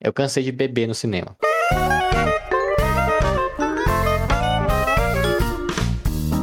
Eu cansei de beber no cinema.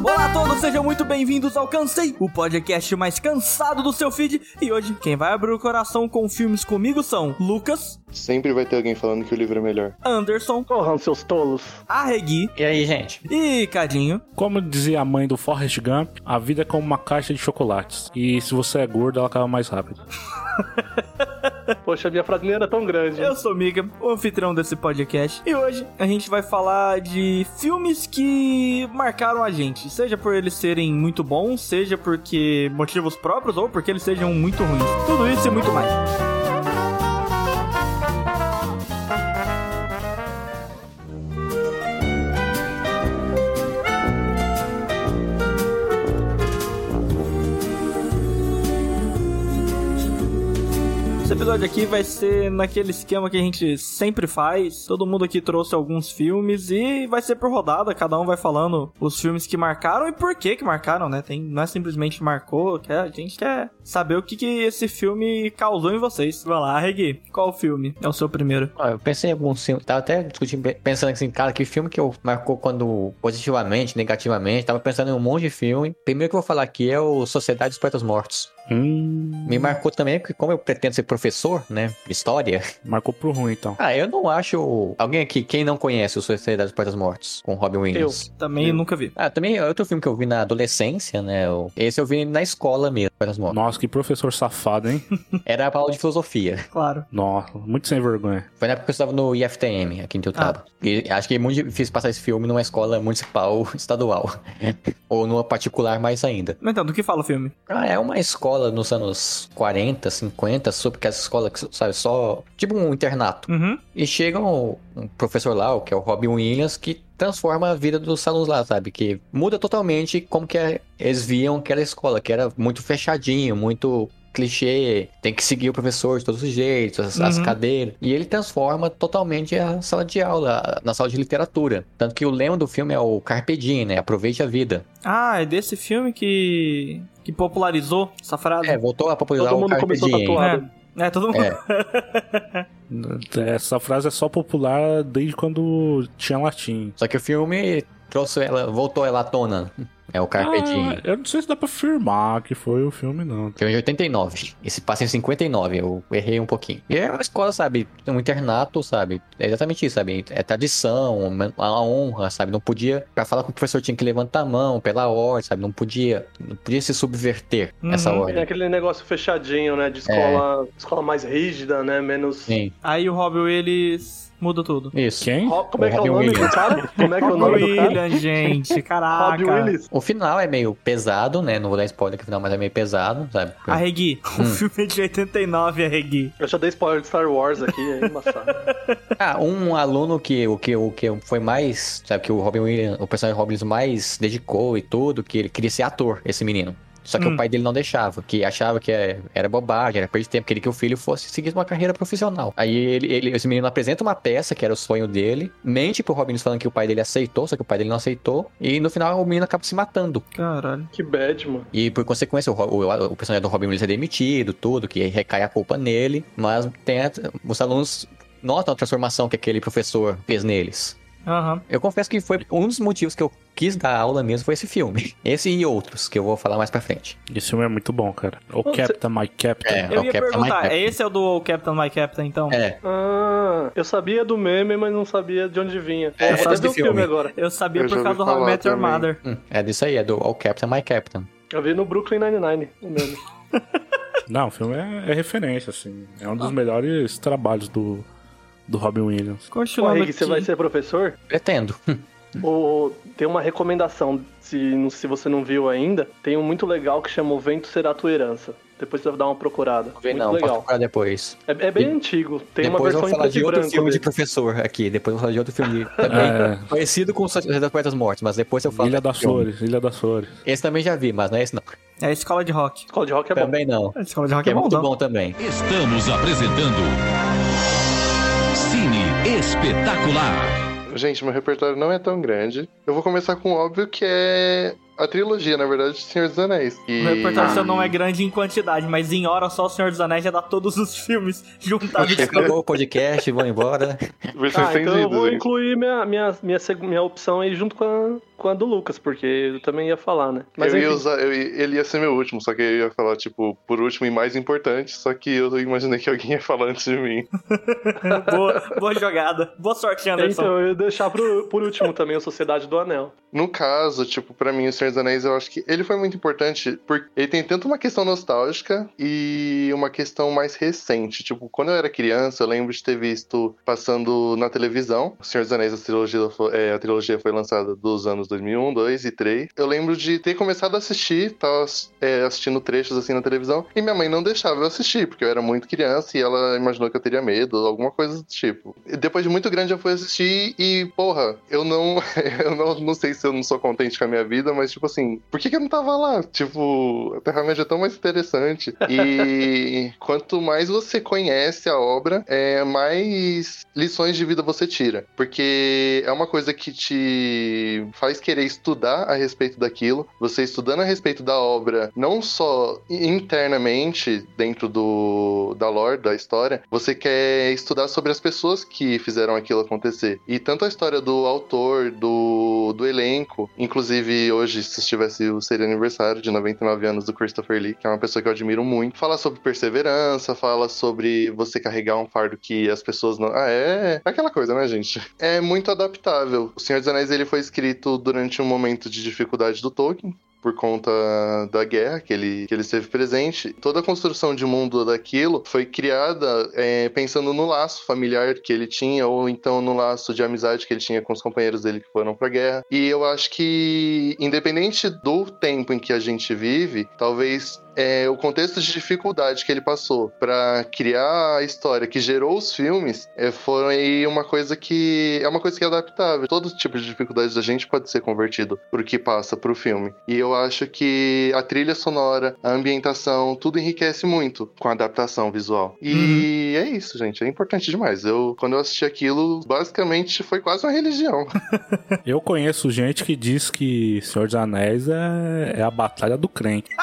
Olá a todos, sejam muito bem-vindos ao Cansei, o podcast mais cansado do seu feed. E hoje, quem vai abrir o coração com filmes comigo são Lucas, Sempre vai ter alguém falando que o livro é melhor. Anderson, Corram, seus tolos. Arregui E aí, gente? e Cadinho. Como dizia a mãe do Forrest Gump, a vida é como uma caixa de chocolates. E se você é gordo, ela acaba mais rápido. Poxa, minha frase nem era tão grande. Eu sou Mika, o anfitrião desse podcast. E hoje a gente vai falar de filmes que marcaram a gente. Seja por eles serem muito bons, seja porque motivos próprios ou porque eles sejam muito ruins. Tudo isso e muito mais. Episódio aqui vai ser naquele esquema que a gente sempre faz. Todo mundo aqui trouxe alguns filmes e vai ser por rodada. Cada um vai falando os filmes que marcaram e por que que marcaram, né? Tem, não é simplesmente marcou, que a gente quer saber o que, que esse filme causou em vocês. Vai lá, Regui, qual filme é o seu primeiro? Ó, eu pensei em alguns filmes, tava até discutindo, pensando assim, cara, que filme que eu marcou quando positivamente, negativamente, tava pensando em um monte de filme. Primeiro que eu vou falar aqui é o Sociedade dos Poetas Mortos. Hum. Me marcou também, porque como eu pretendo ser professor, né, de história, Marcou pro ruim, então. ah, eu não acho... Alguém aqui, quem não conhece o Sociedade dos Poetas Mortos, com Robin Williams? Também nunca vi. Ah, também é outro filme que eu vi na adolescência, né, esse eu vi na escola mesmo, Poetas Mortos. Nossa, que professor safado, hein? Era pra aula de filosofia. Claro. Nossa, muito sem vergonha. Foi na época que eu estava no IFTM, aqui em Teutaba. E acho que é muito difícil passar esse filme numa escola municipal estadual. Ou numa particular mais ainda. Mas Então, do que fala o filme? Ah, é uma escola nos anos 40, 50, sobre que essa escola que, sabe, só... Tipo um internato. Uhum. E chega um, um professor lá, o que é o Robin Williams, que transforma a vida dos alunos lá, sabe? Que muda totalmente como que é- eles viam aquela escola, que era muito fechadinho, muito clichê, tem que seguir o professor de todos os jeitos, as, as Uhum. cadeiras. E ele transforma totalmente a sala de aula, na sala de literatura. Tanto que o lema do filme é o Carpe Diem, né? Aproveite a vida. Ah, é desse filme que que popularizou essa frase. É, voltou a popularizar Todo o mundo Carpe começou a Diem. tatuar. É, é todo mundo. É. Essa frase é só popular desde quando tinha latim. Só que o filme trouxe ela, voltou ela à tona. É o Carpe Diem. Ah, eu não sei se dá pra afirmar que foi o filme, não. Filme de 89. Esse passa em 59, eu errei um pouquinho. E é uma escola, sabe? Um internato, sabe? É exatamente isso, sabe? É tradição, uma- a honra, sabe? Não podia. Pra falar com o professor tinha que levantar a mão pela ordem, sabe? Não podia. Não podia se subverter Uhum. essa ordem. aquele negócio fechadinho, né? De escola, escola mais rígida, né? Menos. Sim, Aí o Robin Willis muda tudo. isso. Quem? Ro- Como é que é o Robin nome Williams. do cara? Como é que é o nome do cara? William, gente, caraca. Robin Willis. O final é meio pesado, né? Não vou dar spoiler que o final, mas é meio pesado, sabe? Arregui, o Hum. filme é de 89, Arregui. Eu já dei spoiler de Star Wars aqui, é embaçado. Ah, um aluno que o que o que foi mais, sabe, que o Robin Williams, o personagem Robin Williams mais dedicou e tudo, que ele queria ser ator, esse menino. Só que Hum. o pai dele não deixava, que achava que é- era bobagem, era perda de tempo, queria que o filho fosse seguir uma carreira profissional. Aí ele, ele- esse menino apresenta uma peça, que era o sonho dele, mente pro Robin falando que o pai dele aceitou, só que o pai dele não aceitou, e no final o menino acaba se matando. Caralho. Que bad, mano. E por consequência, o, o, o personagem do Robin Williams é demitido, tudo, que recai a culpa nele, mas tem a- os alunos notam a transformação que aquele professor fez neles. Aham. Eu confesso que foi um dos motivos que eu quis dar aula mesmo foi esse filme. Esse e outros, que eu vou falar mais pra frente. Esse filme é muito bom, cara. O Você- Captain, My Captain. É. Eu o ia Captain perguntar, My Captain. esse é o do Captain My Captain, então? É, Ah, eu sabia do meme, mas não sabia de onde vinha. É, Vou faz até ver de o filme filme. agora. Eu sabia Eu por causa do How I Met Your. Mother. hum, é disso aí, é do All Captain My Captain. Eu vi no Brooklyn Nine-Nine, o meme. Não, o filme é, é referência, assim. É um dos melhores trabalhos do, do Robin Williams. Ô, Continuando Rick, você vai ser professor? Pretendo. O, tem uma recomendação, se, se você não viu ainda, tem um muito legal que chama O Vento Será Tua Herança. Depois você vai dar uma procurada. Não muito não, posso legal. procurar depois. É, é bem E- antigo. Tem uma versão em falar de outro filme de dele. professor aqui. Depois eu vou falar de outro filme também. É, Parecido com o Sociedade dos Poetas Mortos, mas depois eu falo. Ilha das. Flores, Ilha das Flores. Esse também já vi, mas não é esse não. É a Escola de Rock. Escola de Rock é bom. Também não. A Escola de Rock é, é bom, muito não? bom também. Estamos apresentando Espetacular. Gente, meu repertório não é tão grande. Eu vou começar com o óbvio que é a trilogia, na verdade, de Senhor dos Anéis. E... O repertório seu não é grande em quantidade, mas em hora só o Senhor dos Anéis já dá todos os filmes juntados. Acabou o podcast, vou embora. Ah, então eu vou incluir minha, minha, minha, minha opção aí junto com a, com a do Lucas, porque eu também ia falar, né? Mas eu ia usar, eu ele ia ser meu último, só que eu ia falar, tipo, por último e mais importante, só que eu imaginei que alguém ia falar antes de mim. boa, boa jogada. Boa sorte, Anderson. então eu ia deixar pro, por último também a Sociedade do Anel. No caso, tipo, pra mim, O Senhor dos Anéis, eu acho que ele foi muito importante porque ele tem tanto uma questão nostálgica e uma questão mais recente. Tipo, quando eu era criança, eu lembro de ter visto passando na televisão. O Senhor dos Anéis, a trilogia foi, é, a trilogia foi lançada dos anos 2001, 2 e 3. Eu lembro de ter começado a assistir, tava é, assistindo trechos assim na televisão, e minha mãe não deixava eu assistir, porque eu era muito criança e ela imaginou que eu teria medo, alguma coisa do tipo. E depois de muito grande eu fui assistir e, porra, eu não. eu não, não sei se eu não sou contente com a minha vida, mas, tipo assim, por que, que eu não tava lá? Tipo, a Terra-média é tão mais interessante. E quanto mais você conhece a obra, é, mais lições de vida você tira. Porque é uma coisa que te faz querer estudar a respeito daquilo. Você estudando a respeito da obra, não só internamente, dentro do, da lore, da história, você quer estudar sobre as pessoas que fizeram aquilo acontecer. E tanto a história do autor, do, do elenco, inclusive hoje, se estivesse o seria aniversário de 99 anos do Christopher Lee, que é uma pessoa que eu admiro muito, fala sobre perseverança, fala sobre você carregar um fardo que as pessoas não. Ah, é. é aquela coisa, né, gente? É muito adaptável. O Senhor dos Anéis ele foi escrito durante um momento de dificuldade do Tolkien por conta da guerra que ele, que ele esteve presente. Toda a construção de mundo daquilo foi criada é, pensando no laço familiar que ele tinha, ou então no laço de amizade que ele tinha com os companheiros dele que foram pra guerra. E eu acho que, independente do tempo em que a gente vive, talvez é, o contexto de dificuldade que ele passou para criar a história que gerou os filmes é, foi uma coisa que é uma coisa que é adaptável. Todo tipo de dificuldade da gente pode ser convertido pro que passa pro filme. E eu acho que a trilha sonora, a ambientação, tudo enriquece muito com a adaptação visual. E é isso, gente. É importante demais. Eu, quando eu assisti aquilo, basicamente foi quase uma religião. Eu conheço gente que diz que Senhor dos Anéis é, é a batalha do crente.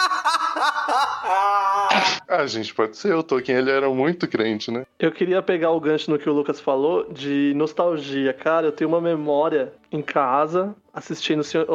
ah, gente, pode ser. O Tolkien, ele era muito crente, né? Eu queria pegar o gancho no que o Lucas falou de nostalgia. Cara, eu tenho uma memória em casa assistindo o senhor-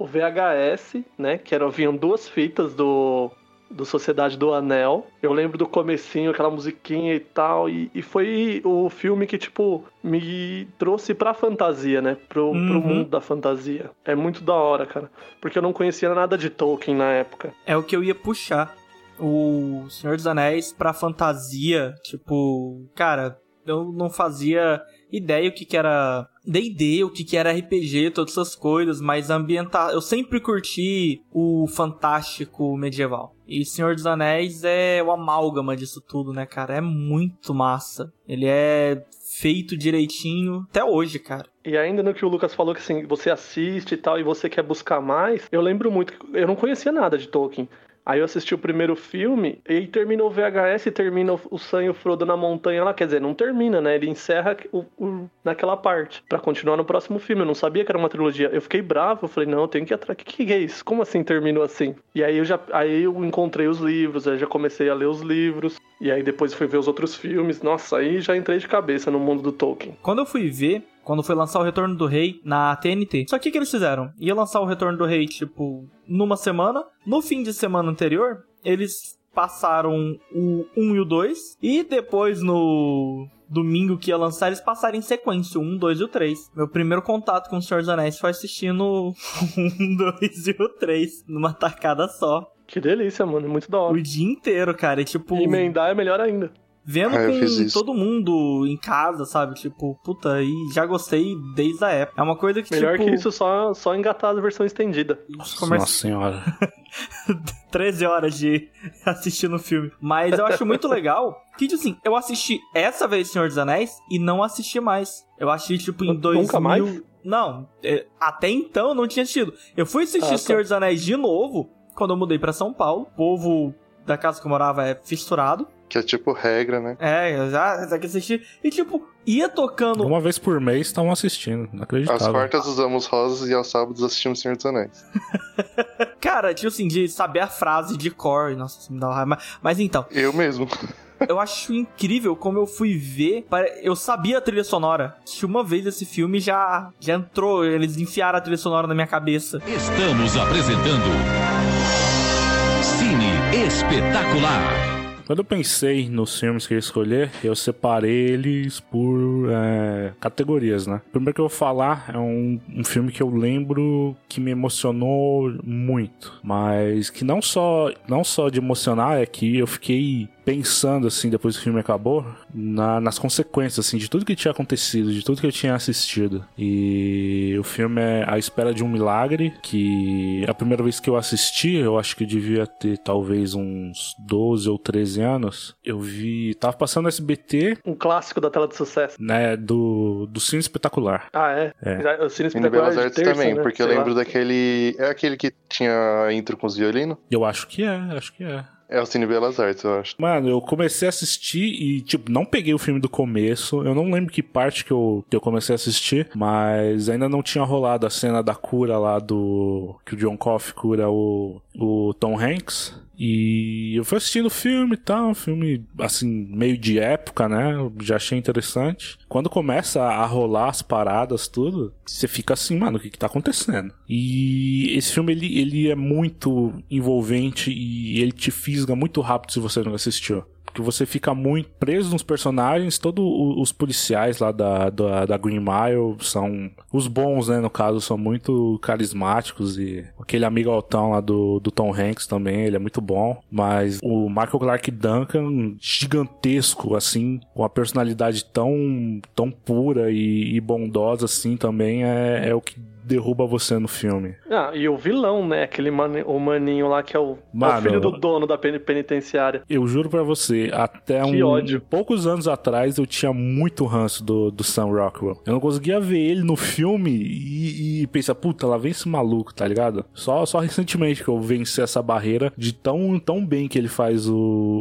o, VHS, né? Que era, vinham duas fitas do, do Sociedade do Anel. Eu lembro do comecinho, aquela musiquinha e tal. E, e foi o filme que, tipo, me trouxe pra fantasia, né? Pro, pro Uhum. mundo da fantasia. É muito da hora, cara. Porque eu não conhecia nada de Tolkien na época. É o que eu ia puxar. O Senhor dos Anéis pra fantasia, tipo, cara, eu não fazia ideia o que que era D&D, o que que era RPG, todas essas coisas, mas ambientar, eu sempre curti o fantástico medieval. E Senhor dos Anéis é o amálgama disso tudo, né, cara? É muito massa. Ele é feito direitinho até hoje, cara. E ainda no que o Lucas falou que assim, você assiste e tal e você quer buscar mais, eu lembro muito que eu não conhecia nada de Tolkien. Aí eu assisti o primeiro filme e terminou o VHS e termina o- Sam e o Frodo na montanha lá. Quer dizer, não termina, né? Ele encerra o- o- naquela parte pra continuar no próximo filme. Eu não sabia que era uma trilogia. Eu fiquei bravo, eu falei, não, eu tenho que atrás. O que, que é isso? Como assim terminou assim? E aí eu já aí eu encontrei os livros, aí já comecei a ler os livros. E aí depois fui ver os outros filmes. Nossa, aí já entrei de cabeça no mundo do Tolkien. Quando eu fui ver, quando foi lançar o Retorno do Rei na TNT, só que o que eles fizeram? Ia lançar o Retorno do Rei, tipo, numa semana. No fim de semana anterior, eles passaram o 1 e o 2. E depois no domingo que ia lançar, eles passaram em sequência, o 1, 2 e o 3. Meu primeiro contato com o Senhor dos Anéis foi assistindo o 1, 2 e o 3, numa tacada só. Que delícia, mano. Muito da hora. O dia inteiro, cara. E tipo. Emendar é melhor ainda. Vendo Ah, com todo mundo em casa, sabe? Tipo, puta, e já gostei desde a época. É uma coisa que, Melhor tipo, que isso, só, só engatar a versão estendida. os Nossa comerci- senhora. 13 horas de assistindo o filme. Mas eu acho muito legal que, tipo assim, eu assisti essa vez Senhor dos Anéis e não assisti mais. Eu assisti, tipo, em Nunca 2000... mais? Não, é, até então eu não tinha assistido. Eu fui assistir Ah, tá. Senhor dos Anéis de novo quando eu mudei pra São Paulo. O povo da casa que eu morava é fissurado Que é tipo regra, né? É, eu já, já que assisti. E tipo, ia tocando. Uma vez por mês estavam assistindo. Não Às acreditava. quartas usamos rosas e aos sábados assistimos Senhor dos Anéis. Cara, tipo assim, de saber a frase de cor. Nossa, isso me dá uma raiva. Mas, mas então, Eu mesmo. eu acho incrível como eu fui ver. Eu sabia a trilha sonora. Que uma vez esse filme já, já entrou, eles enfiaram a trilha sonora na minha cabeça. Estamos apresentando Cine Espetacular. Quando eu pensei nos filmes que eu ia escolher, eu separei eles por é, categorias, né? O primeiro que eu vou falar é um, um filme que eu lembro que me emocionou muito, mas que não só, não só de emocionar, é que eu fiquei pensando, assim, depois que o filme acabou, na- nas consequências, assim, de tudo que tinha acontecido, de tudo que eu tinha assistido. E o filme é A Espera de um Milagre, que a primeira vez que eu assisti, eu acho que eu devia ter talvez uns 12 ou 13 anos. Eu vi. Tava passando no SBT, Um clássico da tela de sucesso. né? Do, do Cine Espetacular. Ah, é? É. O Cine E no Espetacular Belas é de Artes terça, também, né? porque eu Sei lá. lembro daquele. É aquele que tinha intro com os violinos? Eu acho que é, acho que é. É o Cine Belas Artes, eu acho. Mano, eu comecei a assistir e, tipo, não peguei o filme do começo. Eu não lembro que parte que eu, que eu comecei a assistir, mas ainda não tinha rolado a cena da cura lá do. que o John Coffey cura o, o Tom Hanks. E eu fui assistindo o filme e tal, um filme, assim, meio de época, né? Eu já achei interessante. Quando começa a rolar as paradas, tudo, você fica assim, mano, o que que tá acontecendo? E esse filme, ele, ele é muito envolvente e ele te fisga muito rápido se você não assistiu. Porque você fica muito preso nos personagens, todos os policiais lá da, da, da Green Mile são. Os bons, né, no caso, são muito carismáticos e aquele amigo altão lá do, do Tom Hanks também, ele é muito bom. Mas o Michael Clark Duncan, gigantesco, assim, com a personalidade tão, tão pura e, e bondosa, assim, também é, é o que derruba você no filme. Ah, e o vilão, né? Aquele mani- o maninho lá que é o, é o Mano. filho do dono da pen- penitenciária. Eu juro pra você, até Que um, ódio. poucos anos atrás eu tinha muito ranço do, do Sam Rockwell. Eu não conseguia ver ele no filme e, e pensar, puta, lá vem esse maluco, tá ligado? Só, só recentemente que eu venci essa barreira de tão, tão bem que ele faz o,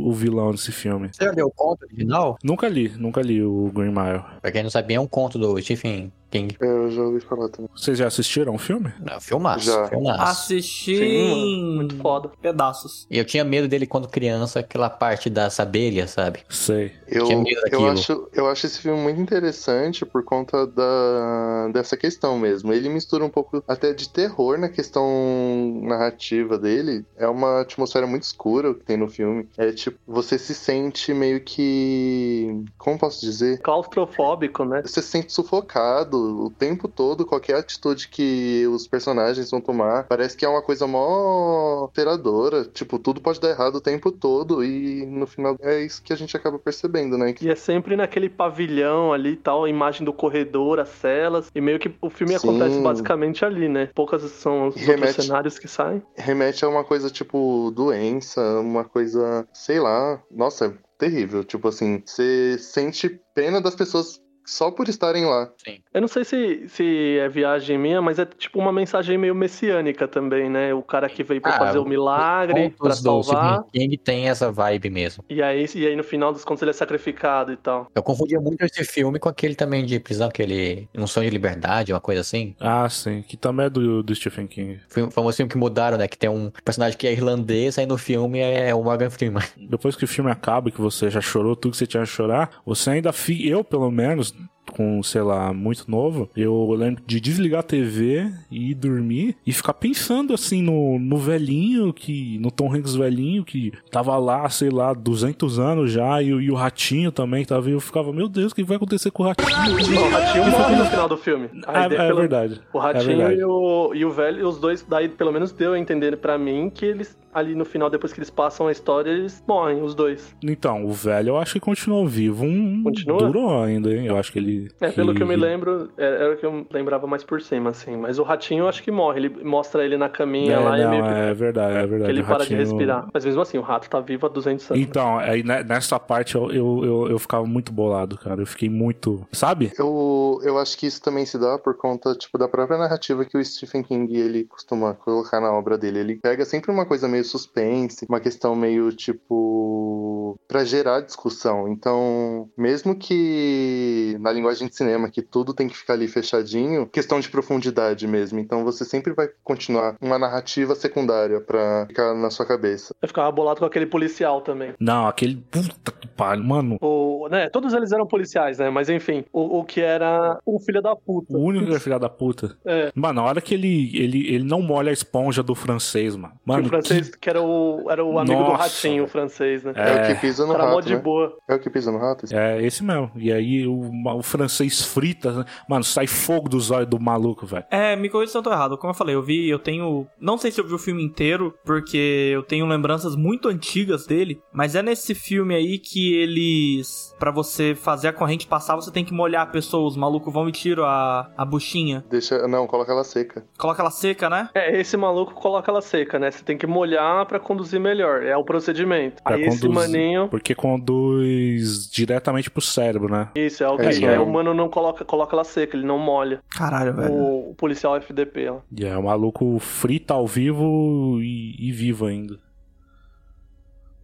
o vilão desse filme. Você já leu o conto original? Nunca li, nunca li o Green Mile. Pra quem não sabia, é um conto do Stephen King. Eu já ouvi falar também. Vocês já assistiram o filme? Não, filmaço, Já. filmaço. Assisti Sim, muito foda. pedaços. E eu tinha medo dele quando criança, aquela parte das abelhas, sabe? Sei. Eu, Tinha medo eu, acho, eu acho esse filme muito interessante por conta da, dessa questão mesmo. Ele mistura um pouco até de terror na questão narrativa dele. É uma atmosfera muito escura o que tem no filme. É tipo, você se sente meio que. Como posso dizer? Claustrofóbico, né? Você se sente sufocado o tempo todo, qualquer atitude que os personagens vão tomar. Parece que é uma coisa mó alteradora. Tipo, tudo pode dar errado o tempo todo. E no final é isso que a gente acaba percebendo, né? Que E é sempre naquele pavilhão ali e tal, a imagem do corredor, as celas. E meio que o filme Sim. acontece basicamente ali, né? Poucas são os Remete- cenários que saem. remete a uma coisa tipo doença, uma coisa, sei lá. Nossa, é terrível. Tipo assim, você sente pena das pessoas só por estarem lá. Eu não sei se, se é viagem minha, mas é tipo uma mensagem meio messiânica também, né? O cara que veio pra Ah, fazer o milagre, do salvar. Stephen King tem essa vibe mesmo. E aí, e aí no final dos contos ele é sacrificado e tal. Eu confundia muito esse filme com aquele também de prisão, aquele Um Sonho de Liberdade, uma coisa assim. Ah, sim. Que também é do, do Stephen King. Foi um famoso filme que mudaram, né? Que tem um personagem que é irlandês, aí no filme é o Morgan Freeman. depois que o filme acaba, que você já chorou tudo que você tinha que chorar, você ainda fica, eu pelo menos, Just com, sei lá, muito novo, eu lembro de desligar a TV e ir dormir e ficar pensando assim no, no velhinho que, no Tom Hanks velhinho que tava lá, sei lá, 200 anos já e, o- e o ratinho também que tava aí, eu ficava, meu Deus, o que vai acontecer com o ratinho? Não, o ratinho morre no final do filme. Ah, Aí, é, pelo- verdade. O É ratinho verdade. e, o, e o velho, os dois, daí pelo menos deu a entender pra mim que eles, ali no final, depois que eles passam a história, eles morrem, os dois. Então, o velho eu acho que continuou vivo. Um Continua? durou ainda, hein? Eu acho que ele. É, pelo que eu me lembro, é- era o que eu lembrava mais por cima, assim. Mas o ratinho eu acho que morre. Ele mostra ele na caminha É, lá e não, meio que, é verdade, é verdade. que ele O para de ratinho- respirar. Mas mesmo assim, o rato tá vivo há 200 anos. Então, aí ne- nessa parte eu, eu, eu, eu ficava muito bolado, cara. Eu fiquei muito. Sabe? Eu, eu acho que isso também se dá por conta, tipo, da própria narrativa que o Stephen King, ele costuma colocar na obra dele. Ele pega sempre uma coisa meio suspense, uma questão meio, tipo... pra gerar discussão. Então, mesmo que na linguagem de cinema, que tudo tem que ficar ali fechadinho, questão de profundidade mesmo. Então, você sempre vai continuar uma narrativa secundária pra ficar na sua cabeça. Eu ficava bolado com aquele policial também. Não, aquele. Puta que pariu, mano. O, né, todos eles eram policiais, né? Mas enfim, o, o que era o filho da puta. O único que é filha da puta. É. Mano, na hora que ele, ele, ele não molha a esponja do francês, mano. Que Mano, o francês, que... era, o, era o amigo do Nossa, ratinho, o francês, né? É, É. o que pisa no Era mó rato, de né? boa. É o que pisa no rato? que- É esse mesmo. E aí o, o francês frita, né? mano, sai fogo dos olhos do maluco, velho. É, me corrija se eu tô errado. Como eu falei, eu vi, eu tenho. Não sei se eu vi o filme inteiro, porque eu tenho lembranças muito antigas dele. Mas é nesse filme aí que eles. Pra você fazer a corrente passar, você tem que molhar a pessoa. Os malucos vão e tiram a, a buchinha. Deixa. Não, coloca ela seca. Coloca ela seca, né? É, esse maluco coloca ela seca, né? Você tem que molhar pra conduzir melhor. É o procedimento. Pra Aí esse conduzir. maninho. Porque conduz diretamente pro cérebro, né? Isso, é o que É, é, é. O mano não coloca, coloca ela seca, ele não molha. Caralho, velho. O, o policial FDP lá. E é o maluco frita ao vivo e, e vivo ainda.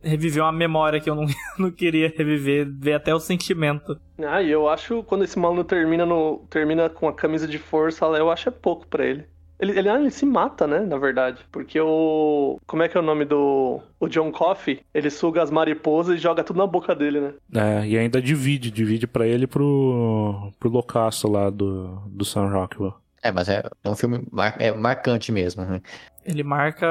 Reviveu uma memória que eu não, não queria reviver, ver até o sentimento. Ah, e eu acho quando esse maluco termina, no, termina com a camisa de força lá, eu acho é pouco pra ele. Ele, ele, ah, ele se mata, né? Na verdade. Porque o. Como é que é o nome do. O John Coffey? Ele suga as mariposas e joga tudo na boca dele, né? É, e ainda divide, divide pra ele e pro, pro loucaço lá do, do Sam Rockwell. É, mas é, é um filme mar- é marcante mesmo. né? Ele marca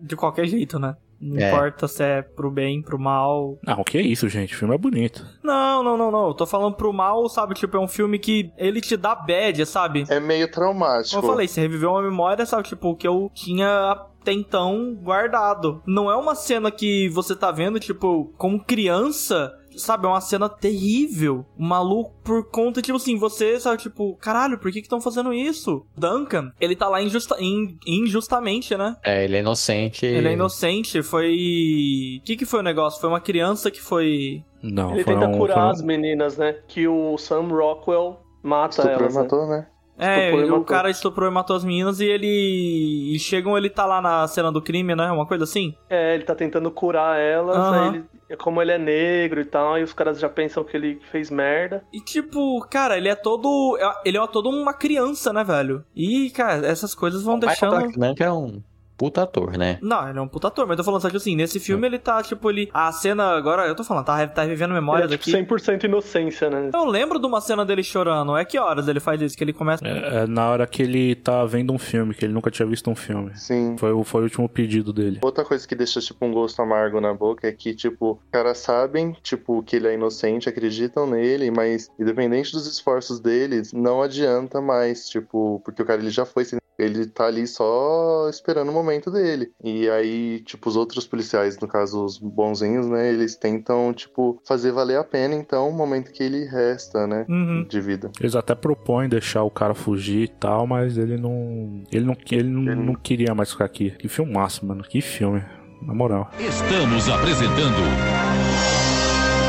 de qualquer jeito, né? Não É. importa se é pro bem, pro mal. Não, o que é isso, gente? O filme é bonito. Não, não, não, não. Eu tô falando pro mal, sabe? Tipo, é um filme que ele te dá bad, sabe? É meio traumático. Como eu falei, você reviveu uma memória, sabe? Tipo, o que eu tinha até então guardado. Não é uma cena que você tá vendo, tipo, como criança. Sabe, é uma cena terrível. Maluco, por conta, tipo assim, você, sabe, tipo, caralho, por que que estão fazendo isso? Duncan, ele tá lá injusta, in- injustamente, né? É, ele é inocente. Ele é inocente, foi. O que que foi o negócio? Foi uma criança que foi. Não, ele foram- tenta curar foram- as meninas, né? Que o Sam Rockwell mata Estuprou elas. né? matou, né? É, o cara estuprou e matou as meninas e ele. E chegam, ele tá lá na cena do crime, né? Uma coisa assim. É, ele tá tentando curar elas, Aham. aí ele, como ele é negro e tal, e os caras já pensam que ele fez merda. E tipo, cara, ele é todo. Ele é todo uma criança, né, velho? E, cara, essas coisas vão Michael deixando. Clark Duncan é um puta ator, né? Não, ele é um puta ator, mas eu tô falando, sabe, assim, nesse filme ele tá, tipo, ele. A cena, agora, eu tô falando, tá, tá revivendo Ele memórias é aqui. tipo 100% inocência, né? Eu lembro de uma cena dele chorando. É que horas ele faz isso? Que ele começa. É, é na hora que ele tá vendo um filme, que ele nunca tinha visto um filme. Sim. Foi, o- foi o último pedido dele. Outra coisa que deixa, tipo, um gosto amargo na boca é que, tipo, os caras sabem, tipo, que ele é inocente, acreditam nele, mas, independente dos esforços deles, não adianta mais, tipo, porque o cara ele já foi, ele tá ali só esperando o momento dele. E aí, tipo, os outros policiais, no caso, os bonzinhos, né, eles tentam, tipo, fazer valer a pena, então, o momento que ele resta, né, Uhum. de vida. Eles até propõem deixar o cara fugir e tal, mas ele não. Ele não, ele não, Ele- não queria mais ficar aqui. Que filmaço, mano. Que filme. Na moral. Estamos apresentando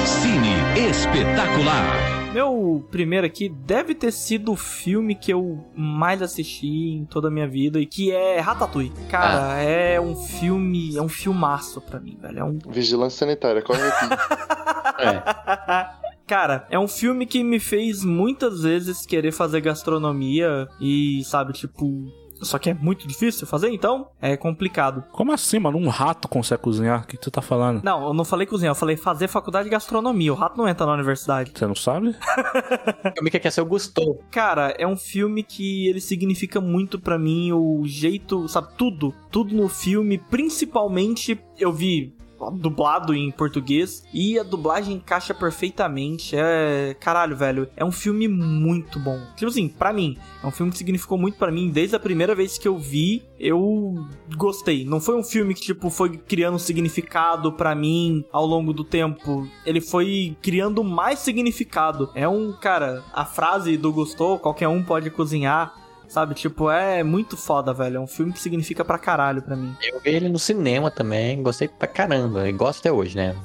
Cine Espetacular. Meu primeiro aqui deve ter sido o filme que eu mais assisti em toda a minha vida e que é Ratatouille. Cara, é um filme, é um filmaço pra mim, velho. É um Vigilância sanitária, corre aqui. É. Cara, é um filme que me fez muitas vezes querer fazer gastronomia e, sabe, tipo. Só que é muito difícil fazer, então é complicado. Como assim, mano? Um rato consegue cozinhar? O que tu tá falando? Não, eu não falei cozinhar, eu falei fazer faculdade de gastronomia. O rato não entra na universidade. Você não sabe? O filme que aqueceu gostou. Cara, é um filme que ele significa muito pra mim, o jeito, sabe, tudo. Tudo no filme, principalmente eu vi dublado em português e a dublagem encaixa perfeitamente. É, caralho, velho, é um filme muito bom. Tipo assim, pra mim, é um filme que significou muito pra mim desde a primeira vez que eu vi, eu gostei. Não foi um filme que tipo foi criando um significado pra mim ao longo do tempo. Ele foi criando mais significado. É um, cara, a frase do gostou, qualquer um pode cozinhar. Sabe, tipo, é muito foda, velho. É um filme que significa pra caralho pra mim. Eu vi ele no cinema também, gostei pra caramba. E gosto até hoje, né?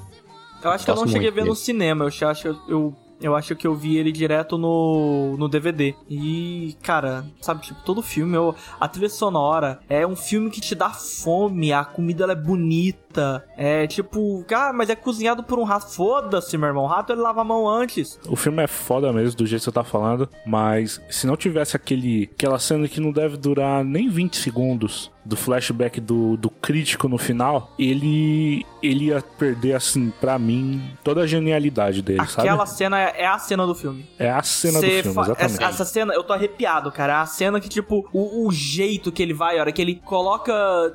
Eu acho que eu não cheguei a ver no dele. cinema. Eu acho que eu, eu eu acho que eu vi ele direto no, no DVD. E, cara, sabe, tipo, todo filme, eu, a trilha sonora é um filme que te dá fome, a comida ela é bonita. É tipo, ah, mas é cozinhado por um rato. Foda-se, meu irmão. O rato ele lava a mão antes. O filme é foda mesmo, do jeito que você tá falando, mas se não tivesse aquele aquela cena que não deve durar nem 20 segundos do flashback do, do crítico no final, ele ele ia perder, assim, pra mim, toda a genialidade dele, Aquela sabe? cena é, é a cena do filme. É a cena Cê do filme, exatamente. Essa, essa cena, eu tô arrepiado, cara. A cena que, tipo, o, o jeito que ele vai, a hora que ele coloca.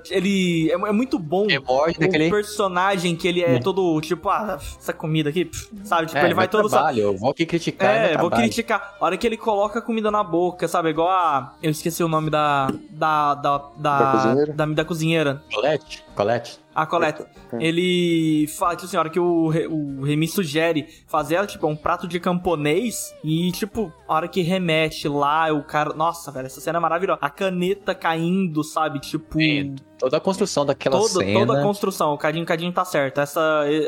Ele. É, é muito bom. É o daquele. personagem que ele é todo, tipo, ah, essa comida aqui, pff, sabe? Tipo, É, ele vai meu todo. trabalho, eu vou aqui criticar. É, vou trabalho. criticar. A hora que ele coloca a comida na boca, sabe? Igual a. Eu esqueci o nome da. Da. Da. Da, Da cozinheira? da, da cozinheira. Colette? Colette? A Colette. Ele fala, tipo assim, a hora que o, o Remy sugere fazer ela, tipo, é um prato de camponês. E, tipo, a hora que remete lá, o cara. Nossa, velho, essa cena é maravilhosa. A caneta caindo, sabe? Tipo. É, Toda a construção daquela Toda, cena. toda a construção, o Cadinho Cadinho tá certo. Essa,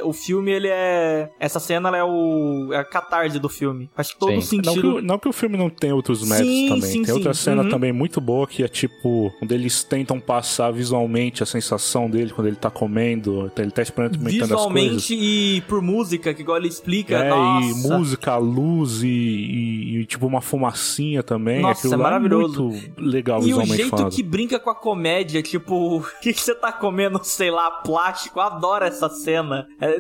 o filme, ele é. Essa cena ela é o. É a catarse do filme. Faz todo Sim. Não que, sentido. o- não que o filme não tenha outros Sim, méritos também. sim, Tem outra sim. cena Uhum. também muito boa que é tipo, quando eles tentam passar visualmente a sensação dele quando ele tá comendo, ele tá experimentando as coisas. Visualmente e por música, que igual ele explica. É, nossa. e música, luz e, e- e, tipo uma fumacinha também. Nossa, Aquilo é lá maravilhoso. muito legal E o visualmente jeito falando. que brinca com a comédia, tipo, o que, que você tá comendo, sei lá, plástico? Eu adoro essa cena. É,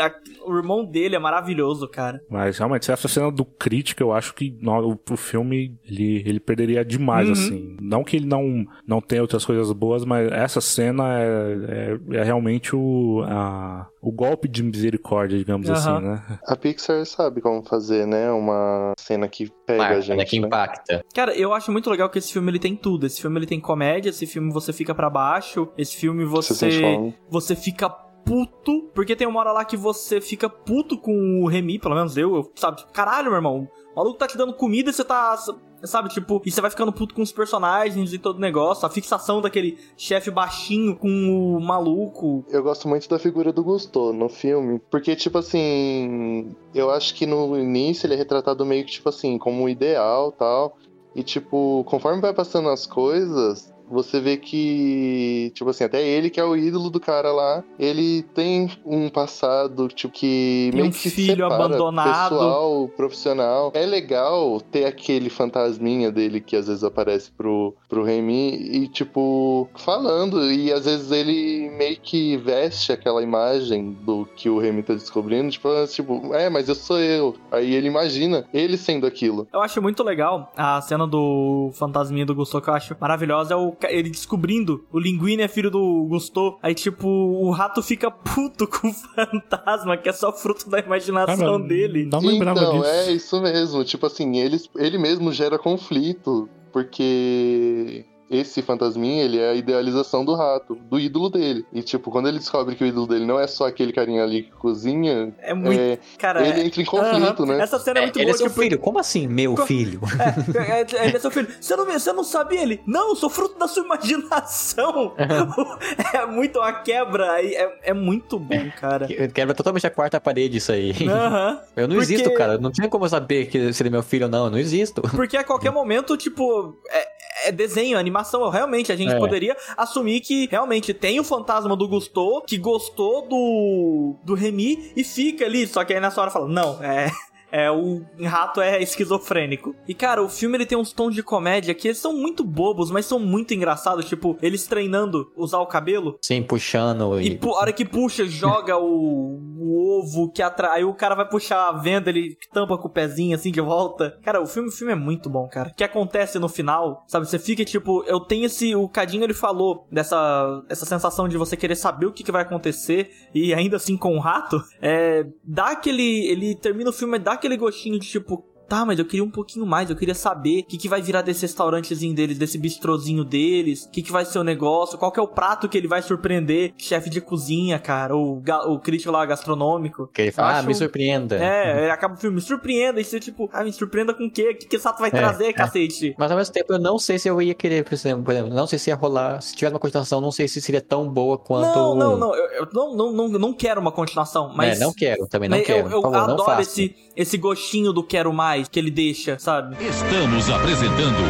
a- o irmão dele é maravilhoso, cara. Mas realmente, essa cena do crítico, eu acho que no, o, o filme ele, ele perderia demais, Uhum. assim. Não que ele não, não tenha outras coisas boas, mas essa cena é, é, é realmente o, a, o golpe de misericórdia, digamos Aham. assim, né? A Pixar sabe como fazer, né? Uma cena que pega a Marca, gente. né, que impacta. Cara, eu acho muito legal que esse filme ele tem tudo. Esse filme ele tem comédia, esse filme você fica pra baixo, esse filme Você você você fica puto, porque tem uma hora lá que você fica puto com o Remy, pelo menos eu, eu sabe, tipo, caralho, meu irmão, o maluco tá te dando comida e você tá, sabe, tipo, e você vai ficando puto com os personagens e todo o negócio, a fixação daquele chefe baixinho com o maluco. Eu gosto muito da figura do Gusto no filme, porque, tipo assim, eu acho que no início ele é retratado meio que, tipo assim, como um ideal tal. E, tipo, conforme vai passando as coisas, você vê que, tipo assim, até ele, que é o ídolo do cara lá, ele tem um passado, tipo, que Tem meio um que filho abandonado. pessoal, profissional. É legal ter aquele fantasminha dele que às vezes aparece pro, pro Remy e, tipo, falando. E às vezes ele meio que veste aquela imagem do que o Remy tá descobrindo, tipo, tipo, é, mas eu sou eu. Aí ele imagina ele sendo aquilo. Eu acho muito legal a cena do fantasminha do Gusto que eu acho maravilhosa. É o, ele descobrindo o Linguini é filho do Gusto. Aí, tipo, o rato fica puto com o fantasma, que é só fruto da imaginação mas dele. Não lembrava então, disso. é isso mesmo. Tipo assim, ele, ele mesmo gera conflito, porque esse fantasminha, ele é a idealização do rato, do ídolo dele. E, tipo, quando ele descobre que o ídolo dele não é só aquele carinha ali que cozinha, É muito. é, cara, ele é- entra em conflito, Aham. né? Essa cena é, É, muito ele é boa. seu tipo, filho. Como assim, meu Co- filho? É, é, ele é seu filho. Você não, você não sabia ele? Não, eu sou fruto da sua imaginação. é muito uma quebra. aí É, é muito bom, cara. Quebra totalmente a quarta parede isso aí. Aham. Eu não Porque- existo, cara. Não tinha como eu saber que se ele é meu filho ou não. Eu não existo. Porque a qualquer momento, tipo, é, é desenho, animação. Realmente, a gente É. poderia assumir que realmente tem o fantasma do Gusto, que gostou do, do Remy e fica ali. Só que aí nessa hora fala, não, é. É, o rato é esquizofrênico. E, cara, o filme ele tem uns tons de comédia que eles são muito bobos, mas são muito engraçados. Tipo, eles treinando usar o cabelo. Sim, puxando E e. pu- a hora que puxa, joga o, o ovo que atrai. Aí o cara vai puxar a venda, ele tampa com o pezinho assim de volta. Cara, o filme, o filme é muito bom, cara. O que acontece no final, sabe? Você fica tipo, eu tenho esse. O Cadinho ele falou dessa essa sensação de você querer saber o que, que vai acontecer e ainda assim com o rato. É. Dá aquele. Ele termina o filme, dá aquele gostinho de tipo. Tá, mas eu queria um pouquinho mais, eu queria saber o que, que vai virar desse restaurantezinho deles, desse bistrozinho deles, o que, que vai ser o negócio, qual que é o prato que ele vai surpreender, chefe de cozinha, cara, o, ga- o crítico lá gastronômico. Que ele fala, ah, me surpreenda. É, ele acaba o filme, me surpreenda, e você tipo, ah, me surpreenda com o quê? O que, que esse ato vai trazer, cacete? Mas ao mesmo tempo, eu não sei se eu ia querer, por exemplo, por exemplo, não sei se ia rolar. Se tivesse uma continuação, não sei se seria tão boa quanto. Não, não, não, eu, eu não, não, não, não quero uma continuação, mas... É, não quero, também não mas quero. Eu, eu favor, adoro esse, esse gostinho do quero mais que ele deixa, sabe? Estamos apresentando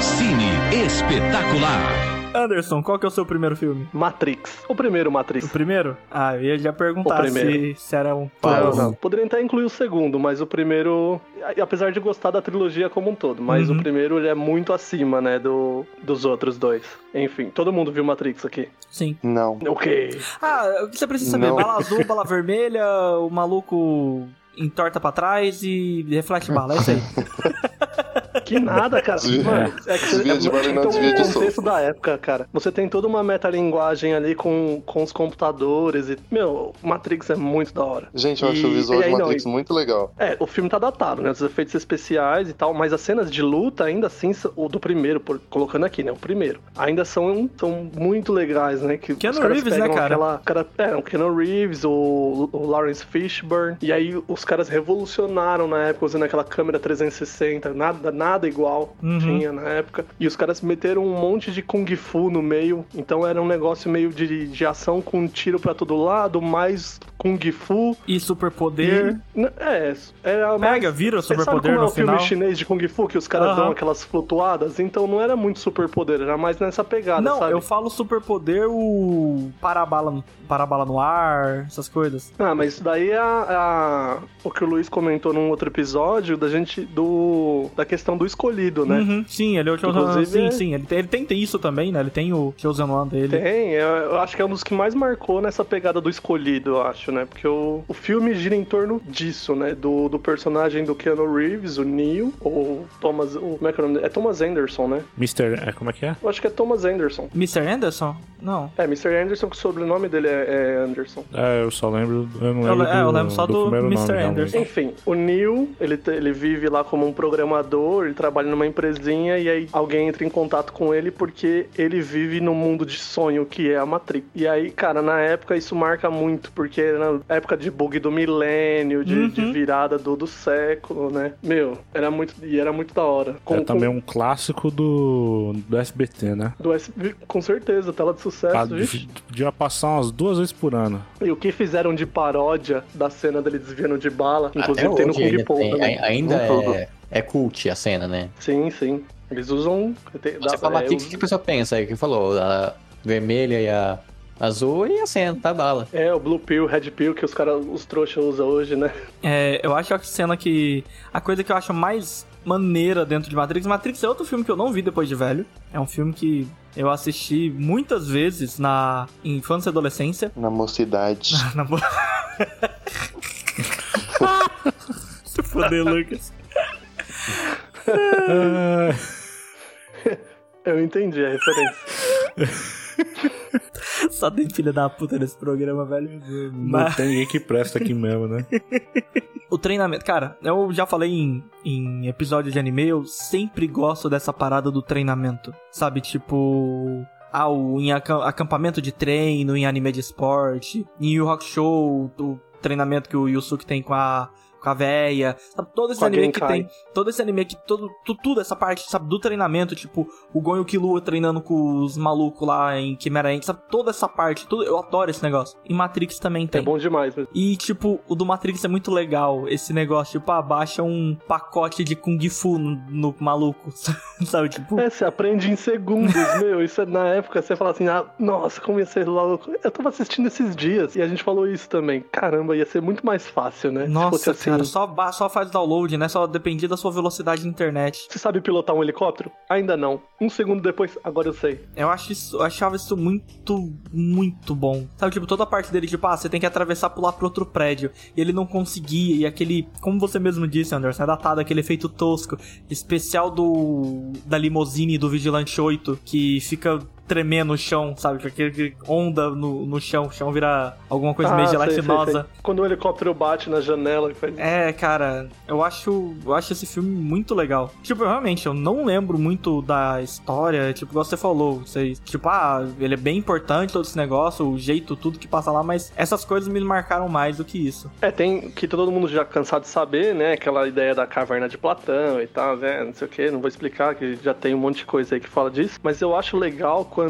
Cine Espetacular. Anderson, qual que é o seu primeiro filme? Matrix. O primeiro O Matrix. primeiro? Ah, eu ia já perguntar O primeiro. se, se era um Não, pau. não. Poderia até incluir o segundo, mas o primeiro, a- apesar de gostar da trilogia como um todo, mas Uhum. o primeiro ele é muito acima, né, do, dos outros dois. Enfim, todo mundo viu Matrix aqui. Sim. Não. Ok. Ah, o que você precisa saber? Não. Bala azul, bala vermelha, o maluco entorta pra trás e reflete bala, é isso aí. Que nada, cara. Desvia- Mano, é que você desvia de não então, o contexto da época, cara. Você tem toda uma metalinguagem ali com, com os computadores e, meu, Matrix é muito da hora. Gente, eu acho E- o visual aí, de não, Matrix e- muito legal. É, o filme tá datado, né? Os efeitos especiais e tal, mas as cenas de luta, ainda assim, o do primeiro, por- colocando aqui, né? O primeiro, ainda são, são muito legais, né? Que Keanu os caras Reeves, né, pegam cara? Aquela, cara, é, o Keanu Reeves, o, o Lawrence Fishburne, e aí os caras revolucionaram na época usando aquela câmera 360, nada, nada igual Uhum. tinha na época. E os caras meteram um monte de Kung Fu no meio, então era um negócio meio de, de ação com tiro pra todo lado, mais Kung Fu. E superpoder. E- É, era mais... Pega, vira o superpoder é no o filme final. chinês de Kung Fu, que os caras Aham. dão aquelas flutuadas? Então não era muito superpoder, era mais nessa pegada, Não, sabe? eu falo superpoder, o parabala, no- parabala no ar, essas coisas. Ah, mas isso daí é a, a- o que o Luiz comentou num outro episódio da gente do da questão do escolhido, né? Uhum, sim, ele é o Chosen Sim, é- sim, ele tem, ele tem, tem isso também, né? Ele tem o Chosen One dele. Tem, eu, eu acho que é um dos que mais marcou nessa pegada do escolhido, eu acho, né? Porque o, o filme gira em torno disso, né? Do, do personagem do Keanu Reeves, o Neo, ou Thomas. O, como é que é o nome dele? É Thomas Anderson, né? Mr. É, como é que é? Eu acho que é Thomas Anderson. Mr. Anderson? Não. É, Mr. Anderson, que o sobrenome dele é, é Anderson. É, eu só lembro. Eu não Eu lembro. le- é, eu do- lembro só do primeiro Mr. nome, realmente. Anderson. Enfim, o Neil, ele, ele vive lá como um programador, ele trabalha numa empresinha e aí alguém entra em contato com ele porque ele vive num mundo de sonho que é a Matrix. E aí, cara, na época isso marca muito, porque era na época de bug do milênio, de, Uhum. de virada do, do século, né? Meu, era muito, e era muito da hora. Com, É também com, um clássico do, do SBT, né? do SB, com certeza, tela de sucesso, Ah, vixe. Devia passar umas duas vezes por ano. E o que fizeram de paródia da cena dele desviando de bala, Até inclusive tem no Kung ai- ainda é, é cult a cena, né? Sim, sim. Eles usam. Você dá- fala é, Matrix, o que a pessoa pensa aí? Que falou, a vermelha e a azul e a cena, tá bala. É, o Blue Pill, Red Pill que os caras, os trouxas usam hoje, né? É, eu acho a cena que. A coisa que eu acho mais maneira dentro de Matrix. Matrix é outro filme que eu não vi depois de velho. É um filme que eu assisti muitas vezes na infância e adolescência. Na mocidade. Na boa. Se foder, Lucas. Ah, Eu entendi a referência. Só tem filha da puta nesse programa, velho. não Mas tem ninguém que presta aqui mesmo, né? o treinamento. Cara, eu já falei em, em episódio de anime, eu sempre gosto dessa parada do treinamento. Sabe, tipo. Ah, o, em acam- acampamento de treino, em anime de esporte, em Yu Hakusho, o treinamento que o Yusuke tem com a, com a véia, sabe? Todo esse anime que tem. Todo esse anime que. Todo, tu- tudo essa parte, sabe? Do treinamento, tipo, o Gon e o Killua treinando com os malucos lá em Chimera Ant, sabe? Toda essa parte, tudo, eu adoro esse negócio. Em Matrix também tem. É bom demais, mesmo. E, tipo, o do Matrix é muito legal. Esse negócio, tipo, abaixa um pacote de Kung Fu no, no maluco. Sabe, tipo. É, você aprende em segundos, meu. Isso é, na época você fala assim, ah, nossa, como ia ser louco. Eu tava assistindo esses dias e a gente falou isso também. Caramba, ia ser muito mais fácil, né? Se Nossa, fosse assim. Cara, só, só faz download, né? Só dependia da sua velocidade de internet. Você sabe pilotar um helicóptero? Ainda não. Um segundo depois, agora eu sei. Eu acho isso, eu achava isso muito, muito bom. Sabe, tipo, toda a parte dele, tipo, ah, você tem que atravessar pular pro outro prédio. E ele não conseguia. E aquele, como você mesmo disse, Anderson, é datado aquele efeito tosco. Especial do. da limousine do Vigilante 8, que fica tremer no chão, sabe? Aquele onda no, no chão, o chão vira alguma coisa meio Ah, sei, sei, gelatinosa. sei. Quando o helicóptero bate na janela e faz. É, cara, eu acho, eu acho esse filme muito legal. Tipo, realmente, eu não lembro muito da história, tipo, igual você falou, você, tipo, ah, ele é bem importante todo esse negócio, o jeito, tudo que passa lá, mas essas coisas me marcaram mais do que isso. É, tem que todo mundo já cansado de saber, né? Aquela ideia da caverna de Platão e tal, né? Não sei o que, não vou explicar, que já tem um monte de coisa aí que fala disso. Mas eu acho legal quando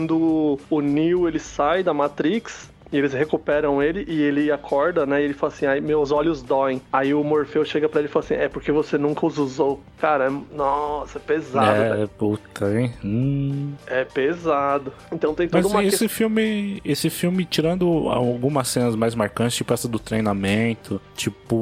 o Neo ele sai da Matrix. E eles recuperam ele e ele acorda, né? E ele fala assim: ai, meus olhos doem. Aí o Morfeu chega pra ele e fala assim: é porque você nunca os usou. Cara, é- nossa, é pesado, velho. É, puta, hein? Hum. É pesado. Então tem toda Mas uma esse filme, esse filme, tirando algumas cenas mais marcantes, tipo essa do treinamento, tipo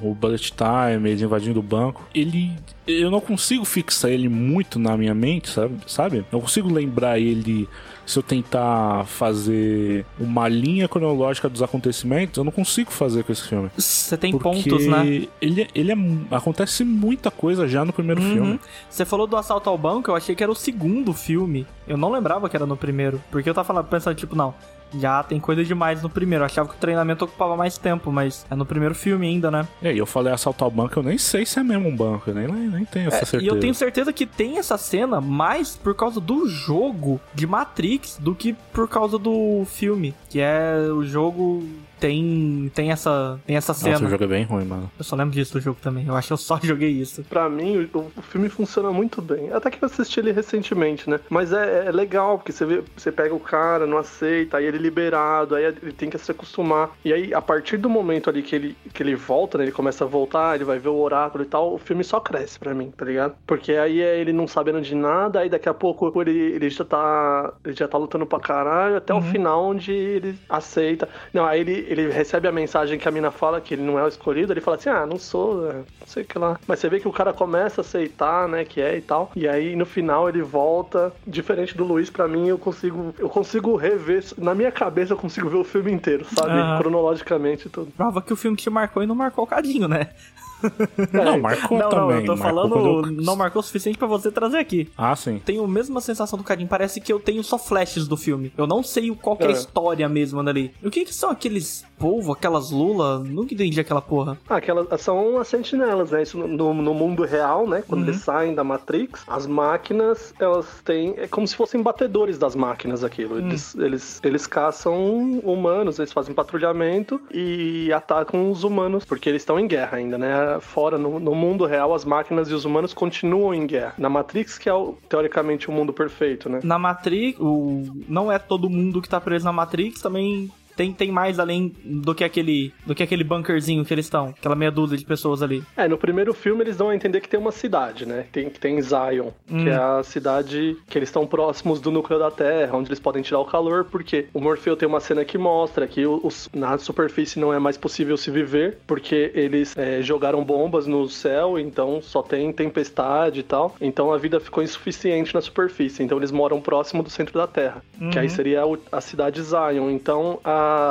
o Bullet Time, ele invadindo o banco, ele. Eu não consigo fixar ele muito na minha mente, sabe? sabe? Não consigo lembrar ele se eu tentar fazer uma linha cronológica dos acontecimentos, eu não consigo fazer com esse filme. Você tem pontos, né? Ele, ele é. Acontece muita coisa já no primeiro Uhum. filme. Você falou do assalto ao banco, eu achei que era o segundo filme. Eu não lembrava que era no primeiro. Porque eu tava falando, pensando, tipo, não, já tem coisa demais no primeiro. Eu achava que o treinamento ocupava mais tempo, mas é no primeiro filme ainda, né? E aí eu falei assaltar o banco, eu nem sei se é mesmo um banco, eu nem, nem tenho essa É, certeza. e eu tenho certeza que tem essa cena mais por causa do jogo de Matrix do que por causa do filme. Que é o jogo tem tem essa tem essa cena. Nossa, o jogo é bem ruim, mano. Eu só lembro disso do jogo também. Eu acho que eu só joguei isso. Pra mim, o, o filme funciona muito bem. Até que eu assisti ele recentemente, né? Mas é, é legal, porque você, vê, você pega o cara, não aceita, aí ele é liberado, aí ele tem que se acostumar. E aí, a partir do momento ali que ele, que ele volta, né? Ele começa a voltar, ele vai ver o oráculo e tal, o filme só cresce pra mim, tá ligado? Porque aí é ele não sabendo de nada, aí daqui a pouco ele, ele já tá. Ele já tá lutando pra caralho, até o final onde ele aceita. Não, aí ele, ele recebe a mensagem que a mina fala que ele não é o escolhido, ele fala assim, ah, não sou, é, não sei o que lá. Mas você vê que o cara começa a aceitar, né, que é e tal. E aí no final ele volta, diferente do Luiz, pra mim eu consigo, eu consigo rever, na minha cabeça eu consigo ver o filme inteiro, sabe? Cronologicamente e tudo. Prova que o filme te marcou e não marcou o cadinho, né? Não, marcou não, também. não, eu tô marcou falando, eu- não marcou o suficiente pra você trazer aqui. Ah, sim. Tenho a mesma sensação do Cadinho. Parece que eu tenho só flashes do filme. Eu não sei o- qual que é a É. história mesmo dali. E o que, que são aqueles polvo, aquelas lula? Nunca entendi aquela porra. Ah, aquelas são as sentinelas, né? Isso no, no mundo real, né? Quando Uhum. eles saem da Matrix, as máquinas, elas têm. É como se fossem batedores das máquinas aquilo. Hum. Eles, eles, eles caçam humanos, eles fazem patrulhamento e atacam os humanos, porque eles estão em guerra ainda, né? Fora, no, no mundo real, as máquinas e os humanos continuam em guerra. Na Matrix, que é o- teoricamente o mundo perfeito, né? Na Matrix, o... não é todo mundo que tá preso na Matrix, também tem, tem mais além do que aquele do que aquele bunkerzinho que eles estão. Aquela meia dúzia de pessoas ali. É, no primeiro filme eles dão a entender que tem uma cidade, né? Tem, que tem Zion, Hum. que é a cidade que eles estão próximos do núcleo da Terra, onde eles podem tirar o calor, porque o Morfeu tem uma cena que mostra que os- na superfície não é mais possível se viver, porque eles é, jogaram bombas no céu, então só tem tempestade e tal. Então a vida ficou insuficiente na superfície. Então eles moram próximo do centro da Terra, que aí seria o- a cidade Zion. Então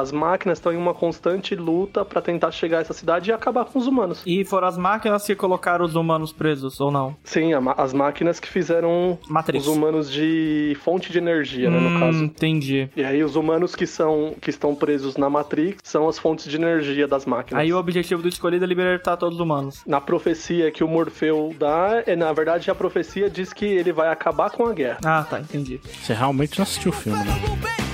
as máquinas estão em uma constante luta pra tentar chegar a essa cidade e acabar com os humanos. E foram as máquinas que colocaram os humanos presos, ou não? Sim, as máquinas que fizeram Matrix. os humanos de fonte de energia, né, no Hum, caso. Entendi. E aí os humanos que são que estão presos na Matrix são as fontes de energia das máquinas. Aí o objetivo do escolhido é libertar todos os humanos. Na profecia que o Morfeu dá, é, na verdade a profecia diz que ele vai acabar com a guerra. Ah, tá, entendi. Você realmente não assistiu o filme, né?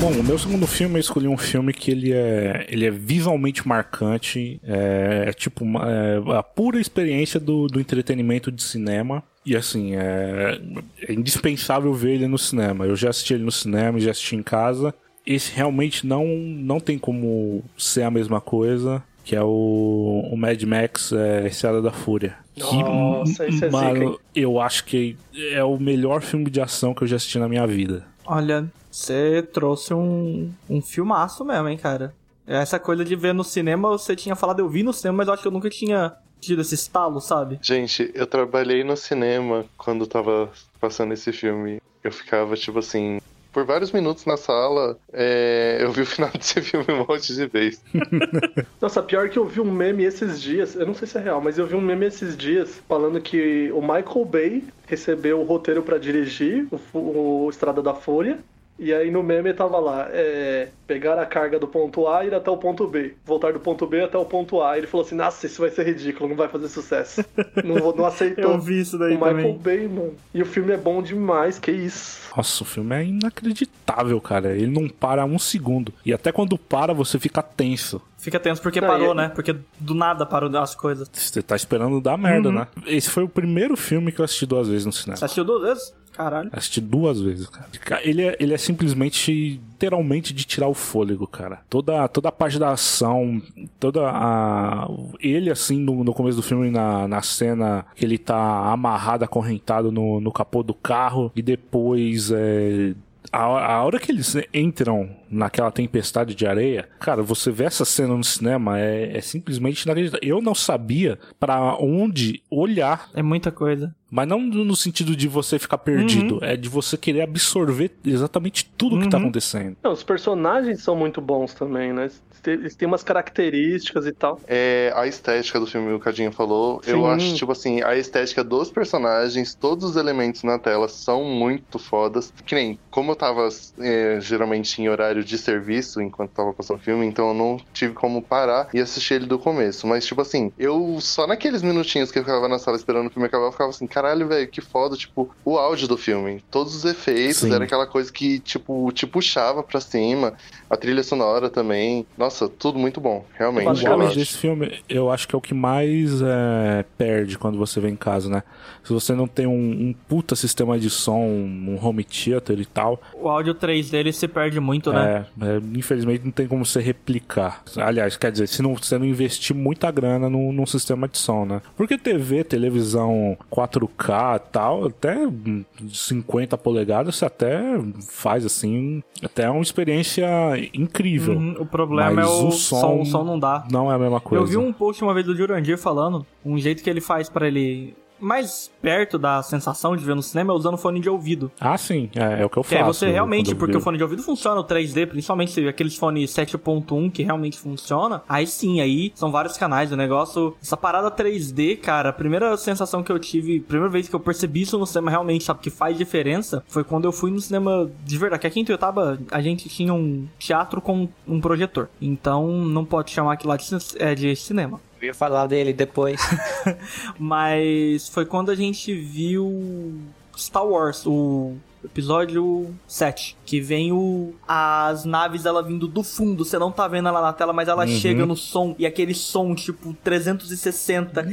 Bom, o meu segundo filme eu escolhi um filme que ele é, ele é visualmente marcante, é, é tipo uma- é a pura experiência do, do entretenimento de cinema. E assim, é, é indispensável ver ele no cinema. Eu já assisti ele no cinema e já assisti em casa. Esse realmente não, não tem como ser a mesma coisa, que é o, o Mad Max é, Estrada da Fúria. Que, Nossa, esse é zica, mano, hein? eu acho que é o melhor filme de ação que eu já assisti na minha vida. Olha, você trouxe um, um filmaço mesmo, hein, cara. Essa coisa de ver no cinema, você tinha falado, eu vi no cinema, mas eu acho que eu nunca tinha tido esse estalo, sabe? Gente, eu trabalhei no cinema quando tava passando esse filme. Eu ficava, tipo assim, por vários minutos na sala. É, eu vi o final desse filme um monte de vezes. Nossa, pior que eu vi um meme esses dias, eu não sei se é real, mas eu vi um meme esses dias falando que o Michael Bay recebeu o roteiro pra dirigir o, o Estrada da Fúria. E aí no meme tava lá, é, pegar a carga do ponto A e ir até o ponto B. Voltar do ponto B até o ponto A. Ele falou assim, nossa, isso vai ser ridículo, não vai fazer sucesso. não, vou- não aceitou. Eu vi isso daí o Michael também. Bay, mano. E o filme é bom demais, que isso. Nossa, o filme é inacreditável, cara. Ele não para um segundo. E até quando para, você fica tenso. Fica tenso porque Não, parou, né? Porque do nada parou as coisas. Você tá esperando dar merda, né? Esse foi o primeiro filme que eu assisti duas vezes no cinema. Você assistiu duas vezes? Caralho. Assisti duas vezes, cara. Ca- Ele é, ele é simplesmente, literalmente, de tirar o fôlego, cara. Toda, toda a parte da ação, toda a. Ele, assim, no, no começo do filme, na, na cena que ele tá amarrado, acorrentado no, no capô do carro, e depois. É... A, a hora que eles entram naquela tempestade de areia, cara, você vê essa cena no cinema é, é simplesmente inacreditável. Eu não sabia pra onde olhar É muita coisa. mas não no sentido de você ficar perdido, é de você querer absorver exatamente tudo que tá Uhum. acontecendo. Não, os personagens são muito bons também, né? Eles têm umas características e tal. É, a estética do filme, o Cadinho falou, eu Sim. acho, tipo assim, a estética dos personagens, todos os elementos na tela são muito fodas. Que nem, como eu tava é, geralmente em horário de serviço enquanto tava passando o filme, então eu não tive como parar e assistir ele do começo. Mas, tipo assim, eu só naqueles minutinhos que eu ficava na sala esperando o filme acabar, eu ficava assim, caralho, velho, que foda, tipo, o áudio do filme. Todos os efeitos, Sim. era aquela coisa que, tipo, te puxava pra cima. A trilha sonora também. Nossa, tudo muito bom, realmente. O Basicamente. desse filme, eu acho que é o que mais é, perde quando você vem em casa, né? Se você não tem um, um puta sistema de som, um home theater e tal, O áudio 3 dele se perde muito, né? é, é, infelizmente não tem como você replicar. Aliás, quer dizer, se não, você não investir muita grana num, num sistema de som, né? Porque TV, televisão 4K e tal, até hum, 50 polegadas, você até faz assim, até uma experiência incrível. Uhum, o problema é o, o som, som- o som não dá. Não é a mesma coisa. Eu vi um post uma vez do Jurandir falando um jeito que ele faz pra ele mais perto da sensação de ver no cinema é usando fone de ouvido. Ah, sim, é, é o que eu Que faço. aí você realmente, porque o fone de ouvido funciona o 3D, principalmente se aqueles fones 7.1 que realmente funciona. Aí sim, aí são vários canais. O negócio, essa parada 3D, cara, a primeira sensação que eu tive, primeira vez que eu percebi isso no cinema realmente, sabe, que faz diferença, foi quando eu fui no cinema de verdade. Que aqui em Tuiutaba a gente tinha um teatro com um projetor. Então não pode chamar aquilo lá de, é, de cinema. Eu ia falar dele depois. Mas foi quando a gente viu Star Wars, o episódio 7, que vem o as naves ela vindo do fundo, você não tá vendo ela na tela, mas ela chega no som e aquele som tipo 360.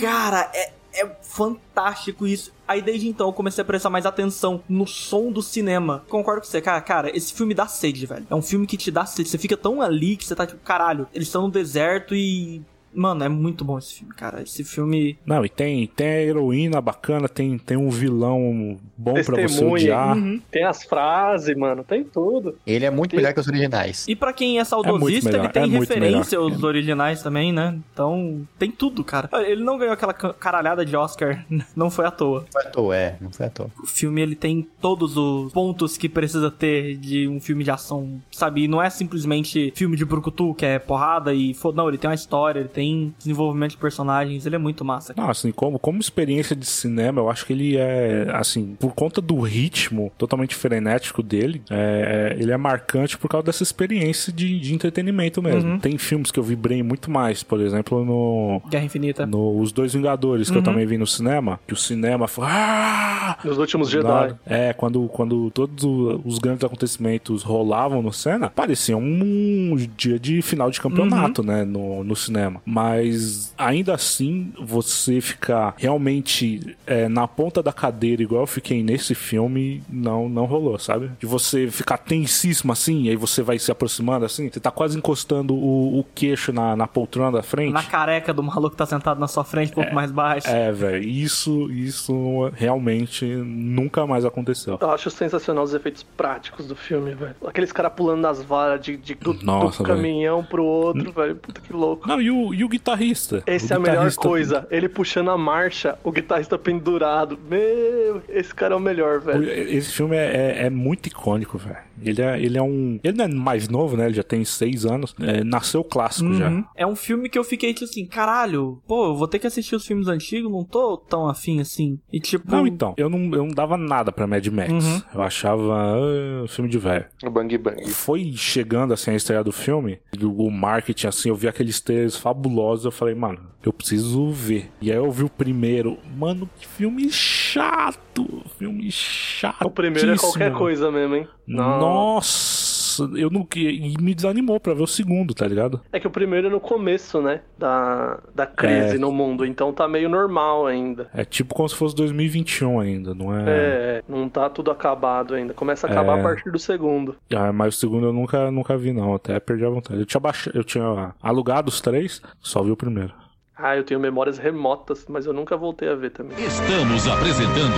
Cara, é é fantástico isso. Aí desde então eu comecei a prestar mais atenção no som do cinema. Concordo com você, cara. Cara, esse filme dá sede, velho. É um filme que te dá sede. Você fica tão ali que você tá tipo, caralho, eles estão no deserto e. Mano, é muito bom esse filme, cara. Esse filme. Não, e tem, tem a heroína bacana, tem, tem um vilão bom pra você odiar. Uhum. Tem as frases, mano, tem tudo. Ele é muito melhor que os originais. E pra quem é saudosista, melhor, ele tem é referência aos originais também, né? Então, tem tudo, cara. Ele não ganhou aquela ca- caralhada de Oscar, não foi à toa. Não foi à toa, é, não foi à toa. O filme, ele tem todos os pontos que precisa ter de um filme de ação, sabe? E não é simplesmente filme de brucutu, que é porrada e foda. Não, ele tem uma história, ele tem desenvolvimento de personagens, ele é muito massa. Não, assim, como, como experiência de cinema, eu acho que ele é, assim, por conta do ritmo totalmente frenético dele, é, é, ele é marcante por causa dessa experiência de, de entretenimento mesmo. Uhum. Tem filmes que eu vibrei muito mais, por exemplo, no, Guerra Infinita. no Os Dois Vingadores, que eu também vi no cinema, que o cinema foi. Ah! Nos últimos Jedi. Na- É, quando, quando todos os grandes acontecimentos rolavam no cena, parecia um dia de final de campeonato, né, no, no cinema. Mas ainda assim, você ficar realmente é, na ponta da cadeira, igual eu fiquei nesse filme, não, não rolou, sabe? De você ficar tensíssimo assim, e aí você vai se aproximando assim, você tá quase encostando o, o queixo na, na poltrona da frente. Na careca do maluco que tá sentado na sua frente, um pouco mais baixo. É, velho, isso, isso realmente nunca mais aconteceu. Eu acho sensacional os efeitos práticos do filme, velho. Aqueles caras pulando nas varas de, de- do, do Nossa, velho. caminhão pro outro, velho. Puta que louco. Não, e o, e o guitarrista? Essa é a melhor coisa. Ele puxando a marcha, o guitarrista pendurado. Meu, esse cara é o melhor, velho. Esse filme é, é- é muito icônico, velho. Ele é, ele é um. Ele não é mais novo, né? Ele já tem seis anos. É, nasceu clássico já. Uhum. É um filme que eu fiquei tipo assim, caralho, pô, eu vou ter que assistir os filmes antigos, não tô tão afim assim. E tipo. Não, então. Eu não, eu não dava nada pra Mad Max. Uhum. Eu achava ah, filme de velho. O Bang Bang. Foi chegando assim a estreia do filme, o marketing assim, eu vi aqueles trailers fabulosos, eu falei, mano, eu preciso ver. E aí eu vi o primeiro, mano, que filme chato, filme chato. O primeiro é qualquer coisa mesmo, hein? Nossa, eu não que e me desanimou pra ver o segundo, tá ligado? É que o primeiro é no começo, né? Da, da crise É. no mundo, então tá meio normal ainda. É tipo como se fosse 2021 ainda, não é? É, não tá tudo acabado ainda. Começa a acabar É. a partir do segundo. Ah, mas o segundo eu nunca, nunca vi não, até perdi a vontade. Eu tinha baixado, eu tinha alugado os três, só vi o primeiro. Ah, eu tenho memórias remotas, mas eu nunca voltei a ver também. Estamos apresentando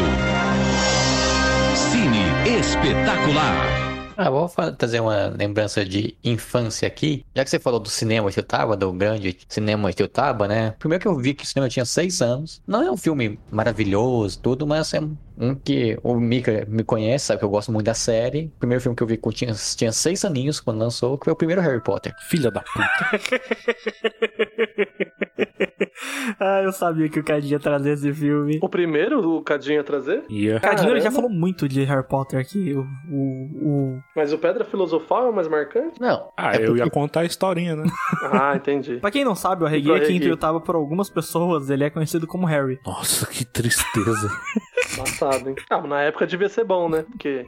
Cine Espetacular. Ah, vou trazer uma lembrança de infância aqui. Já que você falou do cinema que eu tava, do grande cinema que eu tava, né? Primeiro que eu vi que o cinema tinha seis anos. Não é um filme maravilhoso, tudo, mas é que o Mika me conhece, sabe que eu gosto muito da série. O primeiro filme que eu vi que eu tinha, tinha seis aninhos quando lançou, que foi o primeiro Harry Potter. Filha da puta. ah, eu sabia que o Cadinho ia trazer esse filme. O primeiro, o Cadinho ia trazer? É- Cadinho ele já falou muito de Harry Potter aqui. O, o, o- Mas o Pedra Filosofal é o mais marcante? Não. Ah, é eu ia porque- contar a historinha, né? Ah, entendi. Pra quem não sabe, o Arregui Pro é quem interpretava por algumas pessoas, ele é conhecido como Harry. Nossa, que tristeza. Passado, hein? Ah, na época devia ser bom, né? Porque.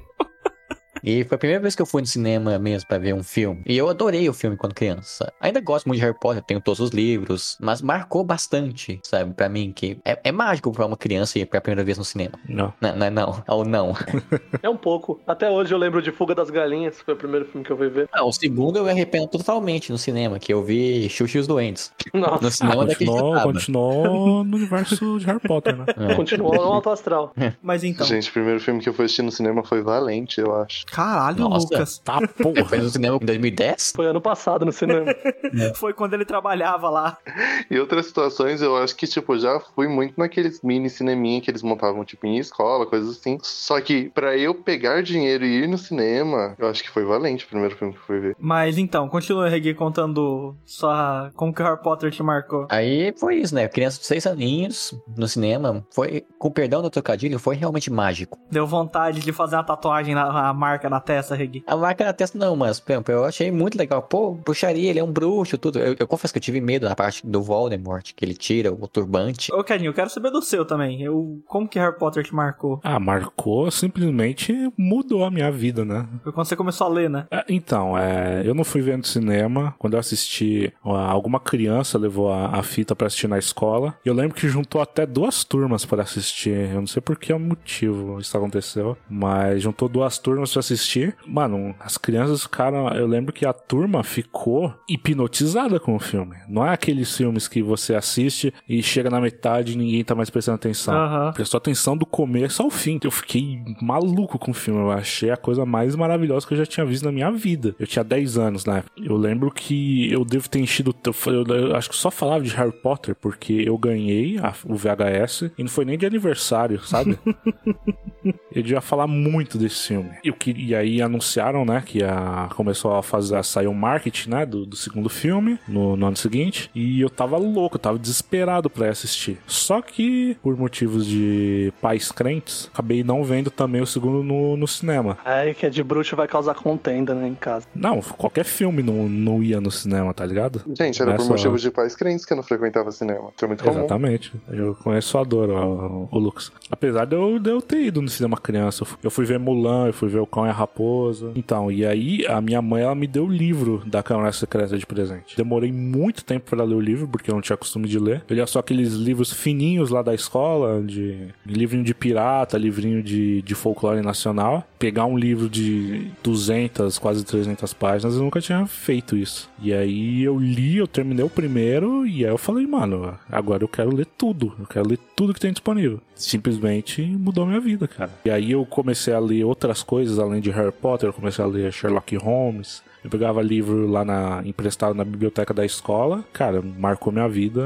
E foi a primeira vez que eu fui no cinema mesmo pra ver um filme. E eu adorei o filme quando criança. Ainda gosto muito de Harry Potter, tenho todos os livros, mas marcou bastante, sabe, pra mim, que é, é mágico pra uma criança ir pela primeira vez no cinema. Não. Não, não é não. Ou não. É um pouco. Até hoje eu lembro de Fuga das Galinhas, foi o primeiro filme que eu fui ver. Ah, o segundo eu me arrependo totalmente no cinema, que eu vi Xuxa e os Doentes. Nossa, No Ah, cinema eu continuou, continuou no universo de Harry Potter, né? É. continuou no alto astral. Mas então. Gente, o primeiro filme que eu fui assistir no cinema foi Valente, eu acho. Caralho, Nossa. Lucas. Tá Foi porra. no cinema em 2010? Foi ano passado no cinema. Foi quando ele trabalhava lá. E outras situações, eu acho que, tipo, já fui muito naqueles mini cineminha que eles montavam, tipo, em escola, coisas assim. Só que, pra eu pegar dinheiro e ir no cinema, eu acho que foi Valente o primeiro filme que eu fui ver. Mas então, continua, Regui, contando só como que o Harry Potter te marcou. Aí foi isso, né? Criança de seis aninhos no cinema. Foi, com perdão do trocadilho, foi realmente mágico. Deu vontade de fazer uma tatuagem na a marca na testa, Regui. A marca na testa não, mas por exemplo, eu achei muito legal. Pô, bruxaria, ele é um bruxo, tudo. Eu, eu confesso que eu tive medo na parte do Voldemort, que ele tira o turbante. Ô, Cadinho, eu quero saber do seu também. Eu, como que Harry Potter te marcou? Ah, marcou, simplesmente mudou a minha vida, né? Foi quando você começou a ler, né? É, Então, é, eu não fui vendo cinema. Quando eu assisti, alguma criança levou a, a fita pra assistir na escola. E eu lembro que juntou até duas turmas pra assistir. Eu não sei por que motivo isso aconteceu, mas juntou duas turmas pra assistir. Mano, as crianças ficaram. Eu lembro que a turma ficou hipnotizada com o filme. Não é aqueles filmes que você assiste e chega na metade e ninguém tá mais prestando atenção. Aham. Prestou atenção do começo ao fim. Eu fiquei maluco com o filme. Eu achei a coisa mais maravilhosa que eu já tinha visto na minha vida. Eu tinha 10 anos na época. Eu lembro que eu devo ter enchido. Eu, eu- eu acho que só falava de Harry Potter porque eu ganhei a- o VHS e não foi nem de aniversário, sabe? eu devia falar muito desse filme. Eu que, e aí anunciaram, né, que a, começou a fazer a sair o marketing, né, do, do segundo filme no, no ano seguinte. E eu tava louco, eu tava desesperado pra ir assistir. Só que, por motivos de pais crentes, acabei não vendo também o segundo no, no cinema. Aí que é de bruxo vai causar contenda, né, em casa. Não, qualquer filme não, não ia no cinema, tá ligado? Gente, era por Nessa- motivos de pais crentes que eu não frequentava cinema. Isso é muito comum. Exatamente. Eu conheço a dor, o, o Lucas. Apesar de eu, de eu ter ido no cinema criança, eu fui- eu fui ver Mulan, eu fui ver O Cão Raposa. Então, e aí a minha mãe, ela me deu o livro da Câmara Secreta de presente. Demorei muito tempo pra ler o livro, porque eu não tinha costume de ler. Eu lia só aqueles livros fininhos lá da escola, de livrinho de pirata, livrinho de, de folclore nacional. Pegar um livro de 200, quase 300 páginas, eu nunca tinha feito isso. E aí eu li, eu terminei o primeiro, e aí eu falei, mano, agora eu quero ler tudo. Eu quero ler tudo que tem disponível. Simplesmente mudou minha vida, cara. E aí eu comecei a ler outras coisas além de Harry Potter, eu comecei a ler Sherlock Holmes. eu pegava livro lá na emprestado na biblioteca da escola. Cara, marcou minha vida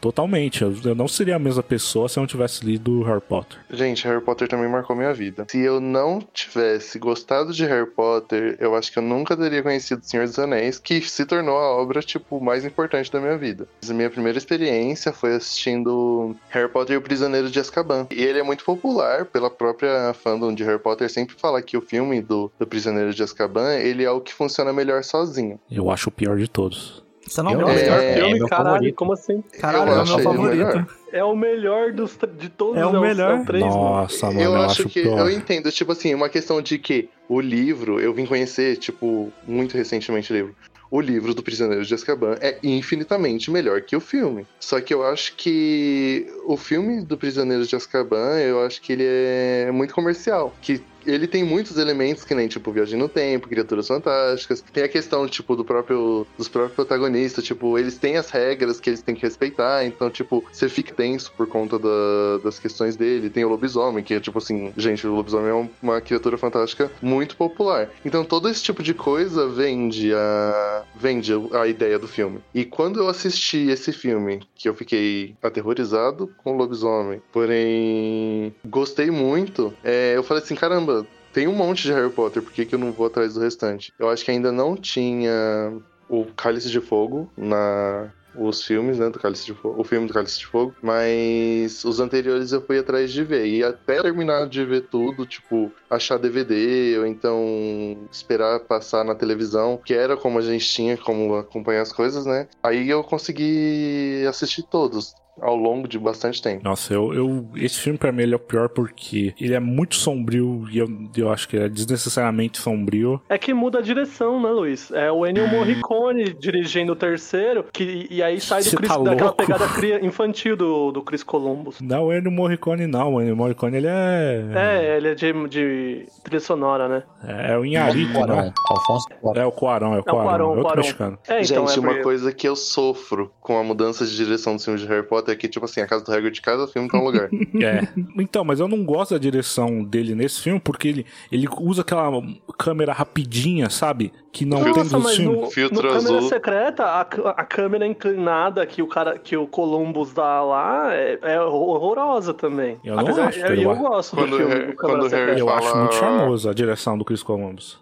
totalmente. Eu, não seria a mesma pessoa se eu não tivesse lido Harry Potter. Gente, Harry Potter também marcou minha vida. Se eu não tivesse gostado de Harry Potter, eu acho que eu nunca teria conhecido Senhor dos Anéis, que se tornou a obra, tipo, mais importante da minha vida. Mas a minha primeira experiência foi assistindo Harry Potter e o Prisioneiro de Azkaban. E ele é muito popular pela própria fandom de Harry Potter, sempre fala que o filme do, do Prisioneiro de Azkaban, ele é o que funciona melhor sozinho. Eu acho o pior de todos. Você não? É, Melhor é filme, meu caralho, favorito. como assim? Caralho, eu é o meu favorito. melhor. É o melhor dos, de todos É o os- melhor. três. Nossa, mano, eu eu, acho acho que pior. eu entendo, tipo assim, uma questão de que o livro, eu vim conhecer, tipo, muito recentemente o livro. O livro do Prisioneiro de Azkaban é infinitamente melhor que o filme. Só que eu acho que o filme do Prisioneiro de Azkaban, eu acho que ele é muito comercial. Que ele tem muitos elementos que nem, tipo, viagem no tempo, criaturas fantásticas. Tem a questão, tipo, do próprio, dos próprios protagonistas. Tipo, eles têm as regras que eles têm que respeitar. Então, tipo, você fica tenso por conta da- das questões dele. Tem o lobisomem, que é, tipo assim, gente, o lobisomem é um- uma criatura fantástica muito popular. Então, todo esse tipo de coisa vende a, vende a ideia do filme. E quando eu assisti esse filme, que eu fiquei aterrorizado com o lobisomem, porém gostei muito, é, eu falei assim, caramba, tem um monte de Harry Potter, por que, que eu não vou atrás do restante? Eu acho que ainda não tinha o Cálice de Fogo na os filmes, né, do Cálice de Fogo, o filme do Cálice de Fogo, mas os anteriores eu fui atrás de ver e até terminar de ver tudo, tipo, achar DVD ou então esperar passar na televisão, que era como a gente tinha como acompanhar as coisas, né? Aí eu consegui assistir todos ao longo de bastante tempo. Nossa, eu, eu- esse filme pra mim ele é o pior porque ele é muito sombrio e eu, eu acho que é desnecessariamente sombrio. É que muda a direção, né, Luiz? É o Ennio Morricone dirigindo o terceiro, que, e aí sai do Você Chris, tá daquela louco? pegada cria- infantil do, do Chris Columbus. Não é o Ennio Morricone, não. O Ennio Morricone ele é. É, ele é de, de trilha sonora, né? É, o Inharito, né? Cuarón. Alfonso Cuarón. É o Quarão, é o É o Quarão. Cuarón, É outro Cuarón. mexicano. É, então, Gente, é uma coisa que eu sofro com a mudança de direção dos filmes de Harry Potter é que, tipo assim, a casa do Hagrid de cada filme tá um lugar. É. Então, mas eu não gosto da direção dele nesse filme porque ele, ele usa aquela câmera rapidinha, sabe? Que não tem Nossa, mas filmes. no, Filtro no câmera azul. secreta, a, a câmera inclinada que o cara, que o Columbus dá lá é, é horrorosa também. Eu não Apesar- acho, eu, Pedro. eu gosto Quando do filme Harry- do câmera quando Harry- secreta. Eu fala- acho muito charmoso a direção do Chris Columbus.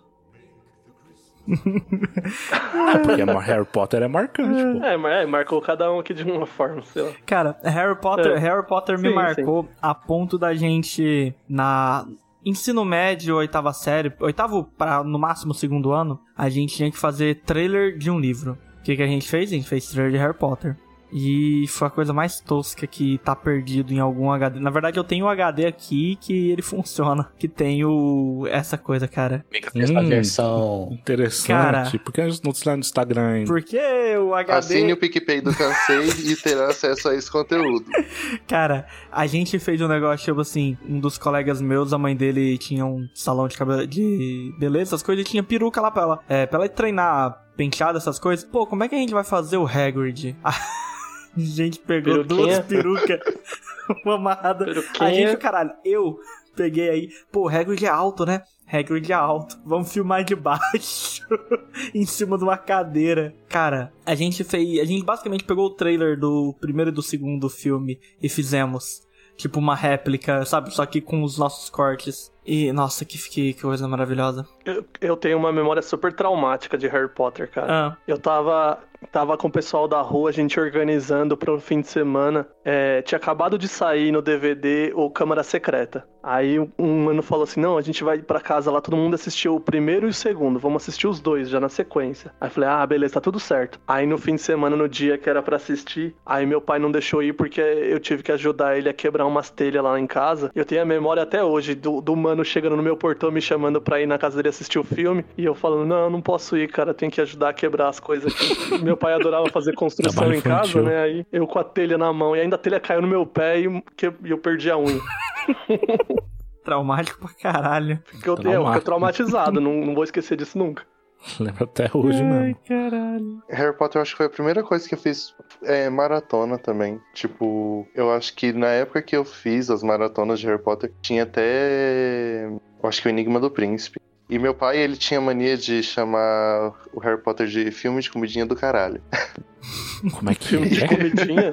É porque Harry Potter é marcante, pô. É, mas é, marcou cada um aqui de uma forma, sei lá. Cara, Harry Potter, É. Harry Potter me Sim, marcou a ponto da gente na ensino médio, oitava série, oitavo para no máximo segundo ano, a gente tinha que fazer trailer de um livro. O que, que a gente fez? A gente fez trailer de Harry Potter. E foi a coisa mais tosca que tá perdido em algum HD. Na verdade, eu tenho um HD aqui que ele funciona. Que tem o... essa coisa, cara. Essa Hum. versão. Interessante. Cara. Por que a gente não está no Instagram ainda? Porque o HD... Assine o PicPay do Cansei e terá acesso a esse conteúdo. Cara, a gente fez um negócio, tipo assim, um dos colegas meus, a mãe dele tinha um salão de cabelo de beleza, essas coisas, e tinha peruca lá pra ela. É, pra ela treinar penteado, essas coisas. Pô, como é que a gente vai fazer o Hagrid? A gente pegou Peruquinha. duas perucas, uma amarrada. A Peruquinha. gente, caralho, eu peguei aí. Pô, o Hagrid é alto, né? Hagrid é alto. Vamos filmar de baixo. em cima de uma cadeira. Cara, a gente fez. A gente basicamente pegou o trailer do primeiro e do segundo filme e fizemos. Tipo uma réplica, sabe? Só que com os nossos cortes. E, nossa, que, que, que coisa maravilhosa. Eu, eu tenho uma memória super traumática de Harry Potter, cara. Ah, Eu tava, tava com o pessoal da rua, a gente organizando para o fim de semana. É, tinha acabado de sair no DVD o Câmara Secreta. Aí um- mano falou assim: não, a gente vai pra casa lá, todo mundo assistiu o primeiro e o segundo, vamos assistir os dois já na sequência. Aí falei: ah, beleza, tá tudo certo. Aí no fim de semana, no dia que era pra assistir, aí meu pai não deixou ir porque eu tive que ajudar ele a quebrar umas telhas lá em casa. Eu tenho a memória até hoje do, do mano chegando no meu portão me chamando pra ir na casa dele assistir o filme e eu falando: não, não posso ir, cara, tenho que ajudar a quebrar as coisas aqui. meu pai adorava fazer construção Trabalho em casa, infantil. né? Aí eu com a telha na mão e ainda a telha caiu no meu pé e que eu- e eu perdi a unha. traumático pra caralho. Fiquei, eu, fiquei traumatizado, não, não vou esquecer disso nunca. Lembro até hoje mesmo. caralho. Harry Potter eu acho que foi a primeira coisa que eu fiz é, maratona também. Tipo, eu acho que na época que eu fiz as maratonas de Harry Potter, tinha até. Eu acho que o Enigma do Príncipe. E meu pai, ele tinha mania de chamar o Harry Potter de filme de comidinha do caralho. Como é que Filme de é? comidinha.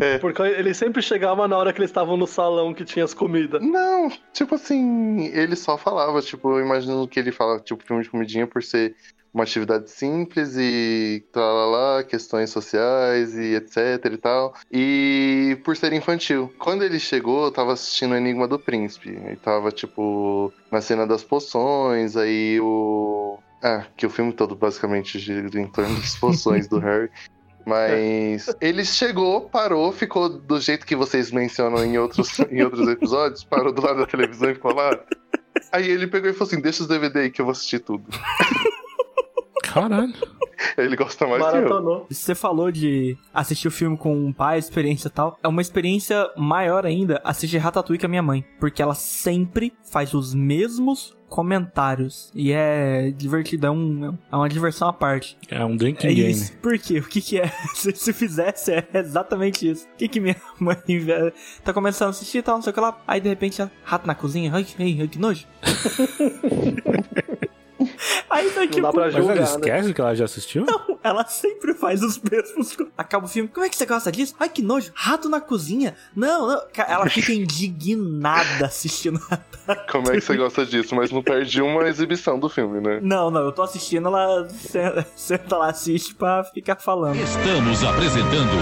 É. Porque ele sempre chegava na hora que eles estavam no salão que tinha as comidas. Não, tipo assim, ele só falava, tipo, eu imagino que ele fala, tipo, filme de comidinha por ser uma atividade simples e lá, questões sociais e etc e tal. E por ser infantil. Quando ele chegou, eu tava assistindo o Enigma do Príncipe. E tava, tipo, na cena das poções, aí o. Ah, que o filme todo basicamente gira em torno das poções do Harry. Mas ele chegou, parou, ficou do jeito que vocês mencionam em outros, em outros episódios, parou do lado da televisão e ficou lá. Aí ele pegou e falou assim: deixa os DVD aí que eu vou assistir tudo. Caralho. Ele gosta mais que eu. Maratonou. Você falou de assistir o filme com um pai, experiência e tal. É uma experiência maior ainda assistir Ratatouille com a minha mãe. Porque ela sempre faz os mesmos comentários. E é divertido, é, um, é uma diversão à parte. É um drinking É game. isso. Por quê? O que que é? Se, se fizesse, é exatamente isso. O que que minha mãe tá começando a assistir e tal, não sei o que lá. Aí de repente, ela, rato na cozinha. Ai, ai, ai que nojo. Aí daqui Não dá pra pouco, Mas ela julgar, né? esquece que ela já assistiu? ela sempre faz os mesmos. Acaba o filme. Como é que você gosta disso? Ai, que nojo. Rato na cozinha. Não, não. Ela fica indignada assistindo. Como é que você gosta disso? Mas não perde uma exibição do filme, né? Não, não. Eu tô assistindo, ela se- senta lá, assiste pra ficar falando. Estamos apresentando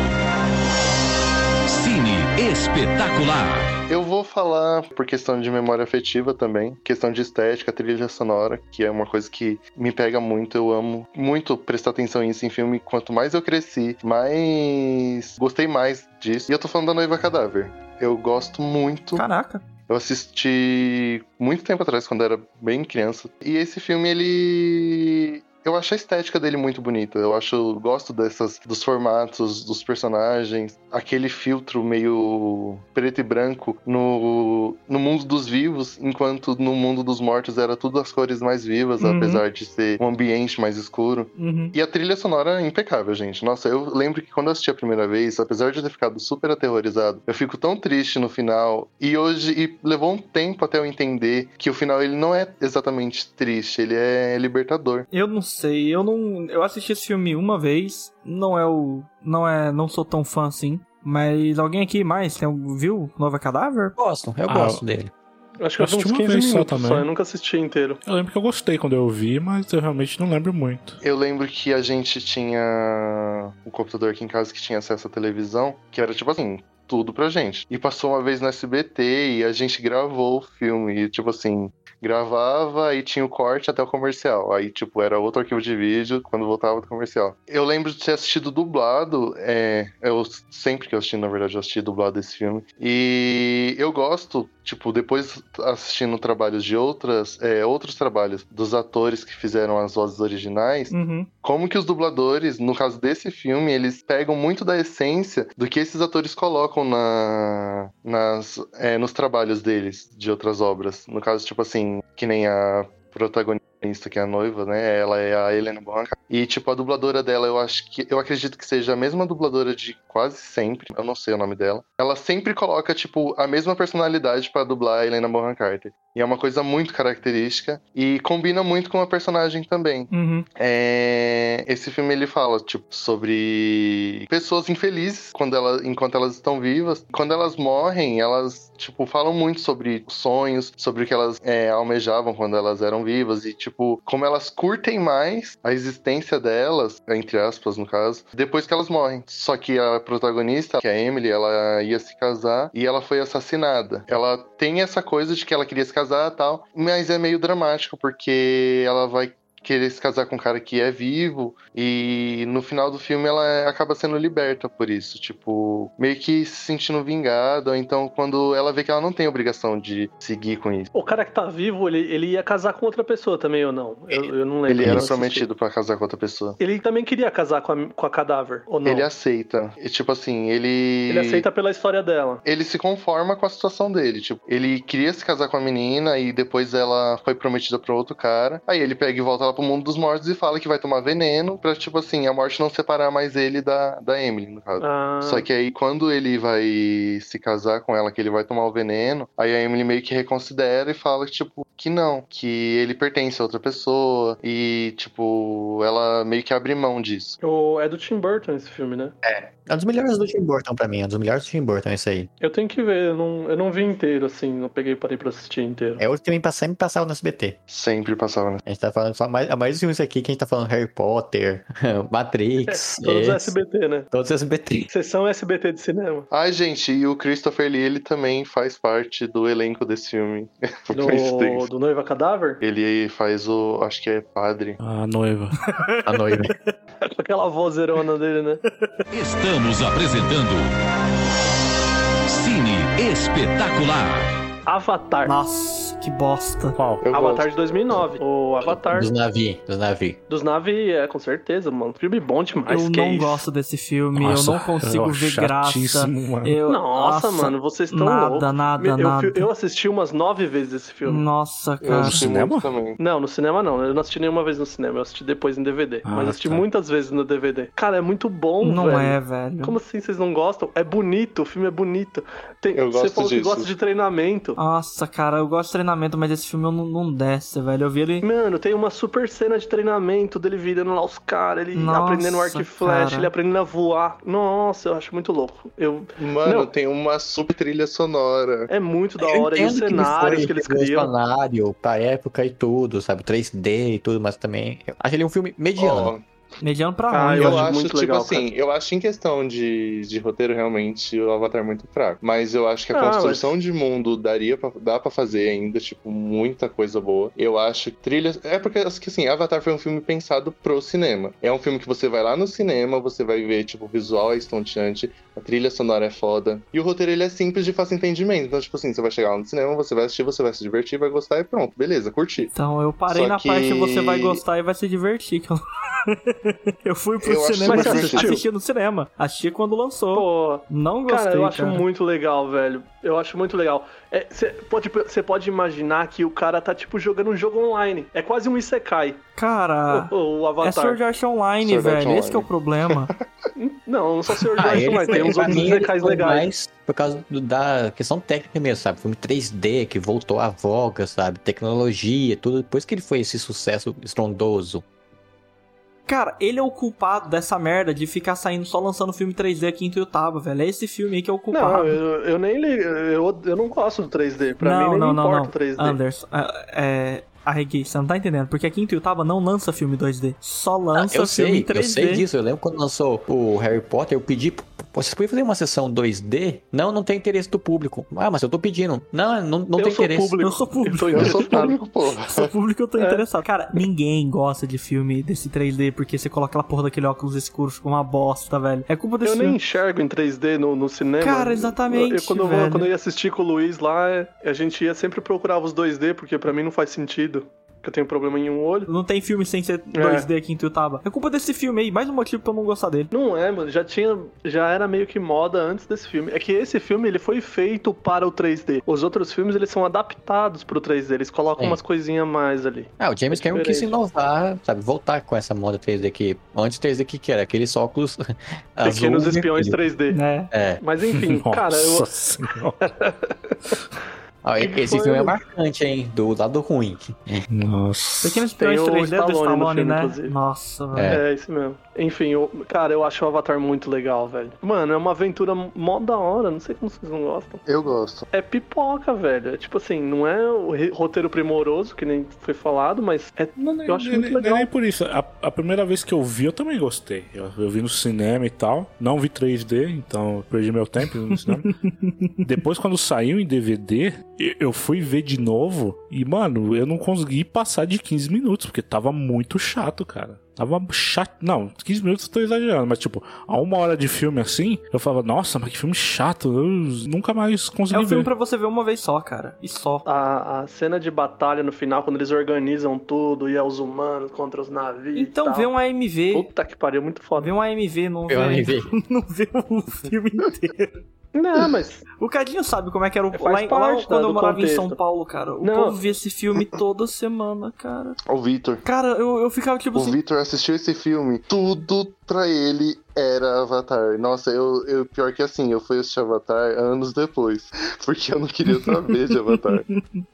Cine Espetacular. Eu vou falar por questão de memória afetiva também, questão de estética, trilha sonora, que é uma coisa que me pega muito. Eu amo muito prestar atenção nisso em filme. Quanto mais eu cresci, mais gostei mais disso. E eu tô falando da Noiva Cadáver. Eu gosto muito. Caraca. Eu assisti muito tempo atrás, quando era bem criança. E esse filme, ele. Eu acho a estética dele muito bonita. Eu acho, gosto dessas, dos formatos, dos personagens, aquele filtro meio preto e branco no, no mundo dos vivos, enquanto no mundo dos mortos era tudo as cores mais vivas, Uhum. apesar de ser um ambiente mais escuro. Uhum. E a trilha sonora é impecável, gente. Nossa, eu lembro que quando eu assisti a primeira vez, apesar de eu ter ficado super aterrorizado, eu fico tão triste no final. E hoje, e levou um tempo até eu entender que o final ele não é exatamente triste, ele é libertador. Eu não sei, eu não. Eu assisti esse filme uma vez. Não é o. Não é. Não sou tão fã assim. Mas alguém aqui mais tem, viu Nova Cadáver? Gosto, eu Ah, gosto dele. Acho que eu assisti uns uma 15 vez só minutos só, também. eu nunca assisti inteiro. Eu lembro que eu gostei quando eu vi, mas eu realmente não lembro muito. Eu lembro que a gente tinha um computador aqui em casa que tinha acesso à televisão, que era tipo assim, tudo pra gente. E passou uma vez no SBT e a gente gravou o filme. E tipo assim, gravava e tinha o corte até o comercial. Aí, tipo, era outro arquivo de vídeo quando voltava do comercial. Eu lembro de ter assistido dublado. É, eu sempre que eu assisti, na verdade, eu assisti dublado esse filme. E eu gosto, tipo, depois assistindo trabalhos de outras, é, outros trabalhos dos atores que fizeram as vozes originais, Uhum. como que os dubladores, no caso desse filme, eles pegam muito da essência do que esses atores colocam na, nas, é, nos trabalhos deles, de outras obras. No caso, tipo assim, que nem a protagonista, que é a noiva, né? Ela é a Helena Bonham. E, tipo, a dubladora dela, eu acho que. Eu acredito que seja a mesma dubladora de quase sempre. Eu não sei o nome dela. Ela sempre coloca, tipo, a mesma personalidade pra dublar a Helena Bonham Carter. E é uma coisa muito característica. E combina muito com a personagem também. Uhum. É, Esse filme ele fala tipo sobre pessoas infelizes quando ela, enquanto elas estão vivas. Quando elas morrem, elas tipo falam muito sobre sonhos, sobre o que elas é, almejavam quando elas eram vivas e tipo como elas curtem mais a existência delas, entre aspas no caso, depois que elas morrem. Só que a protagonista, que é a Emily, ela ia se casar e ela foi assassinada. Ela tem essa coisa de que ela queria se casar e tal, mas é meio dramático porque ela vai querer se casar com um cara que é vivo e no final do filme ela acaba sendo liberta por isso, tipo, meio que se sentindo vingada, ou então quando ela vê que ela não tem obrigação de seguir com isso. O cara que tá vivo, ele, ele ia casar com outra pessoa também ou não? Eu, eu não lembro. Ele era prometido pra casar com outra pessoa. Ele também queria casar com a, com a cadáver, ou não? Ele aceita. E, tipo assim, ele. Ele aceita pela história dela. Ele se conforma com a situação dele. Tipo, ele queria se casar com a menina e depois ela foi prometida pra outro cara. Aí ele pega e volta lá pro mundo dos mortos e fala que vai tomar veneno pra, tipo assim, a morte não separar mais ele da, da Emily, no caso. Ah, Só que aí, quando ele vai se casar com ela, que ele vai tomar o veneno, aí a Emily meio que reconsidera e fala, tipo, que não, que ele pertence a outra pessoa e, tipo, ela meio que abre mão disso. o- é do Tim Burton esse filme, né? É um dos melhores do Tim Burton pra mim, é um dos melhores do Tim Burton, esse aí. Eu tenho que ver, eu não, eu não vi inteiro, assim, não peguei e parei pra assistir inteiro. É outro que sempre passava no SBT. Sempre passava, né? A gente tá falando só mais, a mais filmes aqui que a gente tá falando Harry Potter, Matrix, Todos esse, SBT, né? todos SBT. Sessão SBT de cinema. Ai, gente, e o Christopher Lee, ele também faz parte do elenco desse filme. Do, do Noiva Cadáver? Ele faz o. Acho que é padre. A noiva. A noiva. Com aquela vozerona dele, né? Estamos apresentando Cine Espetacular. Avatar. Nossa, que bosta. Qual? Eu Avatar gosto. de 2009. O Avatar Dos navios, dos navios. dos Navi, é, com certeza, mano. Filme bom demais. eu que não é isso? gosto desse filme, Nossa, eu não consigo eu ver graça. mano. Eu, Nossa, mano, vocês estão nada, loucos. nada, eu, nada. Eu assisti umas nove vezes esse filme. Nossa, Eu cara. assisti cinema? também. Não, no cinema não. Eu não assisti nenhuma vez no cinema. Eu assisti depois em DVD. Ah, mas assisti tá. muitas vezes no DVD. Cara, é muito bom, Não velho. é, velho. Como assim vocês não gostam? É bonito, o filme é bonito. Tem, Eu você gosto falou que disso. gosta de treinamento. Nossa, cara, eu gosto de treinamento, mas esse filme eu não, não desce, velho. Eu vi ele. Mano, tem uma super cena de treinamento dele virando lá os caras, ele Nossa, aprendendo arco e flecha, cara. ele aprendendo a voar. Nossa, eu acho muito louco. Eu, Mano, Não. tem uma super trilha sonora. é muito da hora. E os entendo que cenários foi que eles criam. revolucionário pra época e tudo, sabe? 3D e tudo, mas também. Eu acho ele um filme mediano. Ó, Mediano pra Ah, ruim, eu eu velho. acho muito tipo legal, assim, eu acho em questão de, de roteiro, realmente, o Avatar é muito fraco. Mas eu acho que a Ah, construção de mundo daria pra, dá pra fazer ainda, tipo, muita coisa boa. Eu acho que trilhas. É porque, assim, Avatar foi um filme pensado pro cinema. É um filme que você vai lá no cinema, você vai ver, tipo, o visual é estonteante, a trilha sonora é foda. E o roteiro, ele é simples de fácil entendimento. Então, tipo assim, você vai chegar lá no cinema, você vai assistir, você vai se divertir, vai gostar e pronto, beleza, curti. Então eu parei Só na que- parte você vai gostar e vai se divertir. que eu- eu fui pro Eu cinema e você assisti, assistiu? no cinema. Assisti quando lançou. Pô, Não gostei, Cara, eu acho cara. muito legal, velho. Eu acho muito legal. Você pode, cê pode imaginar que o cara tá, tipo, jogando um jogo online. É quase um Isekai, Cara, o, o é Avatar. Sword Art Online, Sword Art velho. Esse que é o Online. problema. Não, não só Sword Ah, Art ele Online, foi, tem uns outros Isekais legais. mais por causa do- da questão técnica mesmo, sabe? Filme 3D que voltou à voga, sabe? Tecnologia, tudo. Depois que ele foi esse sucesso estrondoso. Cara, ele é o culpado dessa merda de ficar saindo só lançando filme 3D aqui em Tuiutaba, velho. É esse filme aí que é o culpado. Não, eu, eu nem ligo. Eu, eu não gosto do 3D. Pra não, mim nem não, me não, importa não. o 3D. Anderson, é, é, Arregui, você não tá entendendo. Porque aqui em Tuiutaba não lança filme 2D. Só lança eu filme sei, 3D. eu sei disso. Eu lembro quando lançou o Harry Potter, eu pedi. "Pô, Vocês podem fazer uma sessão 2D? Não, não tem interesse do público. Ah, mas eu tô pedindo. Não, não, não eu tem interesse. público. Eu sou público. Eu sou público, porra. Sou público, eu tô É. interessado. Cara, ninguém gosta de filme desse 3D porque você coloca aquela porra daquele óculos escuro, fica uma bosta, velho. É culpa desse Eu nem filme. enxergo em 3D no, no cinema. Cara, exatamente, Eu, quando, eu, quando eu ia assistir com o Luiz lá, é, a gente ia sempre procurava os 2D, porque pra mim não faz sentido. Porque eu tenho problema em um olho. Não tem filme sem ser 2D aqui em Tuiutaba. É culpa desse filme aí. Mais um motivo pra eu não gostar dele. Não é, mano. Já tinha. Já era meio que moda antes desse filme. É que esse filme ele foi feito para o 3D. Os outros filmes eles são adaptados pro 3D. Eles colocam É. umas coisinhas a mais ali. Ah, o James É Cameron quis inovar, sabe? Voltar com essa moda 3D que antes 3D que, que era? Aqueles óculos Pequenos azul espiões vermelho. 3D. Né? É. Mas enfim, Nossa cara, eu. Ah, esse foi? filme é marcante, hein? Do lado ruim. Nossa. Pequenos Espiões o 3D do Stallone no Stallone, filme, né? inclusive. Nossa, velho. É. É, isso mesmo. Enfim, eu- cara, eu acho o Avatar muito legal, velho. Mano, é uma aventura mó da hora. Não sei como vocês não gostam. Eu gosto. É pipoca, velho. É tipo assim, não é o roteiro primoroso, que nem foi falado, mas é. Não, Eu acho nem- muito legal. nem por isso. A, a primeira vez que eu vi, eu também gostei. Eu, eu vi no cinema e tal. Não vi 3D, então perdi meu tempo no cinema. Depois, quando saiu em DVD, eu- eu fui ver de novo e, mano, eu não consegui passar de 15 minutos, porque tava muito chato, cara. Tava chato. Não, 15 minutos eu tô exagerando, mas tipo, a uma hora de filme assim, eu falava, nossa, mas que filme chato. Eu nunca mais É consegui um filme ver. pra você ver uma vez só, cara. E só. A, a cena de batalha no final, quando eles organizam tudo e é os humanos contra os navios. e Então tal. vê um AMV. Puta que pariu, muito foda. Vê um AMV, não Vê um vê, AMV. não vê o filme inteiro. Não, mas O Cadinho sabe como é que era o. Faz Lá, em- lá parte, quando né, eu morava em contexto. São Paulo, cara, o Não. povo via esse filme toda semana, cara. O Vitor. Cara, eu, eu ficava tipo O assim. Vitor assistiu esse filme, tudo pra ele era Avatar. Nossa, eu, eu pior que assim, eu fui assistir Avatar anos depois, porque eu não queria saber de Avatar.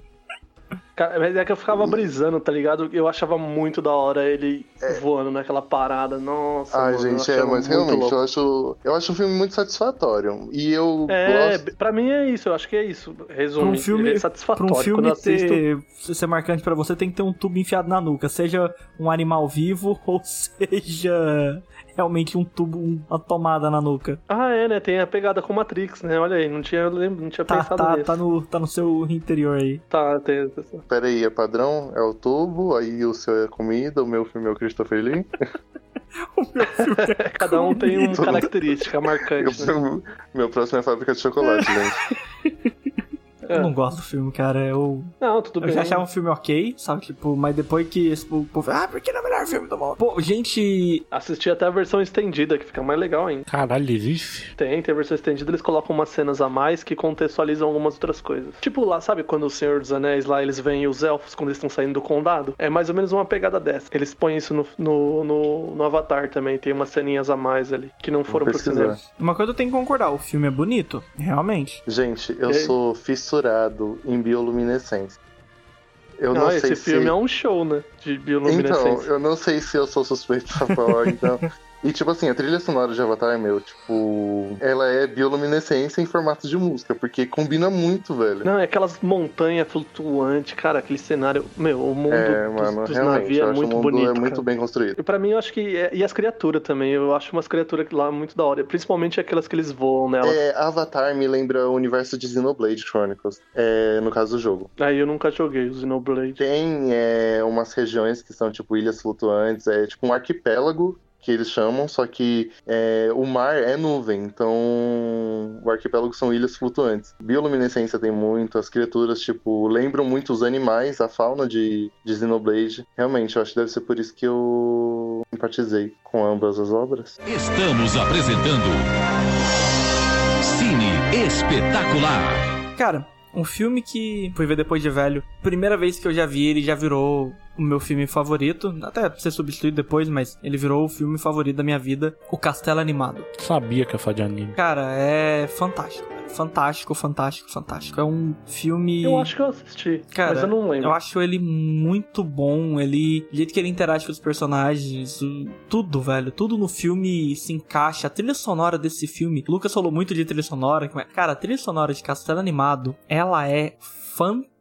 Cara, mas é que eu ficava brisando, tá ligado? Eu achava muito da hora ele voando naquela parada. Nossa, Ai, mano, eu gente, é, mas realmente louco. eu acho, eu acho um filme muito satisfatório. E eu É, gosto. pra mim é isso, eu acho que é isso. Pra Resumo, um filme, é pra satisfatório. um Quando filme eu assisto, ter, ser marcante pra você, tem que ter um tubo enfiado na nuca. Seja um animal vivo ou seja realmente um tubo, uma tomada na nuca. Ah, é, né? Tem a pegada com Matrix, né? Olha aí, não tinha, não tinha Tá, pensado tá, nisso. tá, no, tá no seu interior aí. Tá, tem. Pera aí, é padrão? É o tubo, aí o seu é comida, o meu filme é o Christopher Lee. Cada um tem uma característica marcante, né? meu, meu próximo é fábrica de chocolate, gente. Eu não gosto do filme, cara. Eu, Não, tudo eu bem. já achava um filme ok, sabe? Tipo, mas depois que esse povo. povo, Ah, porque não é o melhor filme do mundo? Pô, gente. Assisti até a versão estendida, que fica mais legal ainda. Caralho, existe? Tem, tem a versão estendida, eles colocam umas cenas a mais que contextualizam algumas outras coisas. Tipo lá, sabe quando o Senhor dos Anéis lá, eles veem os elfos quando eles estão saindo do condado? É mais ou menos uma pegada dessa. Eles põem isso no, no, no, no Avatar também, tem umas ceninhas a mais ali, que não foram pro cinema. Uma coisa eu tenho que concordar: o filme é bonito, realmente. Gente, eu E aí? sou fissurado em bioluminescência. Eu não, Não, sei esse se... filme é um show, né? De Então, bioluminescência. eu não sei se eu sou suspeito pra falar, então. E, tipo assim, a trilha sonora de Avatar, meu, tipo. Ela é bioluminescência em formato de música, porque combina muito, velho. Não, é aquelas montanhas flutuantes, cara, aquele cenário. Meu, o mundo é, dos, mano, dos realmente. navios é muito bonito. é muito cara. bem construído. E pra mim, eu acho que. é- E as criaturas também. Eu acho umas criaturas lá muito da hora. Principalmente aquelas que eles voam nelas. É, Avatar me lembra o universo de Xenoblade Chronicles, é, no caso do jogo. Aí eu nunca joguei o Xenoblade. Tem é, umas regiões que são tipo ilhas flutuantes, é tipo um arquipélago que eles chamam, só que é, o mar é nuvem, então o arquipélago são ilhas flutuantes. Bioluminescência tem muito, as criaturas tipo lembram muito os animais, a fauna de, de Xenoblade. Realmente, eu acho que deve ser por isso que eu empatizei com ambas as obras. Estamos apresentando Cine Espetacular. Cara, um filme que fui ver depois de velho. Primeira vez que eu já vi ele, já virou o meu filme favorito. Até ser substituído depois, mas ele virou o filme favorito da minha vida. O Castelo Animado. Sabia que ia falar de anime. Cara, é fantástico. Fantástico, fantástico, fantástico. É um filme. Eu acho que eu assisti, Cara, mas eu não lembro. Eu acho ele muito bom. Ele. O jeito que ele interage com os personagens. tudo, velho. Tudo no filme se encaixa. A trilha sonora desse filme. O Lucas falou muito de trilha sonora. mas, Cara, a trilha sonora de Castelo Animado, ela é fantástica.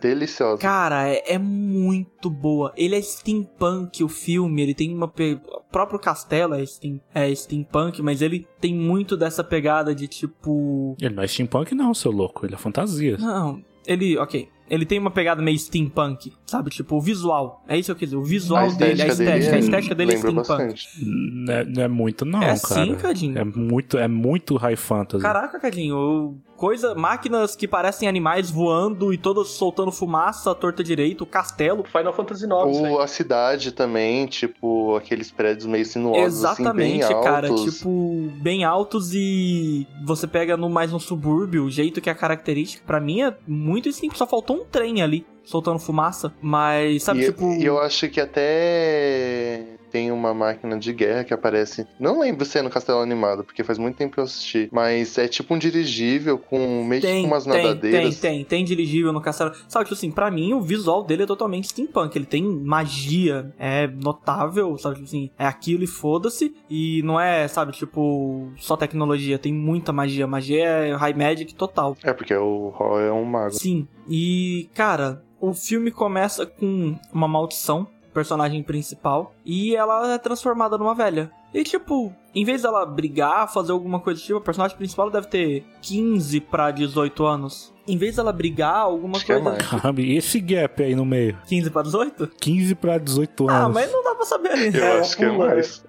Deliciosa. Cara, é, é muito boa. Ele é steampunk, o filme. Ele tem uma. Pe... O próprio castelo é, steam... é steampunk, mas ele tem muito dessa pegada de tipo. Ele não é steampunk, não, seu louco. Ele é fantasia. Não, ele. Ok. Ele tem uma pegada meio steampunk, sabe? Tipo, o visual. É isso que eu quis dizer. O visual dele, a estética. a estética dele é lembra steampunk. bastante. Não é, não é muito, não, É cara. sim, Cadinho. É muito, é muito high fantasy. Caraca, Cadinho, coisa, máquinas que parecem animais voando e todas soltando fumaça, torta direito, o castelo. Final Fantasy IX. Ou a cidade também, tipo, aqueles prédios meio sinuosos, Exatamente, assim, bem cara. altos. Tipo, bem altos e você pega no mais no subúrbio, o jeito que é característico. Pra mim é muito simples, só faltou um trem ali. Soltando fumaça, mas sabe, e, tipo. e eu acho que até tem uma máquina de guerra que aparece. Não lembro se é no Castelo Animado, porque faz muito tempo que eu assisti. Mas é tipo um dirigível com meio Tem, com umas tem, tem, nadadeiras. tem, tem dirigível no castelo. Sabe, tipo assim, pra mim o visual dele é totalmente steampunk. Ele tem magia, é notável, sabe, tipo assim, é aquilo e foda-se. E não é, sabe, tipo, só tecnologia, tem muita magia. Magia é high magic total. É, porque o Hall é um mago. Sim, e cara, o filme começa com uma maldição, personagem principal, e ela é transformada numa velha. E tipo, em vez dela brigar, fazer alguma coisa tipo, a personagem principal deve ter 15 pra 18 anos. Em vez dela brigar, alguma Acho é coisa. Caramba, e esse gap aí no meio? 15 pra 18? 15 pra 18 anos. Ah, mas não dá pra saber ali. Eu É, acho que é mais.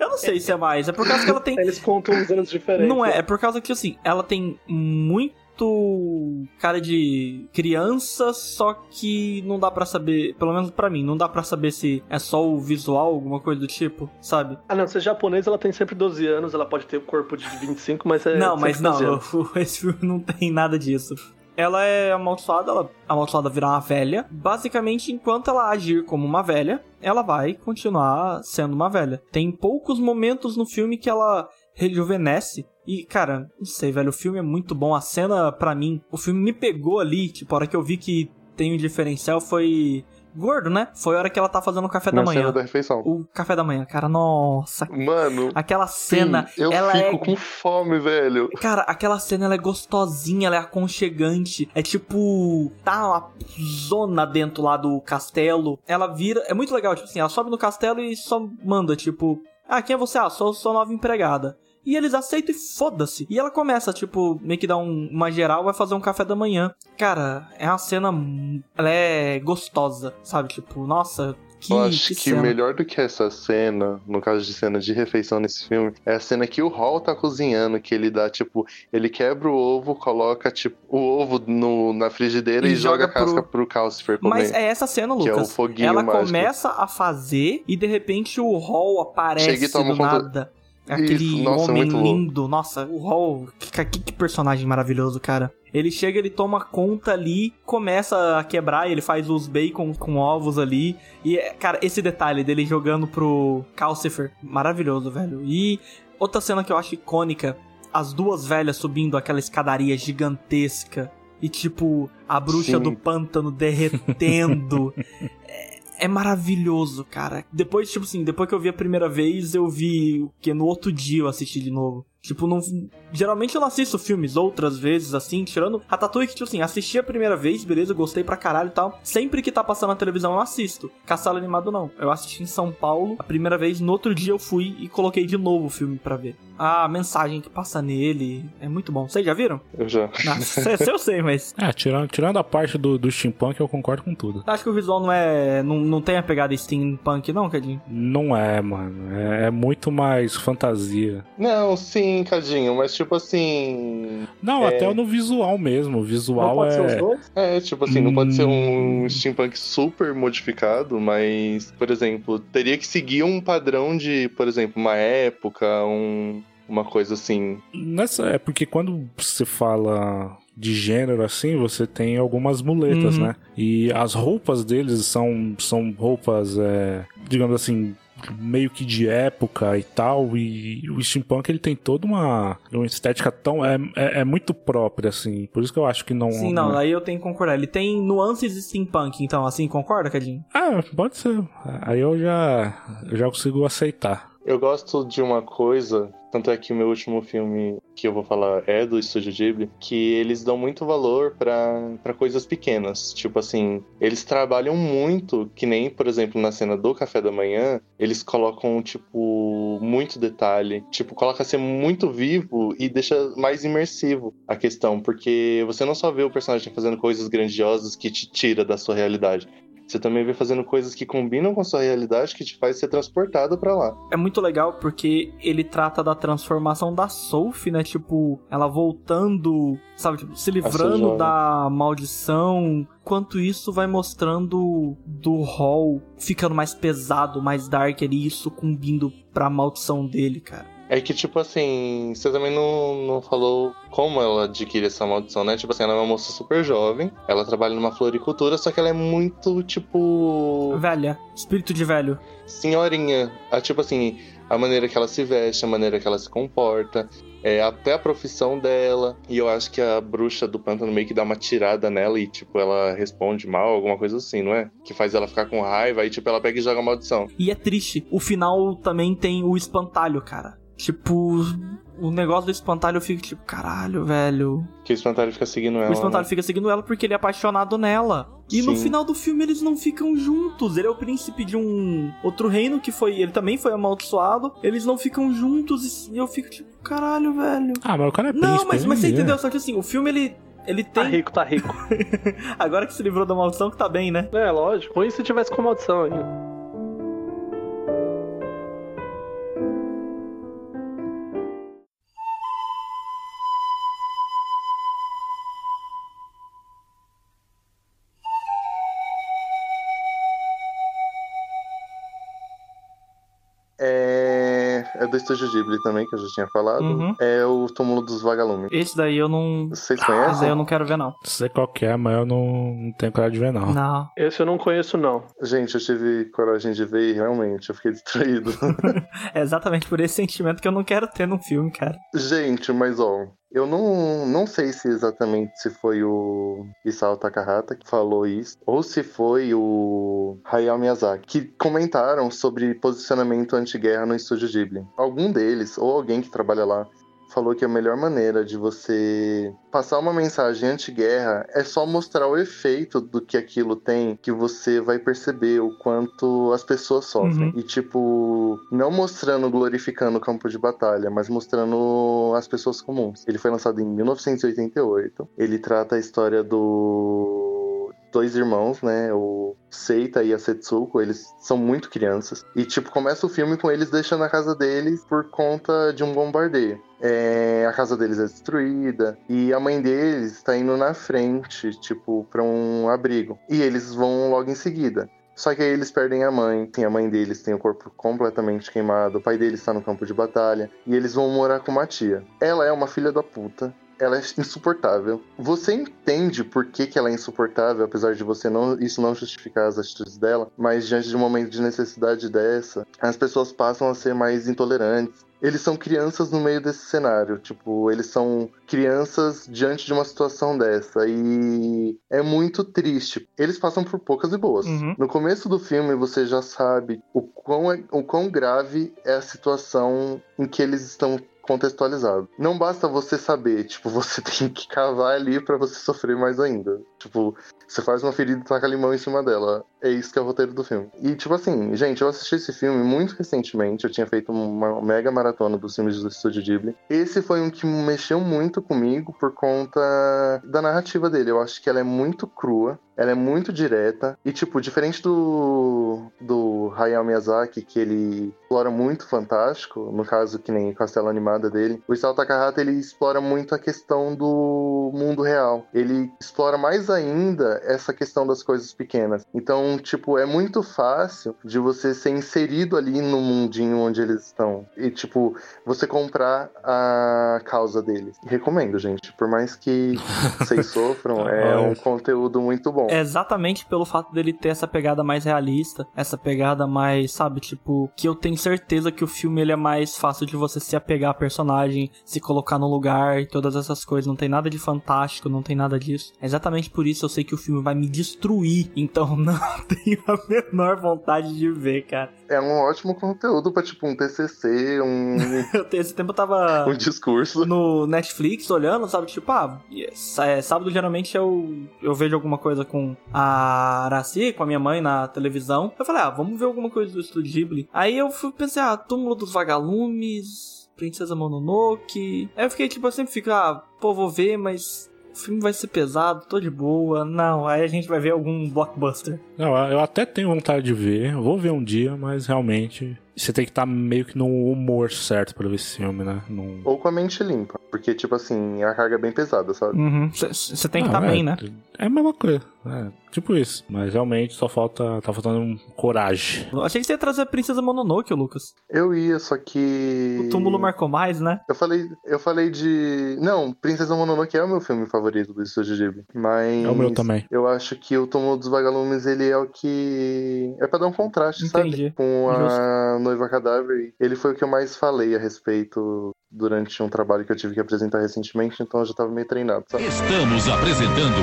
Eu não sei se é mais. É por causa que ela tem. Eles contam uns anos diferentes. Não é, é por causa que assim, ela tem muito muito cara de criança, só que não dá pra saber, pelo menos pra mim, não dá pra saber se é só o visual, alguma coisa do tipo, sabe? Ah, não, ser japonesa, ela tem sempre 12 anos, ela pode ter o corpo de 25, mas é. não, mas 12 não, anos. esse filme não tem nada disso. Ela é amaldiçoada, ela a amaldiçoada virar uma velha. Basicamente, enquanto ela agir como uma velha, ela vai continuar sendo uma velha. Tem poucos momentos no filme que ela rejuvenesce. E, cara, não sei, velho, o filme é muito bom. A cena, pra mim, o filme me pegou ali, tipo, a hora que eu vi que tem um diferencial foi. Gordo, né? Foi a hora que ela tá fazendo o café da Na cena manhã. da refeição. O café da manhã, cara, nossa. Mano, Aquela cena, sim, eu ela fico é com fome, velho. Cara, aquela cena ela é gostosinha, ela é aconchegante. É tipo. Tá uma zona dentro lá do castelo. Ela vira. É muito legal, tipo assim, ela sobe no castelo e só manda, tipo. Ah, quem é você? Ah, sou sua nova empregada. E eles aceitam e foda-se. E ela começa, tipo, meio que dar um- uma geral, vai fazer um café da manhã. Cara, é uma cena. Ela é gostosa, sabe? Tipo, nossa, que. eu acho que que, melhor do que essa cena, no caso de cena de refeição nesse filme, é a cena que o Hall tá cozinhando, que ele dá, tipo, ele quebra o ovo, coloca, tipo, o ovo no, na frigideira E e, joga, joga a casca pro- pro Calcifer comer. Mas é essa cena, Que é o Lucas. foguinho ela mágico. começa a fazer e de repente o Hall aparece Chega e toma do conta- nada. Aquele Isso, nossa, homem muito louco. lindo. Nossa, o Hall. Que, que, que personagem maravilhoso, cara. Ele chega, ele toma conta ali, começa a quebrar, ele faz os bacon com ovos ali. E, cara, esse detalhe dele jogando pro Calcifer, maravilhoso, velho. E outra cena que eu acho icônica: as duas velhas subindo aquela escadaria gigantesca. E tipo, a bruxa Sim. do pântano derretendo. É- maravilhoso, cara. Depois, tipo assim, depois que eu vi a primeira vez, eu vi que no outro dia eu assisti de novo. Tipo, não. Geralmente eu não assisto filmes outras vezes, assim, tirando a Tatuí que, tipo assim, assisti a primeira vez, beleza, gostei pra caralho e tal. Sempre que tá passando na televisão eu assisto. Castelo Animado não. Eu assisti em São Paulo a primeira vez, no outro dia eu fui e coloquei de novo o filme pra ver. A mensagem que passa nele é muito bom. Vocês já viram? Eu já. Nossa, esse eu sei, mas. É, tirando, tirando a parte do, do steampunk, eu concordo com tudo. Acho que o visual não é. Não, não tem a pegada steampunk, não, Cadinho? Não é, mano. É, é muito mais fantasia. Não, sim, Cadinho, mas tipo assim. Não, É. até no visual mesmo. O Não visual pode ser os é. dois? É, tipo assim, não pode ser Hum. um steampunk super modificado, mas, por exemplo, teria que seguir um padrão de, por exemplo, uma época, um, uma coisa assim. Nessa, é porque quando você fala de gênero assim, você tem algumas muletas, Uhum. né? E as roupas deles são, são roupas, é, digamos assim, meio que de época e tal. E o steampunk ele tem toda uma, uma estética tão. É, é, é muito própria, assim. Por isso que eu acho que não. Sim, não, aí eu tenho que concordar. Ele tem nuances steampunk, então, assim, concorda, Cadinho? Ah, pode ser. Aí eu já, eu já consigo aceitar. Eu gosto de uma coisa, tanto é que o meu último filme que eu vou falar é do Estúdio Ghibli, que eles dão muito valor pra coisas pequenas. Tipo assim, eles trabalham muito, que nem, por exemplo, na cena do café da manhã, eles colocam, tipo, muito detalhe. Tipo, coloca ser muito vivo e deixa mais imersivo a questão, porque você não só vê o personagem fazendo coisas grandiosas que te tira da sua realidade. Você também vê fazendo coisas que combinam com a sua realidade, que te faz ser transportado pra lá. É muito legal porque ele trata da transformação da Sophie, né? Tipo, ela voltando, sabe, tipo, se livrando da maldição. Quanto isso vai mostrando do Hall ficando mais pesado, mais dark ali, isso sucumbindo pra maldição dele, cara. É que, tipo assim, você também não, não falou como ela adquire essa maldição, né? Tipo assim, ela é uma moça super jovem, ela trabalha numa floricultura, só que ela é muito, tipo. Velha, espírito de velho. senhorinha. A, tipo assim, a maneira que ela se veste, a maneira que ela se comporta, é, até a profissão dela. E eu acho que a bruxa do pântano meio que dá uma tirada nela e, tipo, ela responde mal, alguma coisa assim, não é? Que faz ela ficar com raiva e, tipo, ela pega e joga a maldição. E é triste. O final também tem o espantalho, cara. Tipo, o negócio do espantalho fica tipo, caralho, velho. Que o espantalho fica seguindo ela. O espantalho né? fica seguindo ela porque ele é apaixonado nela. E no Sim. final do filme eles não ficam juntos. Ele é o príncipe de um outro reino que foi. Ele também foi amaldiçoado. Eles não ficam juntos e eu fico tipo, caralho, velho. Ah, mas o cara é príncipe. não, mas, mas você né? entendeu? Só que assim, o filme ele. Ele Tá tem. rico, tá rico. Agora que se livrou da maldição, que tá bem, né? É, lógico. Ruim se tivesse com maldição ainda. Estúdio Ghibli também, que eu já tinha falado. Uhum. É o Túmulo dos Vagalumes. Esse daí eu não. Vocês Esse daí conhecem? eu não quero ver, não. Sei qual que é, mas eu não, não tenho coragem de ver, não. Não. Esse eu não conheço, não. Gente, eu tive coragem de ver e realmente eu fiquei destruído. É exatamente por esse sentimento que eu não quero ter num filme, cara. Gente, mas ó, eu não, não sei se exatamente se foi o Isao Takahata que falou isso, ou se foi o Hayao Miyazaki, que comentaram sobre posicionamento anti-guerra no estúdio Ghibli. Algum deles, ou alguém que trabalha lá, falou que a melhor maneira de você passar uma mensagem anti-guerra é só mostrar o efeito do que aquilo tem, que você vai perceber o quanto as pessoas sofrem. Uhum. E, tipo, não mostrando, glorificando o campo de batalha, mas mostrando as pessoas comuns. Ele foi lançado em 1988. Ele trata a história do dois irmãos, né? O Seita e a Setsuko, eles são muito crianças. E, tipo, começa o filme com eles deixando a casa deles por conta de um bombardeio. É, a casa deles é destruída e a mãe deles está indo na frente, tipo, para um abrigo. E eles vão logo em seguida. Só que aí eles perdem a mãe, tem a mãe deles tem o corpo completamente queimado, o pai deles está no campo de batalha e eles vão morar com uma tia. Ela é uma filha da puta, ela é insuportável. Você entende por que, que ela é insuportável, apesar de você não isso não justificar as atitudes dela, mas diante de um momento de necessidade dessa, as pessoas passam a ser mais intolerantes. Eles são crianças no meio desse cenário, tipo, eles são crianças diante de uma situação dessa e é muito triste. Eles passam por poucas e boas. Uhum. No começo do filme você já sabe o quão, é- o quão grave é a situação em que eles estão contextualizados. Não basta você saber, tipo, você tem que cavar ali pra você sofrer mais ainda. Tipo, você faz uma ferida e taca limão em cima dela. É isso que é o roteiro do filme. E, tipo assim, gente, eu assisti esse filme muito recentemente. Eu tinha feito uma mega maratona dos filmes do Estúdio Ghibli. Esse foi um que mexeu muito comigo por conta da narrativa dele. Eu acho que ela é muito crua. Ela é muito direta. E, tipo, diferente do, do Hayao Miyazaki, que ele explora muito fantástico, no caso, que nem Castelo Animada dele, o Isao Takahata, ele explora muito a questão do mundo real. Ele explora mais ainda essa questão das coisas pequenas. Então, tipo, é muito fácil de você ser inserido ali no mundinho onde eles estão. E, tipo, você comprar a causa deles. Recomendo, gente. Por mais que vocês sofram, é um conteúdo muito bom. É exatamente pelo fato dele ter essa pegada mais realista, essa pegada mais, sabe, tipo, que eu tenho certeza que o filme ele é mais fácil de você se apegar a personagem, se colocar no lugar e todas essas coisas. Não tem nada de fantástico, não tem nada disso. É exatamente por isso eu sei que o filme vai me destruir, então não tenho a menor vontade de ver, cara. É um ótimo conteúdo pra, tipo, um TCC, um, esse tempo eu tava um discurso. no Netflix olhando, sabe? Tipo, ah, yes, é, sábado geralmente eu, eu vejo alguma coisa com a Araci, com a minha mãe na televisão. Eu falei, ah, vamos ver alguma coisa do Estúdio Ghibli. Aí eu fui pensei, ah, Túmulo dos Vagalumes, Princesa Mononoke. Aí eu fiquei tipo, eu sempre fico, ah, pô, vou ver, mas filme vai ser pesado, tô de boa. Não, aí a gente vai ver algum blockbuster. Não, eu até tenho vontade de ver, eu vou ver um dia, mas realmente você tem que estar meio que no humor certo pra ver esse filme, né? Num... Ou com a mente limpa. Porque, tipo assim, a carga é bem pesada, sabe? Uhum. Você tem que Ah, estar é, bem, né? É a mesma coisa, é, tipo isso. Mas realmente só falta, tá faltando um coragem. Eu achei que você ia trazer a Princesa Mononoke, Lucas. Eu ia, só que. O túmulo marcou mais, né? Eu falei, eu falei de. Não, Princesa Mononoke é o meu filme favorito do Estúdio Ghibli. Mas. É o meu também. Eu acho que o Túmulo dos Vagalumes, ele é o que. É pra dar um contraste, Entendi. sabe? Com a Noiva Cadáver. Ele foi o que eu mais falei a respeito durante um trabalho que eu tive que apresentar recentemente, então eu já tava meio treinado, sabe? Estamos apresentando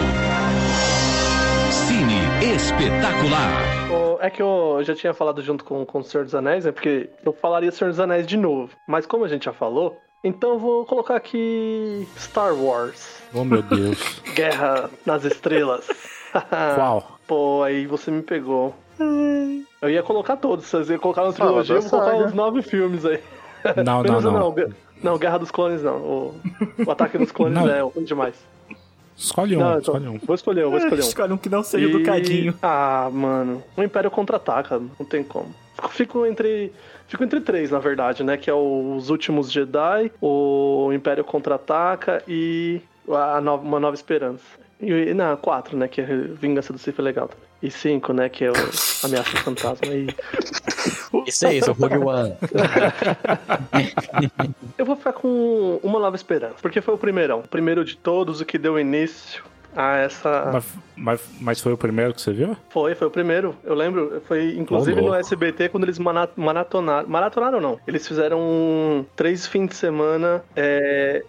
Cine Espetacular. É que eu já tinha falado junto com, com o Senhor dos Anéis, né? Porque eu falaria Senhor dos Anéis de novo. Mas como a gente já falou, então eu vou colocar aqui Star Wars. Oh meu Deus. Guerra nas Estrelas. Qual? Pô, aí você me pegou. Eu ia colocar todos, vocês iam colocar na trilogia, eu vou colocar os nove filmes aí. Não, não, Menos o não. Não, Guerra dos Clones não. O, o Ataque dos Clones Não. é ruim demais. Escolhe um, não, escolhe um. Vou escolher, eu vou escolher um. Escolhe um que não seja E- do Cadinho. Ah, mano. O Império contra-ataca, não tem como. Fico entre. Fico entre três, na verdade, né? Que é o- os últimos Jedi, o Império contra-ataca e a Nova- uma nova esperança. E na 4, né? Que é Vingança do Sith é legal também. E 5, né? Que é o Ameaça Fantasma. E... Isso é isso, o Rogue One. Eu vou ficar com Uma Nova Esperança, porque foi o primeirão. O primeiro de todos, o que deu início a essa. Mas, mas, mas foi o primeiro que você viu? Foi, foi o primeiro. Eu lembro, foi inclusive Ô, no. SBT quando eles mana- maratonaram. Maratonaram não. Eles fizeram um- três fins de semana. é,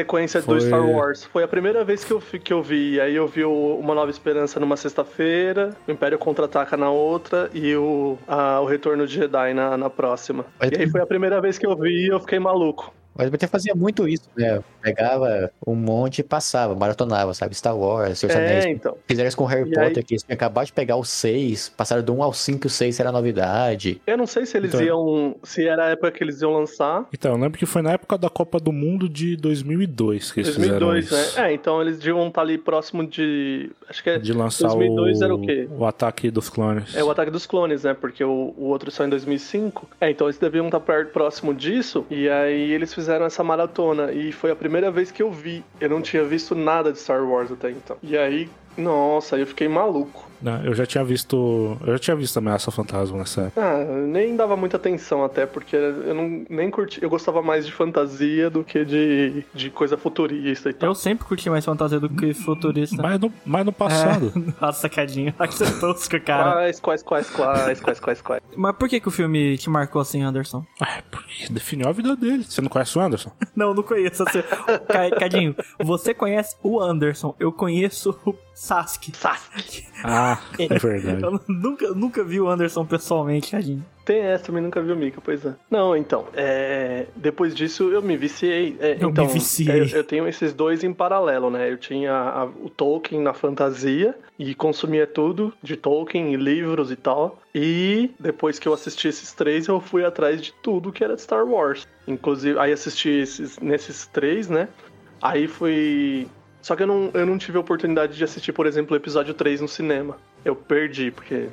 Sequência Foi- do Star Wars. Foi a primeira vez que eu, que eu vi. Aí eu vi o Uma Nova Esperança numa sexta-feira, o Império Contra-Ataca na outra e o, a- o Retorno de Jedi na, na próxima. E aí foi a primeira vez que eu vi e eu fiquei maluco. O SBT fazia muito isso, né? Pegava um monte e passava, maratonava, sabe? Star Wars, Senhor dos É, Anéis. então. Fizeram isso com Harry E Potter, aí- que eles tinham acabado de pegar o 6, passaram do 1 ao 5 e o 6 era novidade. Eu não sei se eles Então- iam. Se era a época que eles iam lançar. Então, eu lembro que foi na época da Copa do Mundo de 2002 que eles 2002, fizeram né? isso. É, então eles deviam estar ali próximo de. Acho que é. De lançar 2002 o, era o quê? o ataque dos clones. É o Ataque dos Clones, né? Porque o, o outro só em 2005. É, então eles deviam estar perto, próximo disso. E aí eles fizeram essa maratona. E foi a primeira vez que eu vi. Eu não tinha visto nada de Star Wars até então. E aí, nossa, eu fiquei maluco. Não, eu já tinha visto. Eu já tinha visto Ameaça Fantasma nessa época. Ah, eu nem dava muita atenção até, porque eu não nem curti. Eu gostava mais de fantasia do que de, de coisa futurista e tal. Eu sempre curti mais fantasia do que futurista. Mas no, mas no passado. É, nossa, que você é tosco, cara. Quais, quais, quais, quais, quais, quais, quais. Mas por que, que o filme te marcou assim, Anderson? Ah, porque definiu a vida dele. Você não conhece o Anderson? Não, não conheço. Você... Ca- Cadinho, você conhece o Anderson. Eu conheço o Sasuke. Sasuke. Ah, é verdade. Eu nunca, nunca vi o Anderson pessoalmente, Cadinho. Tem essa, também nunca vi o Mika, pois é. Não, então, é... depois disso eu me viciei. É, Eu me então, viciei. Eu, eu tenho esses dois em paralelo, né? Eu tinha a- o Tolkien na fantasia e consumia tudo de Tolkien, e livros e tal. E depois que eu assisti esses três, eu fui atrás de tudo que era de Star Wars. Inclusive, aí assisti esses, nesses três, né? Aí fui. Só que eu não, eu não tive a oportunidade de assistir, por exemplo, o episódio 3 no cinema. Eu perdi, porque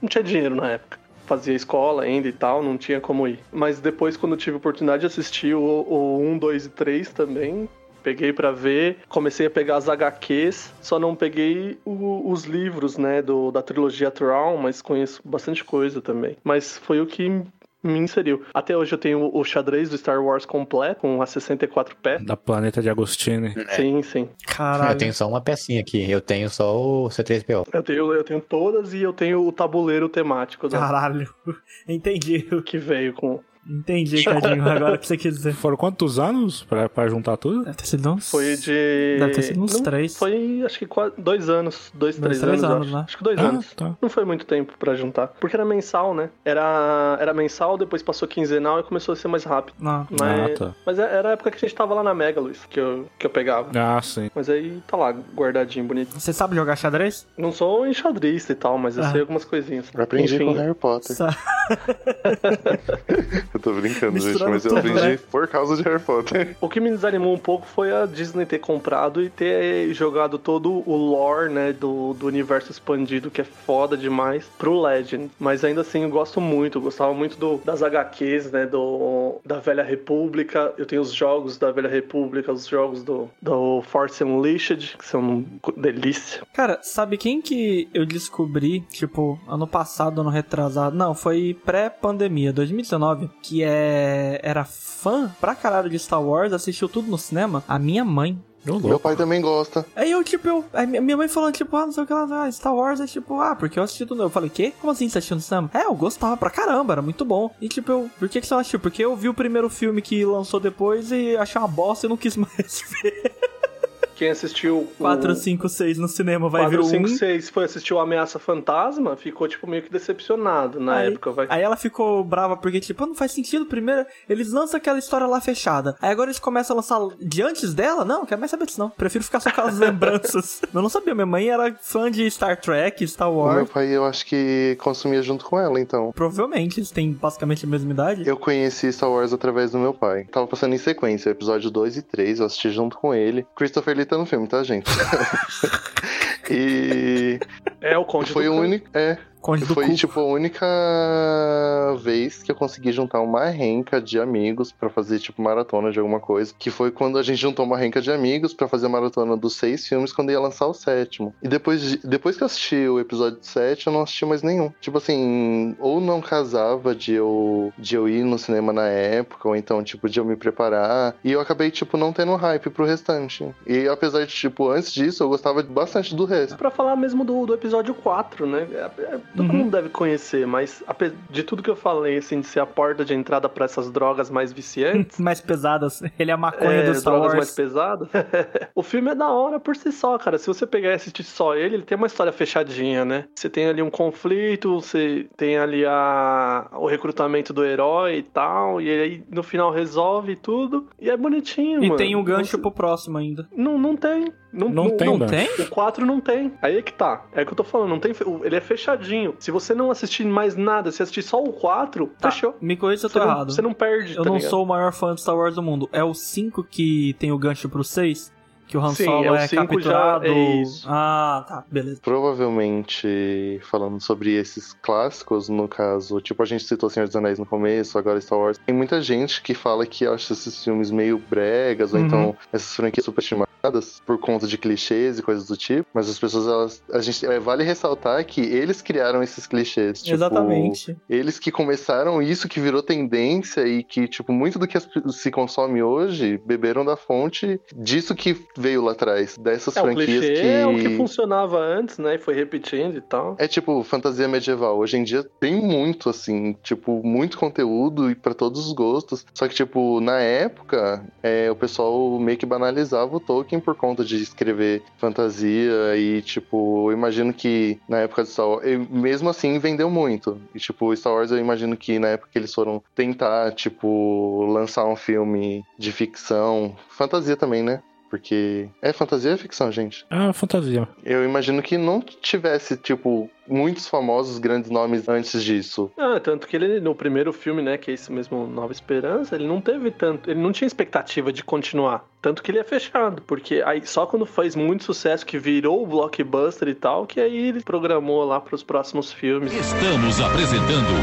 não tinha dinheiro na época. Fazia escola ainda e tal, não tinha como ir. Mas depois, quando tive a oportunidade de assistir o, o 1, 2 e 3 também, peguei pra ver, comecei a pegar as HQs, só não peguei o- os livros, né, do, da trilogia Traum, mas conheço bastante coisa também. Mas foi o que me inseriu. Até hoje eu tenho o xadrez do Star Wars completo, com a 64 pé. Da Planeta de Agostini. Sim, sim. Caralho. Eu tenho só uma pecinha aqui, eu tenho só o C3PO. Eu tenho, eu tenho todas e eu tenho o tabuleiro temático da- Caralho. Entendi. que veio com. Entendi, Cadinho. Agora o que você quis dizer. Foram quantos anos pra, pra juntar tudo? Deve ter sido uns... Foi de. Deve ter sido uns Não, três. Foi, acho que quase dois anos. Dois, Dois, três, três anos. anos, acho. né? acho que dois Ah, anos. tá. Não foi muito tempo pra juntar. Porque era mensal, né? Era, era mensal, depois passou quinzenal e começou a ser mais rápido. Não. Mas, Ah, tá. mas era a época que a gente tava lá na Mega, Luiz, que eu, que eu pegava. Ah, sim. Mas aí tá lá, guardadinho, bonito. Você sabe jogar xadrez? Não sou enxadrista e tal, mas eu Ah. sei algumas coisinhas. Eu aprendi Enfim, com Harry Potter. Sa- Eu tô brincando, gente, Misturando mas eu aprendi né? por causa de Harry Potter. O que me desanimou um pouco foi a Disney ter comprado e ter jogado todo o lore, né, do, do universo expandido, que é foda demais, pro Legend. Mas ainda assim, eu gosto muito, eu gostava muito do, das HQs, né, do, da Velha República. Eu tenho os jogos da Velha República, os jogos do, do Force Unleashed, que são delícia. Cara, sabe quem que eu descobri, tipo, ano passado, ano retrasado? Não, foi pré-pandemia, 2019, que é era fã pra caralho de Star Wars, assistiu tudo no cinema? A minha mãe. Meu louco. pai também gosta. Aí eu, tipo, eu, minha minha mãe falando, tipo, ah, não sei o que lá, ah, Star Wars é tipo, ah, porque eu assisti tudo. Eu falei, quê? Como assim você assistiu no cinema? É, eu gostava pra caramba, era muito bom. E tipo, eu, por que que você não assistiu? Porque eu vi o primeiro filme que lançou depois e achei uma bosta e não quis mais ver. Quem assistiu 4, 5, 6 no cinema, vai 4, ver o 5, 1. 6 foi assistir o Ameaça Fantasma, ficou, tipo, meio que decepcionado na Aí- época, vai. Aí ela ficou brava porque, tipo, não faz sentido. Primeiro, eles lançam aquela história lá fechada. Aí agora eles começam a lançar de antes dela. Não, quero mais saber disso, não. Prefiro ficar só com as lembranças. Eu não sabia, minha mãe era fã de Star Trek, Star O meu Wars. pai, eu acho que consumia junto com ela, então. Provavelmente, eles têm basicamente a mesma idade. Eu conheci Star Wars através do meu pai. Tava passando em sequência, episódio 2 e 3, eu assisti junto com ele. Christopher Lee tá no filme, tá, gente? e É o Conde foi do o único. É. Conde do Foi, Cu. tipo, a única vez que eu consegui juntar uma renca de amigos pra fazer, tipo, maratona de alguma coisa. Que foi quando a gente juntou uma renca de amigos pra fazer a maratona dos seis filmes quando ia lançar o sétimo. E depois, de- depois que eu assisti o episódio 7, eu não assisti mais nenhum. Tipo assim, ou não casava de eu, de eu ir no cinema na época, ou então, tipo, de eu me preparar. E eu acabei, tipo, não tendo hype pro restante. E apesar de, tipo, antes disso, eu gostava bastante do resto. Pra falar mesmo do, do episódio 4, né? Todo Uhum. mundo deve conhecer, mas de tudo que eu falei, assim, de ser a porta de entrada pra essas drogas mais viciantes. Mais pesadas. Ele é a maconha É, do Star drogas Wars. mais pesadas. o filme é da hora por si só, cara. Se você pegar e assistir só ele, ele tem uma história fechadinha, né? Você tem ali um conflito, você tem ali a... o recrutamento do herói e tal, e aí no final resolve tudo, e é bonitinho, E mano. tem um gancho Você- pro próximo ainda. Não, não tem. Não, Não tem, Não tem? o 4 não tem. Aí é que tá. É o que eu tô falando. Não tem. Ele é fechadinho. Se você não assistir mais nada, se assistir só o 4, Tá, fechou. me corrija se eu Você tô não, errado. você não perde. Eu tá não ligado? sou o maior fã de Star Wars do mundo. É o 5 que tem o gancho pro 6? Que o Han Sim, Solo é o é, capturado. é isso. Ah, tá, beleza. Provavelmente, falando sobre esses clássicos, no caso, tipo, a gente citou Senhor dos Anéis no começo, agora Star Wars. Tem muita gente que fala que acha esses filmes meio bregas, ou Uhum. então essas franquias superestimadas por conta de clichês e coisas do tipo. Mas as pessoas, elas. A gente, é, vale ressaltar que eles criaram esses clichês. Tipo, Exatamente. Eles que começaram isso, que virou tendência e que, tipo, muito do que as- se consome hoje beberam da fonte disso que veio lá atrás, dessas É, o franquias clichê que. é o que funcionava antes, né? E foi repetindo e tal. É tipo fantasia medieval. Hoje em dia tem muito, assim, tipo, muito conteúdo e pra todos os gostos. Só que, tipo, na época, é, o pessoal meio que banalizava o Tolkien por conta de escrever fantasia e, tipo, eu imagino que na época de Star Wars, mesmo assim vendeu muito. E, tipo, Star Wars eu imagino que na época que eles foram tentar, tipo, lançar um filme de ficção, fantasia também, né? Porque é fantasia ou é ficção, gente? Ah, fantasia. Eu imagino que não tivesse, tipo, muitos famosos grandes nomes antes disso. Ah, tanto que ele, no primeiro filme, né, que é esse mesmo Nova Esperança, ele não teve tanto, ele não tinha expectativa de continuar. Tanto que ele é fechado, porque aí só quando fez muito sucesso, que virou o blockbuster e tal, que aí ele programou lá pros próximos filmes. Estamos apresentando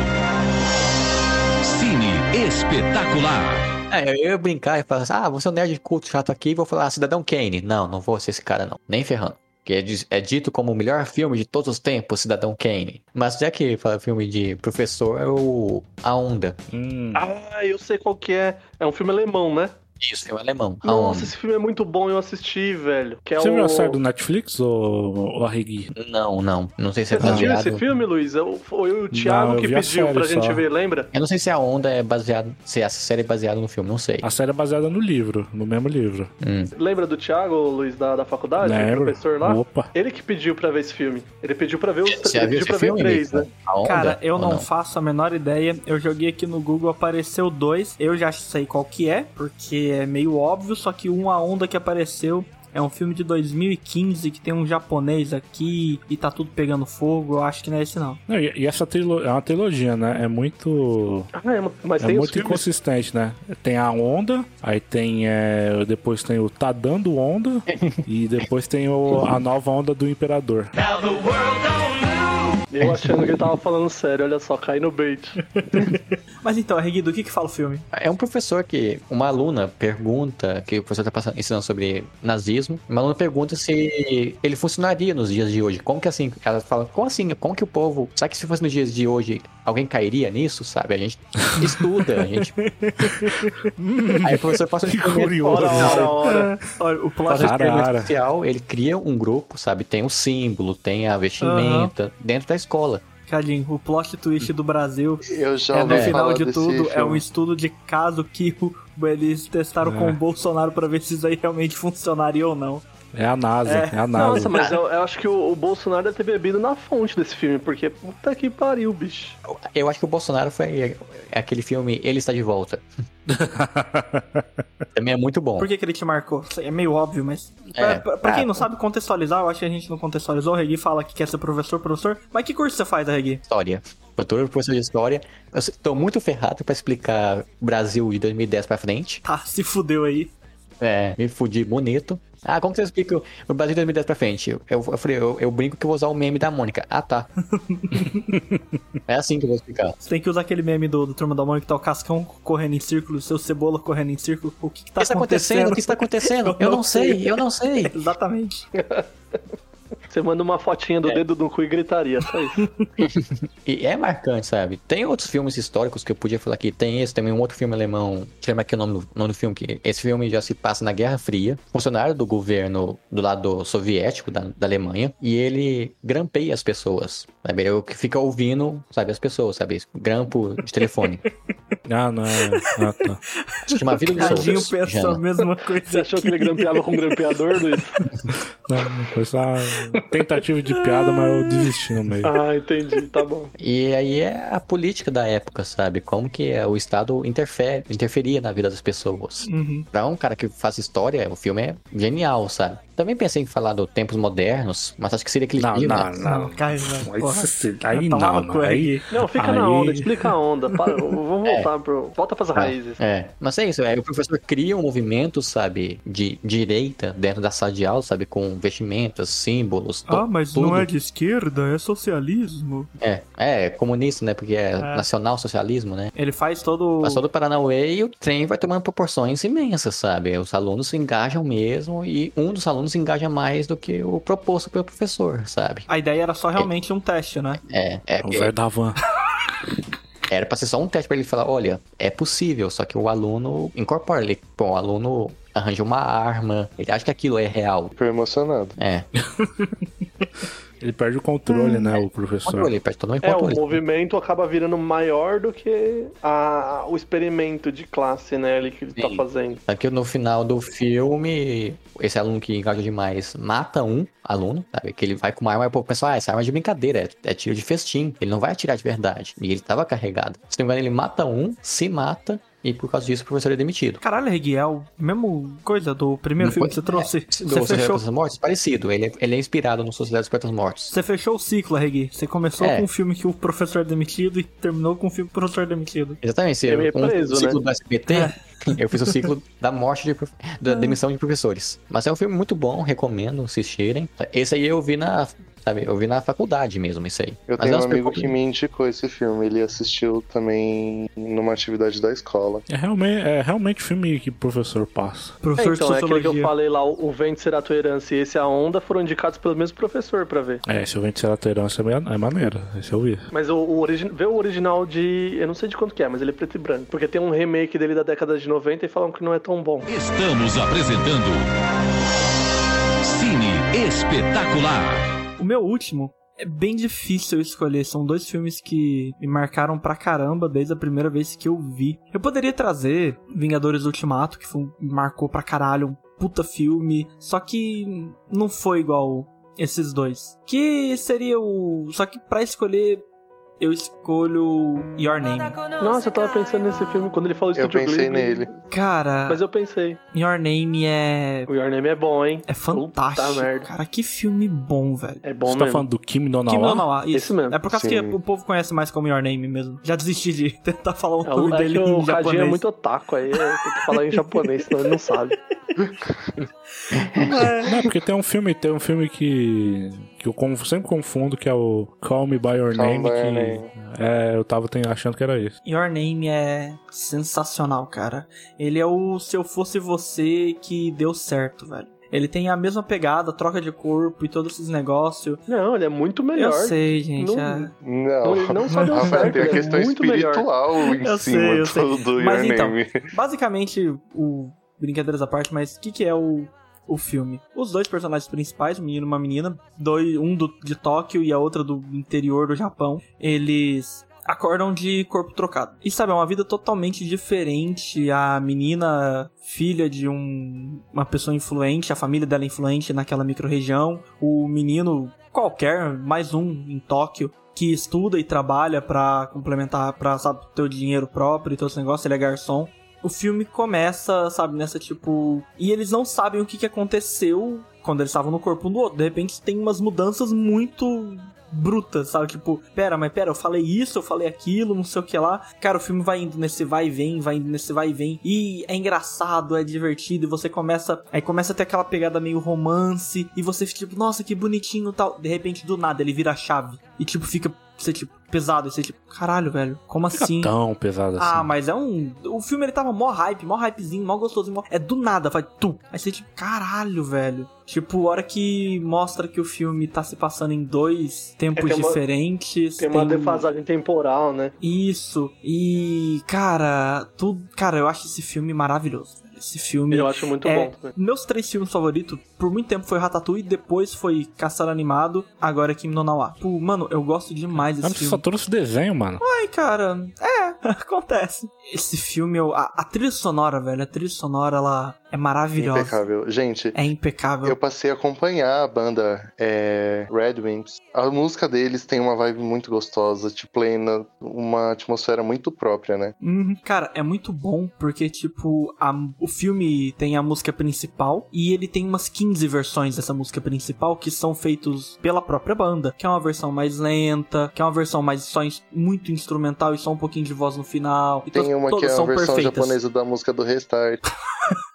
Cine Espetacular. É, eu ia brincar e falar assim, ah, você é um nerd culto chato aqui, vou falar, ah, Cidadão Kane. Não, não vou ser esse cara não, nem ferrando. Que é, é dito como o melhor filme de todos os tempos, Cidadão Kane. Mas já que fala filme de professor, é o A Onda. Hum. Ah, eu sei qual que é. É um filme alemão, né? Isso, filme alemão. A Nossa, esse filme é muito bom, eu assisti, velho. Que é Você o... viu a série do Netflix ou, ou a Regui? Não, não. Não sei se Você é assistiu baseado... esse filme, Luiz? Eu- Foi o Thiago eu que pediu pra gente só. ver, lembra? Eu não sei se a Onda é baseado... Se essa série é baseada no filme, não sei. A série é baseada no livro, no mesmo livro. Hum. Lembra do Thiago, Luiz, da, da faculdade? O Lembro. professor lá? Opa. Ele que pediu pra ver esse filme. Ele pediu pra ver os Você ele viu pediu esse pra ver três, né? Cara, eu ou não, faço a menor ideia. Eu joguei aqui no Google, apareceu dois. Eu já sei qual que é, porque é meio óbvio, só que um a onda que apareceu é um filme de 2015 que tem um japonês aqui e tá tudo pegando fogo. Eu acho que não é esse não. Não, e, e essa trilo- é uma trilogia, né? É muito. Ah, é, mas É muito inconsistente, né? Tem a onda, aí tem. é, depois tem o Tá Dando Onda, e depois tem o- a nova onda do Imperador. Eu achando que ele tava falando sério, olha só, cai no bait. Mas então, Regui, do que que fala o filme? É um professor que. Uma aluna pergunta, que o professor tá passando, ensinando sobre nazismo. Uma aluna pergunta se ele funcionaria nos dias de hoje. Como que assim? Ela fala, como assim? Como que o povo. Será que se fosse nos dias de hoje, alguém cairia nisso, sabe? A gente estuda, a gente. Aí o professor passa um Que experimento- curioso. Ora, ora, ora. Olha, o plot Faz um experimento Arara. social, ele cria um grupo, sabe? Tem o símbolo, tem a vestimenta, dentro da escola. Cadinho, o plot twist do Brasil Eu já é no final de tudo, é um estudo de caso que o- eles testaram É. com o Bolsonaro pra ver se isso aí realmente funcionaria ou não. É a NASA, É. é, a NASA. Nossa, mas eu, eu acho que o, o Bolsonaro deve ter bebido na fonte desse filme, porque puta que pariu, bicho. Eu acho que o Bolsonaro foi é aquele filme Ele Está de Volta. Também é muito bom. Por que, que ele te marcou? É meio óbvio, mas. Pra, É, pra- pra quem ah, não sabe contextualizar, eu acho que a gente não contextualizou. O Regui fala que quer ser professor, professor. Mas que curso você faz, Regui? História. Futuro professor de história. Eu tô muito ferrado pra explicar Brasil de 2010 pra frente. Tá, se fudeu aí. É, me fudi bonito. Ah, como você explica o- Brasil de 2010 pra frente? Eu, eu, eu falei, eu, eu brinco que eu vou usar o meme da Mônica. Ah, tá. é assim que eu vou explicar. Você tem que usar aquele meme do, do Turma da Mônica que tá o Cascão correndo em círculo, o seu Cebola correndo em círculo. O que que tá que está acontecendo? O que está acontecendo? Eu não sei, eu não sei. Exatamente. Você manda uma fotinha do dedo no cu e gritaria, só isso. E é marcante, sabe? Tem outros filmes históricos que eu podia falar aqui. Tem esse, também um outro filme alemão. Deixa eu lembrar aqui o nome do, nome do filme. Que esse filme já se passa na Guerra Fria. Funcionário do governo do lado soviético da, da Alemanha. E ele grampeia as pessoas. Sabe? Ele fica ouvindo, sabe, as pessoas, sabe? Grampo de telefone. Ah, não. Ah, tá. Chama Vida dos Tadinho pensa a mesma coisa. Você achou que ele grampeava com um grampeador, Luiz? Não, foi só tentativa de piada, mas eu desisti no meio. Ah, entendi, tá bom. E aí é a política da época, sabe? Como que o Estado interfere, interferia na vida das pessoas. Uhum. Pra um cara que faz história, o filme é genial, sabe? Também pensei em falar do tempos modernos, mas acho que seria aquele Não, filme. não, Não, não. Aí, aí não. Aí. Não, fica Aí- na onda, explica a onda. Para, vamos voltar pro. Volta pras raízes. É, mas é isso, é, o professor cria um movimento, sabe, de direita dentro da sala de aula, sabe, com vestimentas, símbolos, Ah, mas tudo. não é de esquerda, é socialismo. É, é, comunista, né, porque é, nacional-socialismo, né? Ele faz todo. Passou do Paranauê e o trem vai tomando proporções imensas, sabe? Os alunos se engajam mesmo e um dos alunos se engaja mais do que o proposto pelo professor, sabe? A ideia era só realmente um teste, né? É, é, o velho da van. era pra ser só um teste pra ele falar, olha, é possível, só que o aluno incorpora, ele, pô, o aluno arranja uma arma, ele acha que aquilo é real. Fico emocionado. É, Ele perde o controle, né, o professor. controle, ele perde todo o É, o controle. movimento acaba virando maior do que a, o experimento de classe, né, ali que ele tá Sim. fazendo. Só que no final do filme, esse aluno que engaja demais mata um aluno, sabe? Que ele vai com uma arma e o povo pensa, ah, essa arma é de brincadeira, é, é tiro de festim. Ele não vai atirar de verdade. E ele tava carregado. Se não me engano, ele mata um, se mata, e por causa disso o professor é demitido. Caralho, Regui, é o mesmo coisa do primeiro Não filme que você trouxe. É, Você fechou, dos Mortos? Parecido. Ele é, ele é inspirado no Sociedade dos Poetas Mortos. você fechou o ciclo, Regui. Você começou É. com um filme que o professor é demitido e terminou com um filme que o professor é demitido. Exatamente. É meio um, preso, o ciclo né? do SBT, eu fiz o ciclo da morte de da demissão de professores. Mas é um filme muito bom, recomendo assistirem. Esse aí eu vi na, sabe, eu vi na faculdade mesmo, isso aí. Eu Mas tenho é um amigo que me indicou esse filme. Ele assistiu também numa atividade da escola. É realmente, é realmente filme que o professor passa. É, Professor então, de é aquele que eu sociologia. falei lá, o o Vento Será Tua Herança e esse A Onda foram indicados pelo mesmo professor pra ver. É, se eu vencer a herança é é maneiro. Esse eu vi. Mas o, o origi- vê o original de. Eu não sei de quanto que é, mas ele é preto e branco. Porque tem um remake dele da década de 90 e falam que não é tão bom. Estamos apresentando Cine Espetacular. O meu último é bem difícil eu escolher. São dois filmes que me marcaram pra caramba desde a primeira vez que eu vi. Eu poderia trazer Vingadores Ultimato, que foi, marcou pra caralho, um puta filme. Só que não foi igual esses dois. Que seria o. Só que pra escolher, eu escolho Your Name. Nossa, eu tava pensando nesse filme quando ele falou Eu Estúdio pensei Ghibli. nele. Cara, Mas eu pensei, Your Name é. o Your Name é bom, hein? É fantástico. Puta merda. Cara, que filme bom, velho. É bom Você tá mesmo. falando do Kim Kim Donawa? Donawa, isso. Esse mesmo. É por causa Sim. que o povo conhece mais como Your Name mesmo. Já desisti de tentar falar o É, nome o, é dele que o em Cadinho japonês. é muito otaku, aí é, tem que falar em japonês, senão ele não sabe. Não, porque tem um filme, tem um filme que que eu conf- sempre confundo que é o Call Me by Your Call Me Name by Your que Name. é, eu tava achando que era isso. Your Name é sensacional, cara. Ele é o Se Eu Fosse Você que deu certo, velho. Ele tem a mesma pegada, troca de corpo e todos esses negócios. Não, ele é muito melhor. Eu sei, gente. Não- é. Não. Não, ele não só deu Rafael, certo, tem a é questão muito melhor. espiritual em Eu cima sei, eu do, sei. do Mas Your então, Name. Basicamente, o. Brincadeiras à parte, mas o que, que é o, o filme? Os dois personagens principais, um menino e uma menina, dois, um do, de Tóquio e a outra do interior do Japão, eles acordam de corpo trocado. E sabe, é uma vida totalmente diferente. A menina, filha de um, uma pessoa influente, a família dela é influente naquela microrregião. O menino, qualquer, mais um em Tóquio, que estuda e trabalha pra complementar, pra, sabe, ter o dinheiro próprio e todo esse negócio, ele é garçom. O filme começa, sabe, nessa tipo. E eles não sabem o que, que aconteceu quando eles estavam no corpo um do outro. De repente tem umas mudanças muito bruta, sabe? Tipo, pera, mas pera, eu falei isso, eu falei aquilo, não sei o que lá. Cara, o filme vai indo nesse vai e vem, vai indo nesse vai e vem. E é engraçado, é divertido, e você começa. Aí começa a ter aquela pegada meio romance, e você fica tipo, nossa, que bonitinho tal. De repente, do nada, ele vira a chave. E tipo, fica. Você, tipo, pesado. E você, tipo, caralho, velho, como Fica assim? tão pesado assim. Ah, mas é um. O filme ele tava mó hype, mó hypezinho, mó gostosinho. Mó... É do nada, vai tu. Aí você, tipo, caralho, velho. Tipo, a hora que mostra que o filme tá se passando em dois tempos É, tem uma- diferentes. Tem uma defasagem temporal, né? Isso. E, cara, tudo. Cara, eu acho esse filme maravilhoso. Esse filme. Eu acho muito é, bom também. Meus três filmes favoritos, por muito tempo foi Ratatouille, depois foi Caçar Animado, agora é Kim no Nawa. Pô, mano, eu gosto demais desse filme. só trouxe desenho, mano. Ai, cara, é, acontece. Esse filme, eu- a, a trilha sonora, velho, a trilha sonora, ela é maravilhosa. Impecável. Gente, É impecável. eu passei a acompanhar a banda é, Red Wimps. A música deles tem uma vibe muito gostosa, tipo, plena, uma atmosfera muito própria, né? Uhum. Cara, é muito bom porque, tipo, a- o filme tem a música principal e ele tem umas 15 versões dessa música principal que são feitos pela própria banda. Que é uma versão mais lenta, que é uma versão mais só ins- muito instrumental e só um pouquinho de voz no final. Então, Tem uma que todas é a versão perfeitas. japonesa da música do Restart.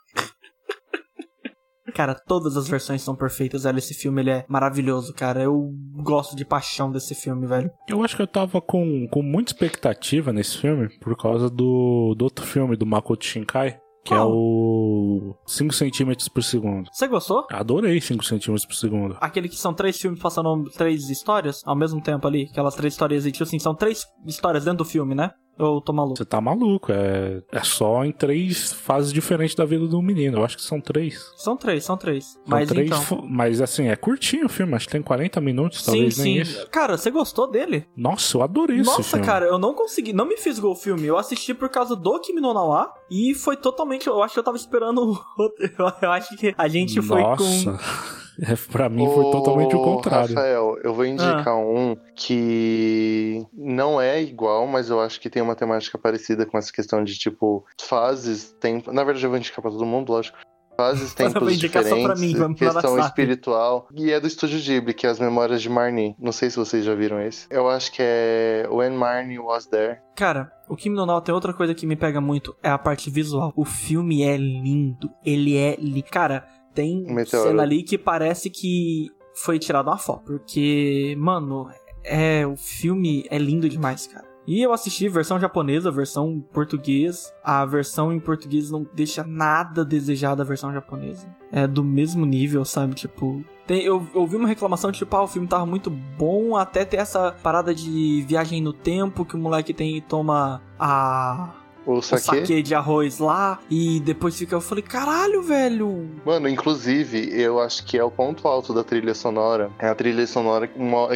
Cara, todas as versões são perfeitas, velho. Esse filme ele é maravilhoso, cara. Eu gosto de paixão desse filme, velho. Eu acho que eu tava com, com muita expectativa nesse filme por causa do, do outro filme do Makoto Shinkai, que é Qual? o 5 centímetros por segundo. Você gostou? Adorei 5 centímetros por segundo. Aquele que são três filmes passando três histórias ao mesmo tempo ali. Aquelas três histórias, tipo assim, são três histórias dentro do filme, né? Eu tô maluco. Você tá maluco, é, é só em três fases diferentes da vida do menino. Eu acho que são três. São três, são três. São Mas três, então. mas assim, é curtinho o filme, acho que tem 40 minutos, Sim, talvez nem sim. isso. Cara, você gostou dele? Nossa, eu adorei esse Nossa, filme. cara, eu não consegui, não me fisgou o filme. Eu assisti por causa do Kimi no Nawa e foi totalmente. Eu acho que eu tava esperando. Eu acho que a gente foi Nossa. com. É, pra mim foi totalmente o contrário. Rafael, eu vou indicar Ah. um que não é igual, mas eu acho que tem uma temática parecida com essa questão de, tipo, fases, tempo. Na verdade, eu vou indicar pra todo mundo, lógico. Fases, tempos indicar só pra diferentes, mim, questão espiritual. E é do Estúdio Ghibli, que é As Memórias de Marnie. Não sei se vocês já viram esse. Eu acho que é When Marnie Was There. Cara, o Kimi no tem outra coisa que me pega muito, é a parte visual. O filme é lindo, ele é li... Cara, tem Meteoro. cena ali que parece que foi tirada uma foto, porque, mano, é o filme é lindo demais, cara. E eu assisti versão japonesa, versão português. A versão em português não deixa nada a desejar da versão japonesa. É do mesmo nível, sabe? Tipo, tem- eu ouvi uma reclamação, tipo, ah, o filme tava muito bom, até ter essa parada de viagem no tempo que o moleque tem e toma a. O saque. saque de arroz lá e depois fica. Eu falei, caralho, velho. Mano, inclusive, eu acho que é o ponto alto da trilha sonora. É a trilha sonora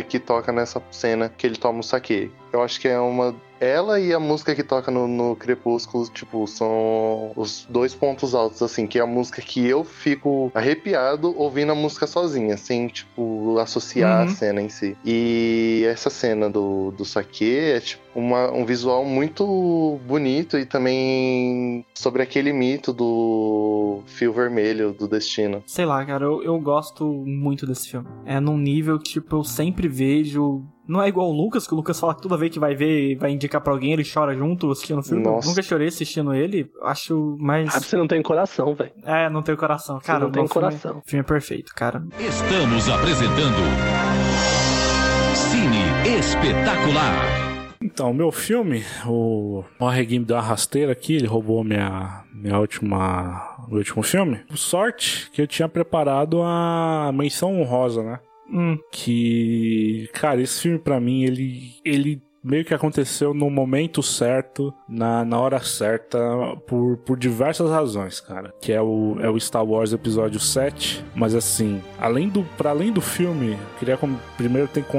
que toca nessa cena que ele toma o saque. Eu acho que é uma. Ela e a música que toca no, no Crepúsculo, tipo, são os dois pontos altos, assim, que é a música que eu fico arrepiado ouvindo a música sozinha, sem, tipo, associar Uhum. a cena em si. E essa cena do, do saque é, tipo, uma, um visual muito bonito e também sobre aquele mito do fio vermelho do destino. Sei lá, cara, eu, eu gosto muito desse filme. É num nível que, tipo, eu sempre vejo. Não é igual o Lucas, que o Lucas fala que toda vez que vai ver, vai indicar pra alguém, ele chora junto assistindo o filme. Nossa. Nunca chorei assistindo ele. Acho mais. Ah, você não tem coração, velho. É, não tenho coração. Você Cara, não tem o filme- coração. O filme é perfeito, cara. Estamos apresentando Cine Espetacular. Então, meu filme, o Morregui me deu uma rasteira aqui, ele roubou minha, minha última, meu último filme. Sorte que eu tinha preparado a menção honrosa, né? Hum, Que, cara, esse filme pra mim, ele, ele meio que aconteceu no momento certo, na, na hora certa, por, por diversas razões, cara. Que é o, é o Star Wars Episódio 7. Mas assim, além do, para além do filme, queria primeiro tem que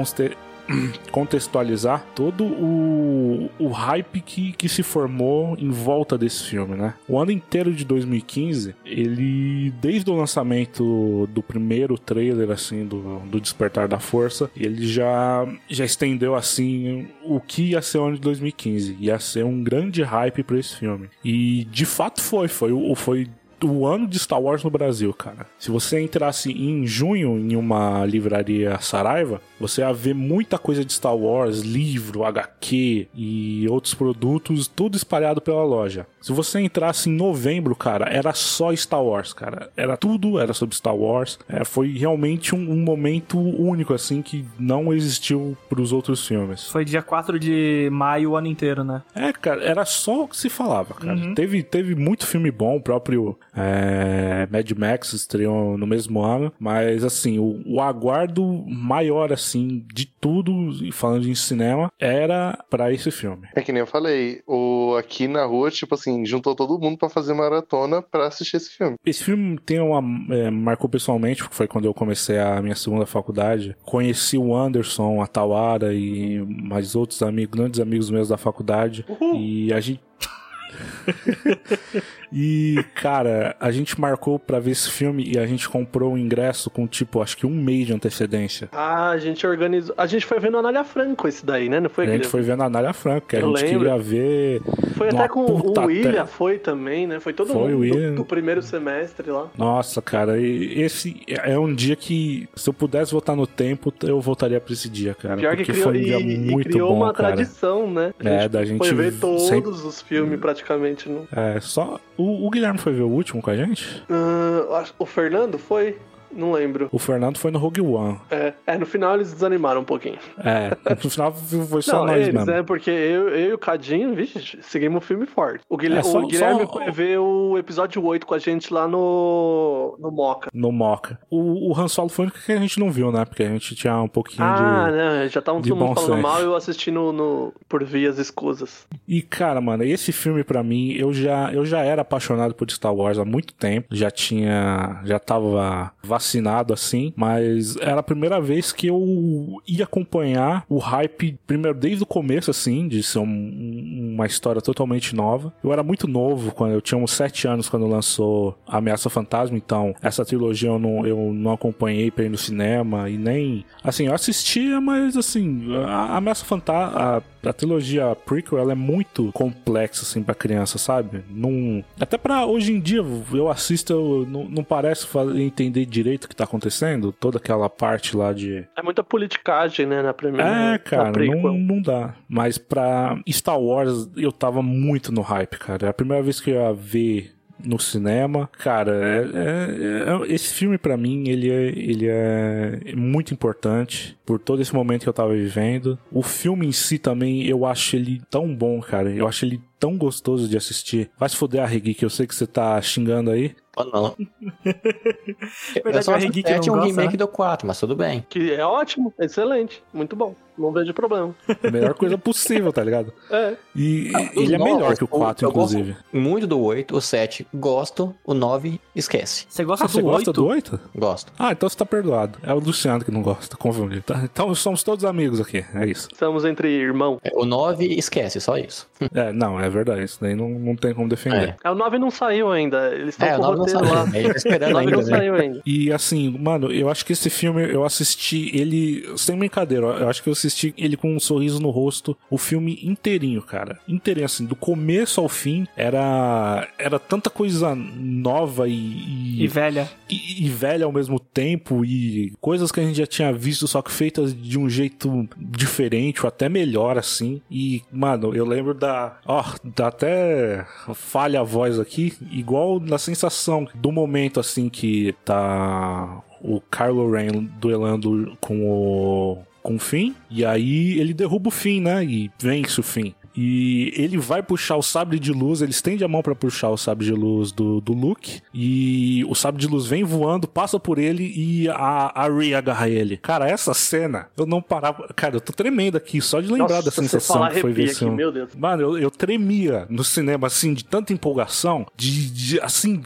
contextualizar todo o, o hype que, que se formou em volta desse filme, né? O ano inteiro de 2015, ele, desde o lançamento do primeiro trailer, assim, do, do Despertar da Força, ele já, já estendeu, assim, o que ia ser o ano de 2015. Ia ser um grande hype pra esse filme. E, de fato, foi. Foi, foi o ano de Star Wars no Brasil, cara. Se você entrasse em junho em uma livraria Saraiva, você ia ver muita coisa de Star Wars, livro, HQ e outros produtos, tudo espalhado pela loja. Se você entrasse em novembro, cara, era só Star Wars, cara. Era tudo, era sobre Star Wars. É, foi realmente um, um momento único, assim, que não existiu pros outros filmes. Foi dia 4 de maio o ano inteiro, né? É, cara, era só o que se falava, cara. Teve, teve muito filme bom, o próprio é, Mad Max estreou no mesmo ano, mas assim, o, o aguardo maior, assim, de tudo, e falando em cinema, era pra esse filme. É que nem eu falei, o, aqui na rua, tipo assim, juntou todo mundo pra fazer maratona pra assistir esse filme. Esse filme tem uma. é, marcou pessoalmente, porque foi quando eu comecei a minha segunda faculdade. Conheci o Anderson, a Tawara e mais outros amigos, grandes amigos meus da faculdade. E a gente. e, cara, a gente marcou pra ver esse filme e a gente comprou o ingresso com, tipo, acho que um mês de antecedência. Ah, a gente organizou. A gente foi vendo Anália Franco esse daí, né? Não foi A gente foi vendo a Anália Franco, que a gente lembro. queria ver. Foi até com o William, foi também, né? Foi todo Foi mundo William. do, primeiro semestre lá. Nossa, cara, e esse é um dia que, se eu pudesse voltar no tempo, eu voltaria pra esse dia, cara. Pior que porque criou, foi um dia e, e muito criou bom, uma cara. tradição, né? A É, da gente foi ver todos sempre- os filmes praticamente. No... É, só. O, o Guilherme foi ver o último com a gente? Acho- o Fernando foi? Não lembro. O Fernando foi no Rogue One. É, é, no final eles desanimaram um pouquinho. É, no final foi só não, nós eles, mesmo. é porque eu, eu e o Cadinho, vixe, seguimos o filme forte. O Guilherme, É, só- o Guilherme só- foi ver o episódio 8 com a gente lá no, no Moca. No Moca. O, o Han Solo foi o que a gente não viu, né? Porque a gente tinha um pouquinho Ah, de. né? Já estavam de todo mundo falando senso. mal e eu assisti no, no- por vias escusas. E, cara, mano, esse filme pra mim, eu já, eu já era apaixonado por Star Wars há muito tempo. Já tinha. Já tava vacinado assim. Mas era a primeira vez que eu ia acompanhar o hype, primeiro, desde o começo, assim, de ser um- uma história totalmente nova. Eu era muito novo, quando eu tinha uns sete anos quando lançou Ameaça Fantasma, então essa trilogia eu não, eu não acompanhei pra ir no cinema e nem. Assim, eu assistia, mas assim, a Ameaça Fantasma. A, trilogia prequel ela é muito complexa assim para criança, sabe? Não, até pra hoje em dia eu assisto, eu, não, não parece entender direito o que tá acontecendo, toda aquela parte lá de É muita politicagem, né, na primeira. é, cara, não, não dá. Mas pra Star Wars, eu tava muito no hype, cara. É a primeira vez que eu ia ver no cinema. Cara, é- é- é- esse filme pra mim, ele é, ele é muito importante por todo esse momento que eu tava vivendo. O filme em si também, eu acho ele tão bom, cara. Eu acho ele tão gostoso de assistir. Vai se foder a Regui, que eu sei que você tá xingando aí. Ou não. Verdade, eu acho Henrique que o 7 é não um gosta, remake né? do 4, mas tudo bem. Que é ótimo, excelente, muito bom. Não vejo problema. A melhor coisa possível, tá ligado? É. E Os ele é melhor novos, que o 4, eu gosto inclusive. Muito do 8, o 7 gosto, o 9 esquece. Você gosta Ah, do você gosta 8? do 8? Gosto. Ah, então você tá perdoado. É o Luciano que não gosta, confundido. Tá? Então somos todos amigos aqui, é isso. Estamos entre irmão. É, O 9 esquece, só isso. É, não, é verdade. Isso daí não, não tem como defender. É, o 9 não saiu ainda. Eles estão É, o com o 9 não roteiro saiu. lá. A gente tá O esperando 9 ainda, não né? saiu ainda. E assim, mano, eu acho que esse filme eu assisti ele sem brincadeira. Eu acho que eu assisti ele com um sorriso no rosto, o filme inteirinho, cara. Inteirinho, assim, do começo ao fim. Era era tanta coisa nova e, e, E velha. e- e velha ao mesmo tempo e coisas que a gente já tinha visto, só que feitas de um jeito diferente ou até melhor, assim. E, mano, eu lembro da. Ó, dá até falha a voz aqui, igual na sensação do momento, assim, que tá o Kylo Ren duelando com o. Com o Finn, e aí ele derruba o Finn, né? E vence o Finn. E ele vai puxar o sabre de luz, ele estende a mão pra puxar o sabre de luz do, do Luke. E o sabre de luz vem voando, passa por ele e a, a Rey agarra ele. Cara, essa cena, eu não parava. Cara, eu tô tremendo aqui só de lembrar Nossa, da sensação que foi ver esse aqui, filme. meu Deus. Mano, eu, eu tremia no cinema, assim, de tanta empolgação, de, de, assim,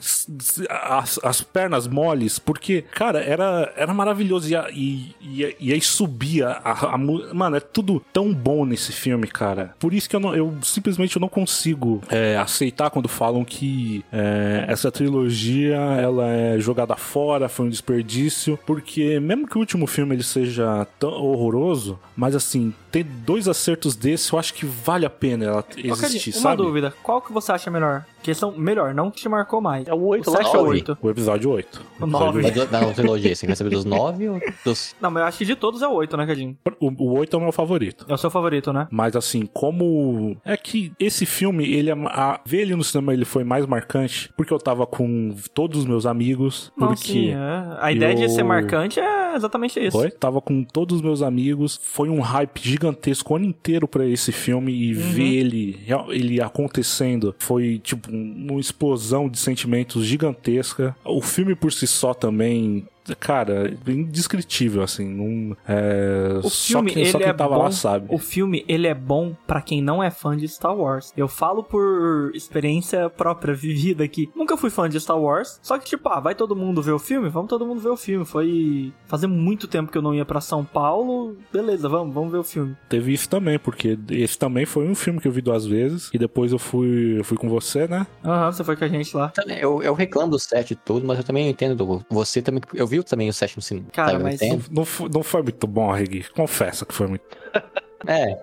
as, as pernas moles, porque, cara, era, era maravilhoso. E, a- e, e, e aí subia a, a Mano, é tudo tão bom nesse filme, cara. Por isso que eu, não, eu simplesmente não consigo é, aceitar quando falam que é, essa trilogia ela é jogada fora, foi um desperdício, porque mesmo que o último filme ele seja tão horroroso, mas assim, ter dois acertos desse, eu acho que vale a pena ela Cadinho, existir, uma sabe? dúvida. Qual que você acha melhor? Questão melhor, não que te marcou mais. É o 8 o lá? 7 ou nove. 8? O episódio 8. O nove. Mas do- Na trilogia, você quer saber dos nove ou dos. Não, mas eu acho que de todos é o 8, né, Cadinho? O, o 8 é o meu favorito. É o seu favorito, né? Mas assim, como. É que esse filme, ele é. A... Ver ele no cinema ele foi mais marcante porque eu tava com todos os meus amigos. Não, porque. sim, é. A ideia de eu- ser marcante é exatamente isso. Foi? Tava com todos os meus amigos. Foi um hype gigantesco o ano inteiro pra esse filme e Uhum. ver ele, ele acontecendo foi tipo uma explosão de sentimentos gigantesca. O filme por si só também. Cara, indescritível, assim. Não, é, O só filme, quem, só ele quem é tava bom. lá sabe. O filme, ele é bom pra quem não é fã de Star Wars. Eu falo por experiência própria, vivida aqui. Nunca fui fã de Star Wars. Só que, tipo, ah, vai todo mundo ver o filme? Vamos todo mundo ver o filme. Foi fazer muito tempo que eu não ia pra São Paulo. Beleza, vamos, vamos ver o filme. Teve isso também, porque esse também foi um filme que eu vi duas vezes. E depois eu fui, eu fui com você, né? Aham, você foi com a gente lá. Também, Eu, eu reclamo do set e tudo, mas eu também entendo do. Você também. Eu vi também o set no cinema. Cara, mas-. Não, não foi muito bom, Regui. Confessa que foi muito. É,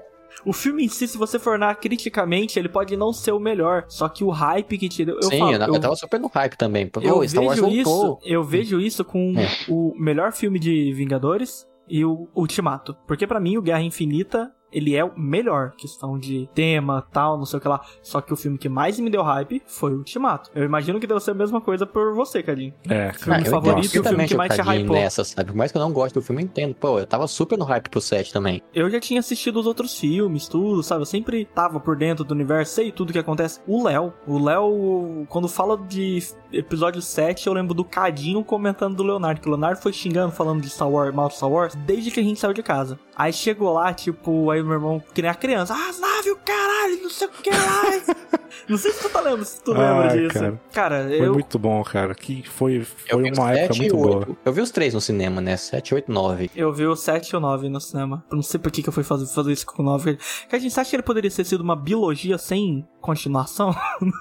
O filme em si, se você for olhar criticamente, ele pode não ser o melhor. Só que o hype que te deu. Eu sim, falo, eu, eu- eu tava super no hype também. Pô, Eu vejo isso, eu vejo isso com É. o melhor filme de Vingadores e o Ultimato. Porque pra mim o Guerra Infinita, ele é o melhor, questão de tema, tal, não sei o que lá. Só que o filme que mais me deu hype foi o Ultimato. Eu imagino que deve ser a mesma coisa por você, Cadinho. É, Filme Ah, eu favorito e o filme que mais te hypou. nessa, sabe? Por mais que eu não goste do filme, eu entendo. Pô, eu tava super no hype pro set também. Eu já tinha assistido os outros filmes, tudo, sabe? Eu sempre tava por dentro do universo, sei tudo que acontece. O Léo, o Léo, quando fala de episódio 7, eu lembro do Cadinho comentando do Leonardo, que o Leonardo foi xingando, falando de Star Wars, mal de Star Wars, desde que a gente saiu de casa. Aí chegou lá, tipo, aí o meu irmão, que nem a criança, ah, as naves, o caralho, não sei o que lá. não sei se tu tá lembrando, se tu lembra Ai, disso. cara. Cara, foi eu. muito bom, cara. Que foi, foi uma época 7 muito boa. 8. Eu vi os três no cinema, né? 7, 8, 9. Eu vi o 7 e o 9 no cinema. Eu não sei por que, que eu fui fazer, fazer isso com o 9. Que a gente acha que ele poderia ter sido uma biologia sem continuação?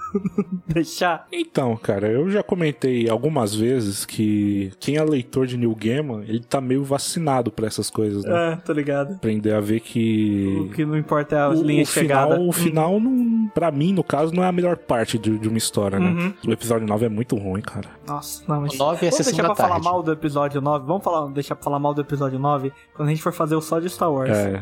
Deixar. Então, cara, eu já comentei algumas vezes que quem é leitor de Neil Gaiman, ele tá meio vacinado pra essas coisas, né? É, tô ligado. Aprender a ver que O que não importa é a o, linha o de chegada. final, o final não, pra mim, no caso, não é a melhor parte de, de uma história, né? Uhum. O episódio 9 é muito ruim, cara. Nossa, não, mas. O 9 é Vamos deixar pra falar tarde. mal do episódio 9. Vamos falar, deixar pra falar mal do episódio 9 quando a gente for fazer o só de Star Wars. É,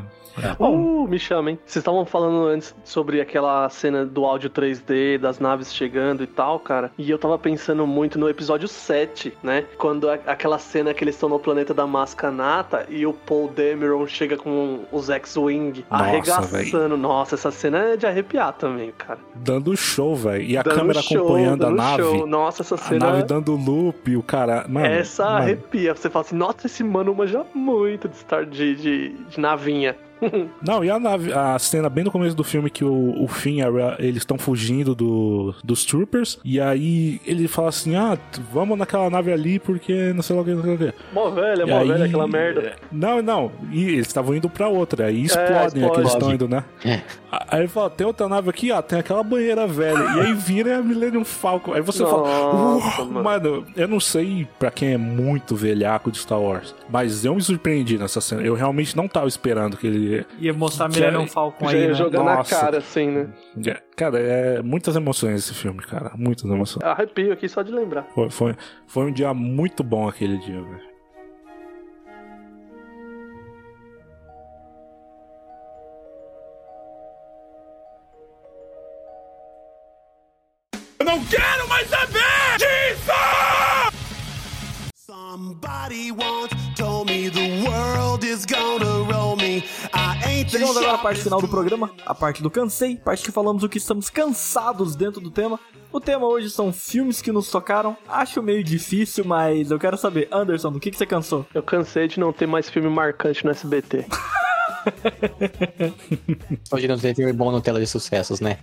Bom, Uh, me chamem. Vocês estavam falando antes sobre aquela cena do áudio 3D, das naves chegando e tal, cara. E eu tava pensando muito no episódio 7, né? Quando a- aquela cena que eles estão no planeta da Mascanata e o Paul Dameron chega com os X-Wing arregaçando. Nossa, essa cena é de arrepiar também, cara. dando show, velho. E a Dando câmera show, acompanhando a nave. show. Nossa, essa A cena. nave dando loop, o cara. Mano, essa mano, arrepia. Você fala assim, nossa, esse mano manja muito de estar de, de, de navinha. Não, e a nave, a cena bem no começo do filme que o, o Finn e a Rey, eles estão fugindo do, dos troopers. E aí ele fala assim: Ah, vamos naquela nave ali porque não sei lá o que, não sei o que. Mó velha, mó velha aquela merda. Não, não. E eles estavam indo pra outra. Aí explodem a que explode. eles estão indo, né? É. Aí ele fala: tem outra nave aqui, ó, tem aquela banheira velha. e aí vira a Millennium Falcon. Aí você fala: Nossa, "Uau, mano. mano, eu não sei pra quem é muito velhaco de Star Wars, mas eu me surpreendi nessa cena. Eu realmente não tava esperando que ele. Ia mostrar Que Millennium é- Falcon Já aí, ia né? jogar Nossa. na cara, assim, né? Cara, é muitas emoções esse filme, cara. Muitas emoções. Arrepio aqui só de lembrar. Foi, foi, foi um dia muito bom aquele dia, velho. Eu não quero mais saber disso! Somebody once told me the world is gonna. Chegamos agora à parte final do programa, a parte do cansei, parte que falamos o que estamos cansados dentro do tema. O tema hoje são filmes que nos tocaram. Acho meio difícil, mas eu quero saber, Anderson, do que, que você cansou? Eu cansei de não ter mais filme marcante no SBT. Hoje não tem filme bom no tela de sucessos, né?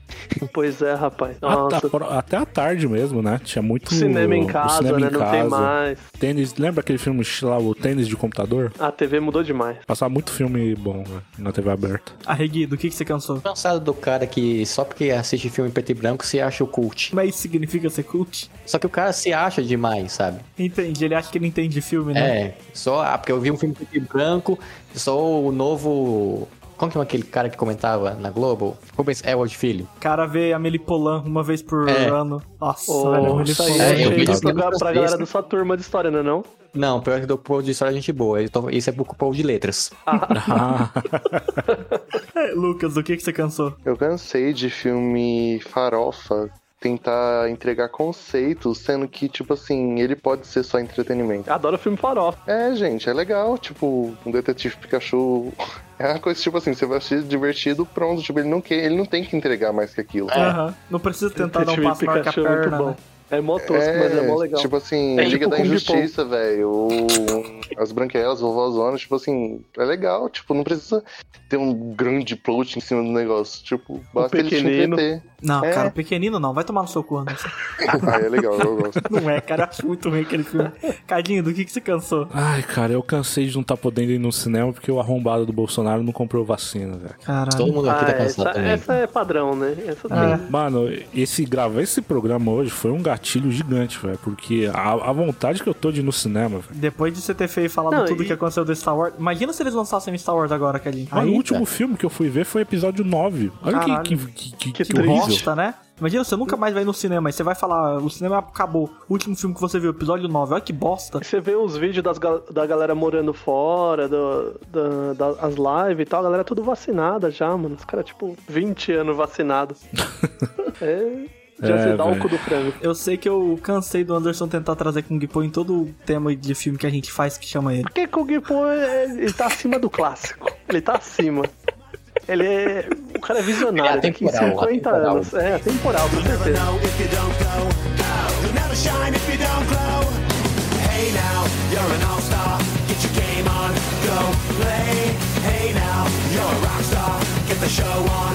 pois é, rapaz. Até, Nossa, até a tarde mesmo, né? Tinha muito. cinema em casa, cinema né? em Não tem mais. Tênis, lembra aquele filme lá, o tênis de computador? A TV mudou demais. Passava muito filme bom velho, na TV aberta. Arregui, do que, que você cansou? Cansado do cara que só porque assiste filme em preto e branco se acha o cult. Mas isso significa ser cult? Só que o cara se acha demais, sabe? Entendi, ele acha que ele entende filme, né? É, só ah, porque eu vi um filme preto e branco, sou o novo Como que é aquele cara que comentava na Globo? Rubens Elwood Filho. O cara vê a Melipolan uma vez por É. ano. Nossa, Ô, velho, a isso aí Melipolan. É, eu é isso pra, pra galera da sua turma de história, não é não? Não, pior que do povo de história é gente boa. Isso é pro povo de letras. Ah, É, Lucas, o que que você cansou? Eu cansei de filme farofa tentar entregar conceitos, sendo que, tipo assim, ele pode ser só entretenimento. Adoro filme farofa. É, gente, é legal, tipo, um detetive Pikachu. É uma coisa, tipo assim, você vai assistir divertido, pronto. Tipo, ele não, quer, ele não tem que entregar mais que aquilo. Aham. Não precisa tentar dar um Detetive passo maior que a é perna, bom. né? É mó tosco, mas é mó legal. Tipo assim, É Liga tipo da. Injustiça, velho. As Branquelas, Vovozonas, tipo assim, é legal. Tipo, não precisa ter um grande plot em cima do negócio. Tipo, basta ele te entreter. Não, É. cara, o pequenino não. Vai tomar no seu cu, Anderson. Ah, é legal, eu gosto. Não é, cara. Eu acho muito ruim aquele filme. Cadinho, do que que você cansou? Ai, cara, eu cansei de não estar podendo ir no cinema porque o arrombado do Bolsonaro não comprou vacina, velho. Caralho. Todo mundo aqui Ah, tá cansado essa, também. essa é padrão, né? Essa É. tem. Mano, esse gravar esse programa hoje foi um gatilho gigante, velho. Porque a, a vontade que eu tô de ir no cinema, velho. Depois de você ter feito e falado Não, tudo e- que aconteceu do Star Wars. Imagina se eles lançassem Star Wars agora, Cadinho. Mas Aí, o último filme que eu fui ver foi episódio 9. Olha que, Caralho. que, que, que, Que que triste. Bosta, né? Imagina, você nunca mais vai no cinema. Aí você vai falar, o cinema acabou. O último filme que você viu, episódio 9. Olha que bosta. Você vê os vídeos das, da galera morando fora, do, da, da- as lives e tal, a galera é tudo vacinada já, mano. Os caras, tipo, 20 anos vacinados. é. Já É, se dá o cu do frango. Eu sei que eu cansei do Anderson tentar trazer Kung Po em todo o tema de filme que a gente faz que chama ele. Porque Kung Po, é- ele tá acima do clássico. Ele tá acima. Ele é. O cara é visionário. Ele é atemporal, 50 atemporal. anos. É, atemporal, com Never certeza. now, you're an all-star. Get your game on, go play. Hey now, you're a rock star. Get the show on,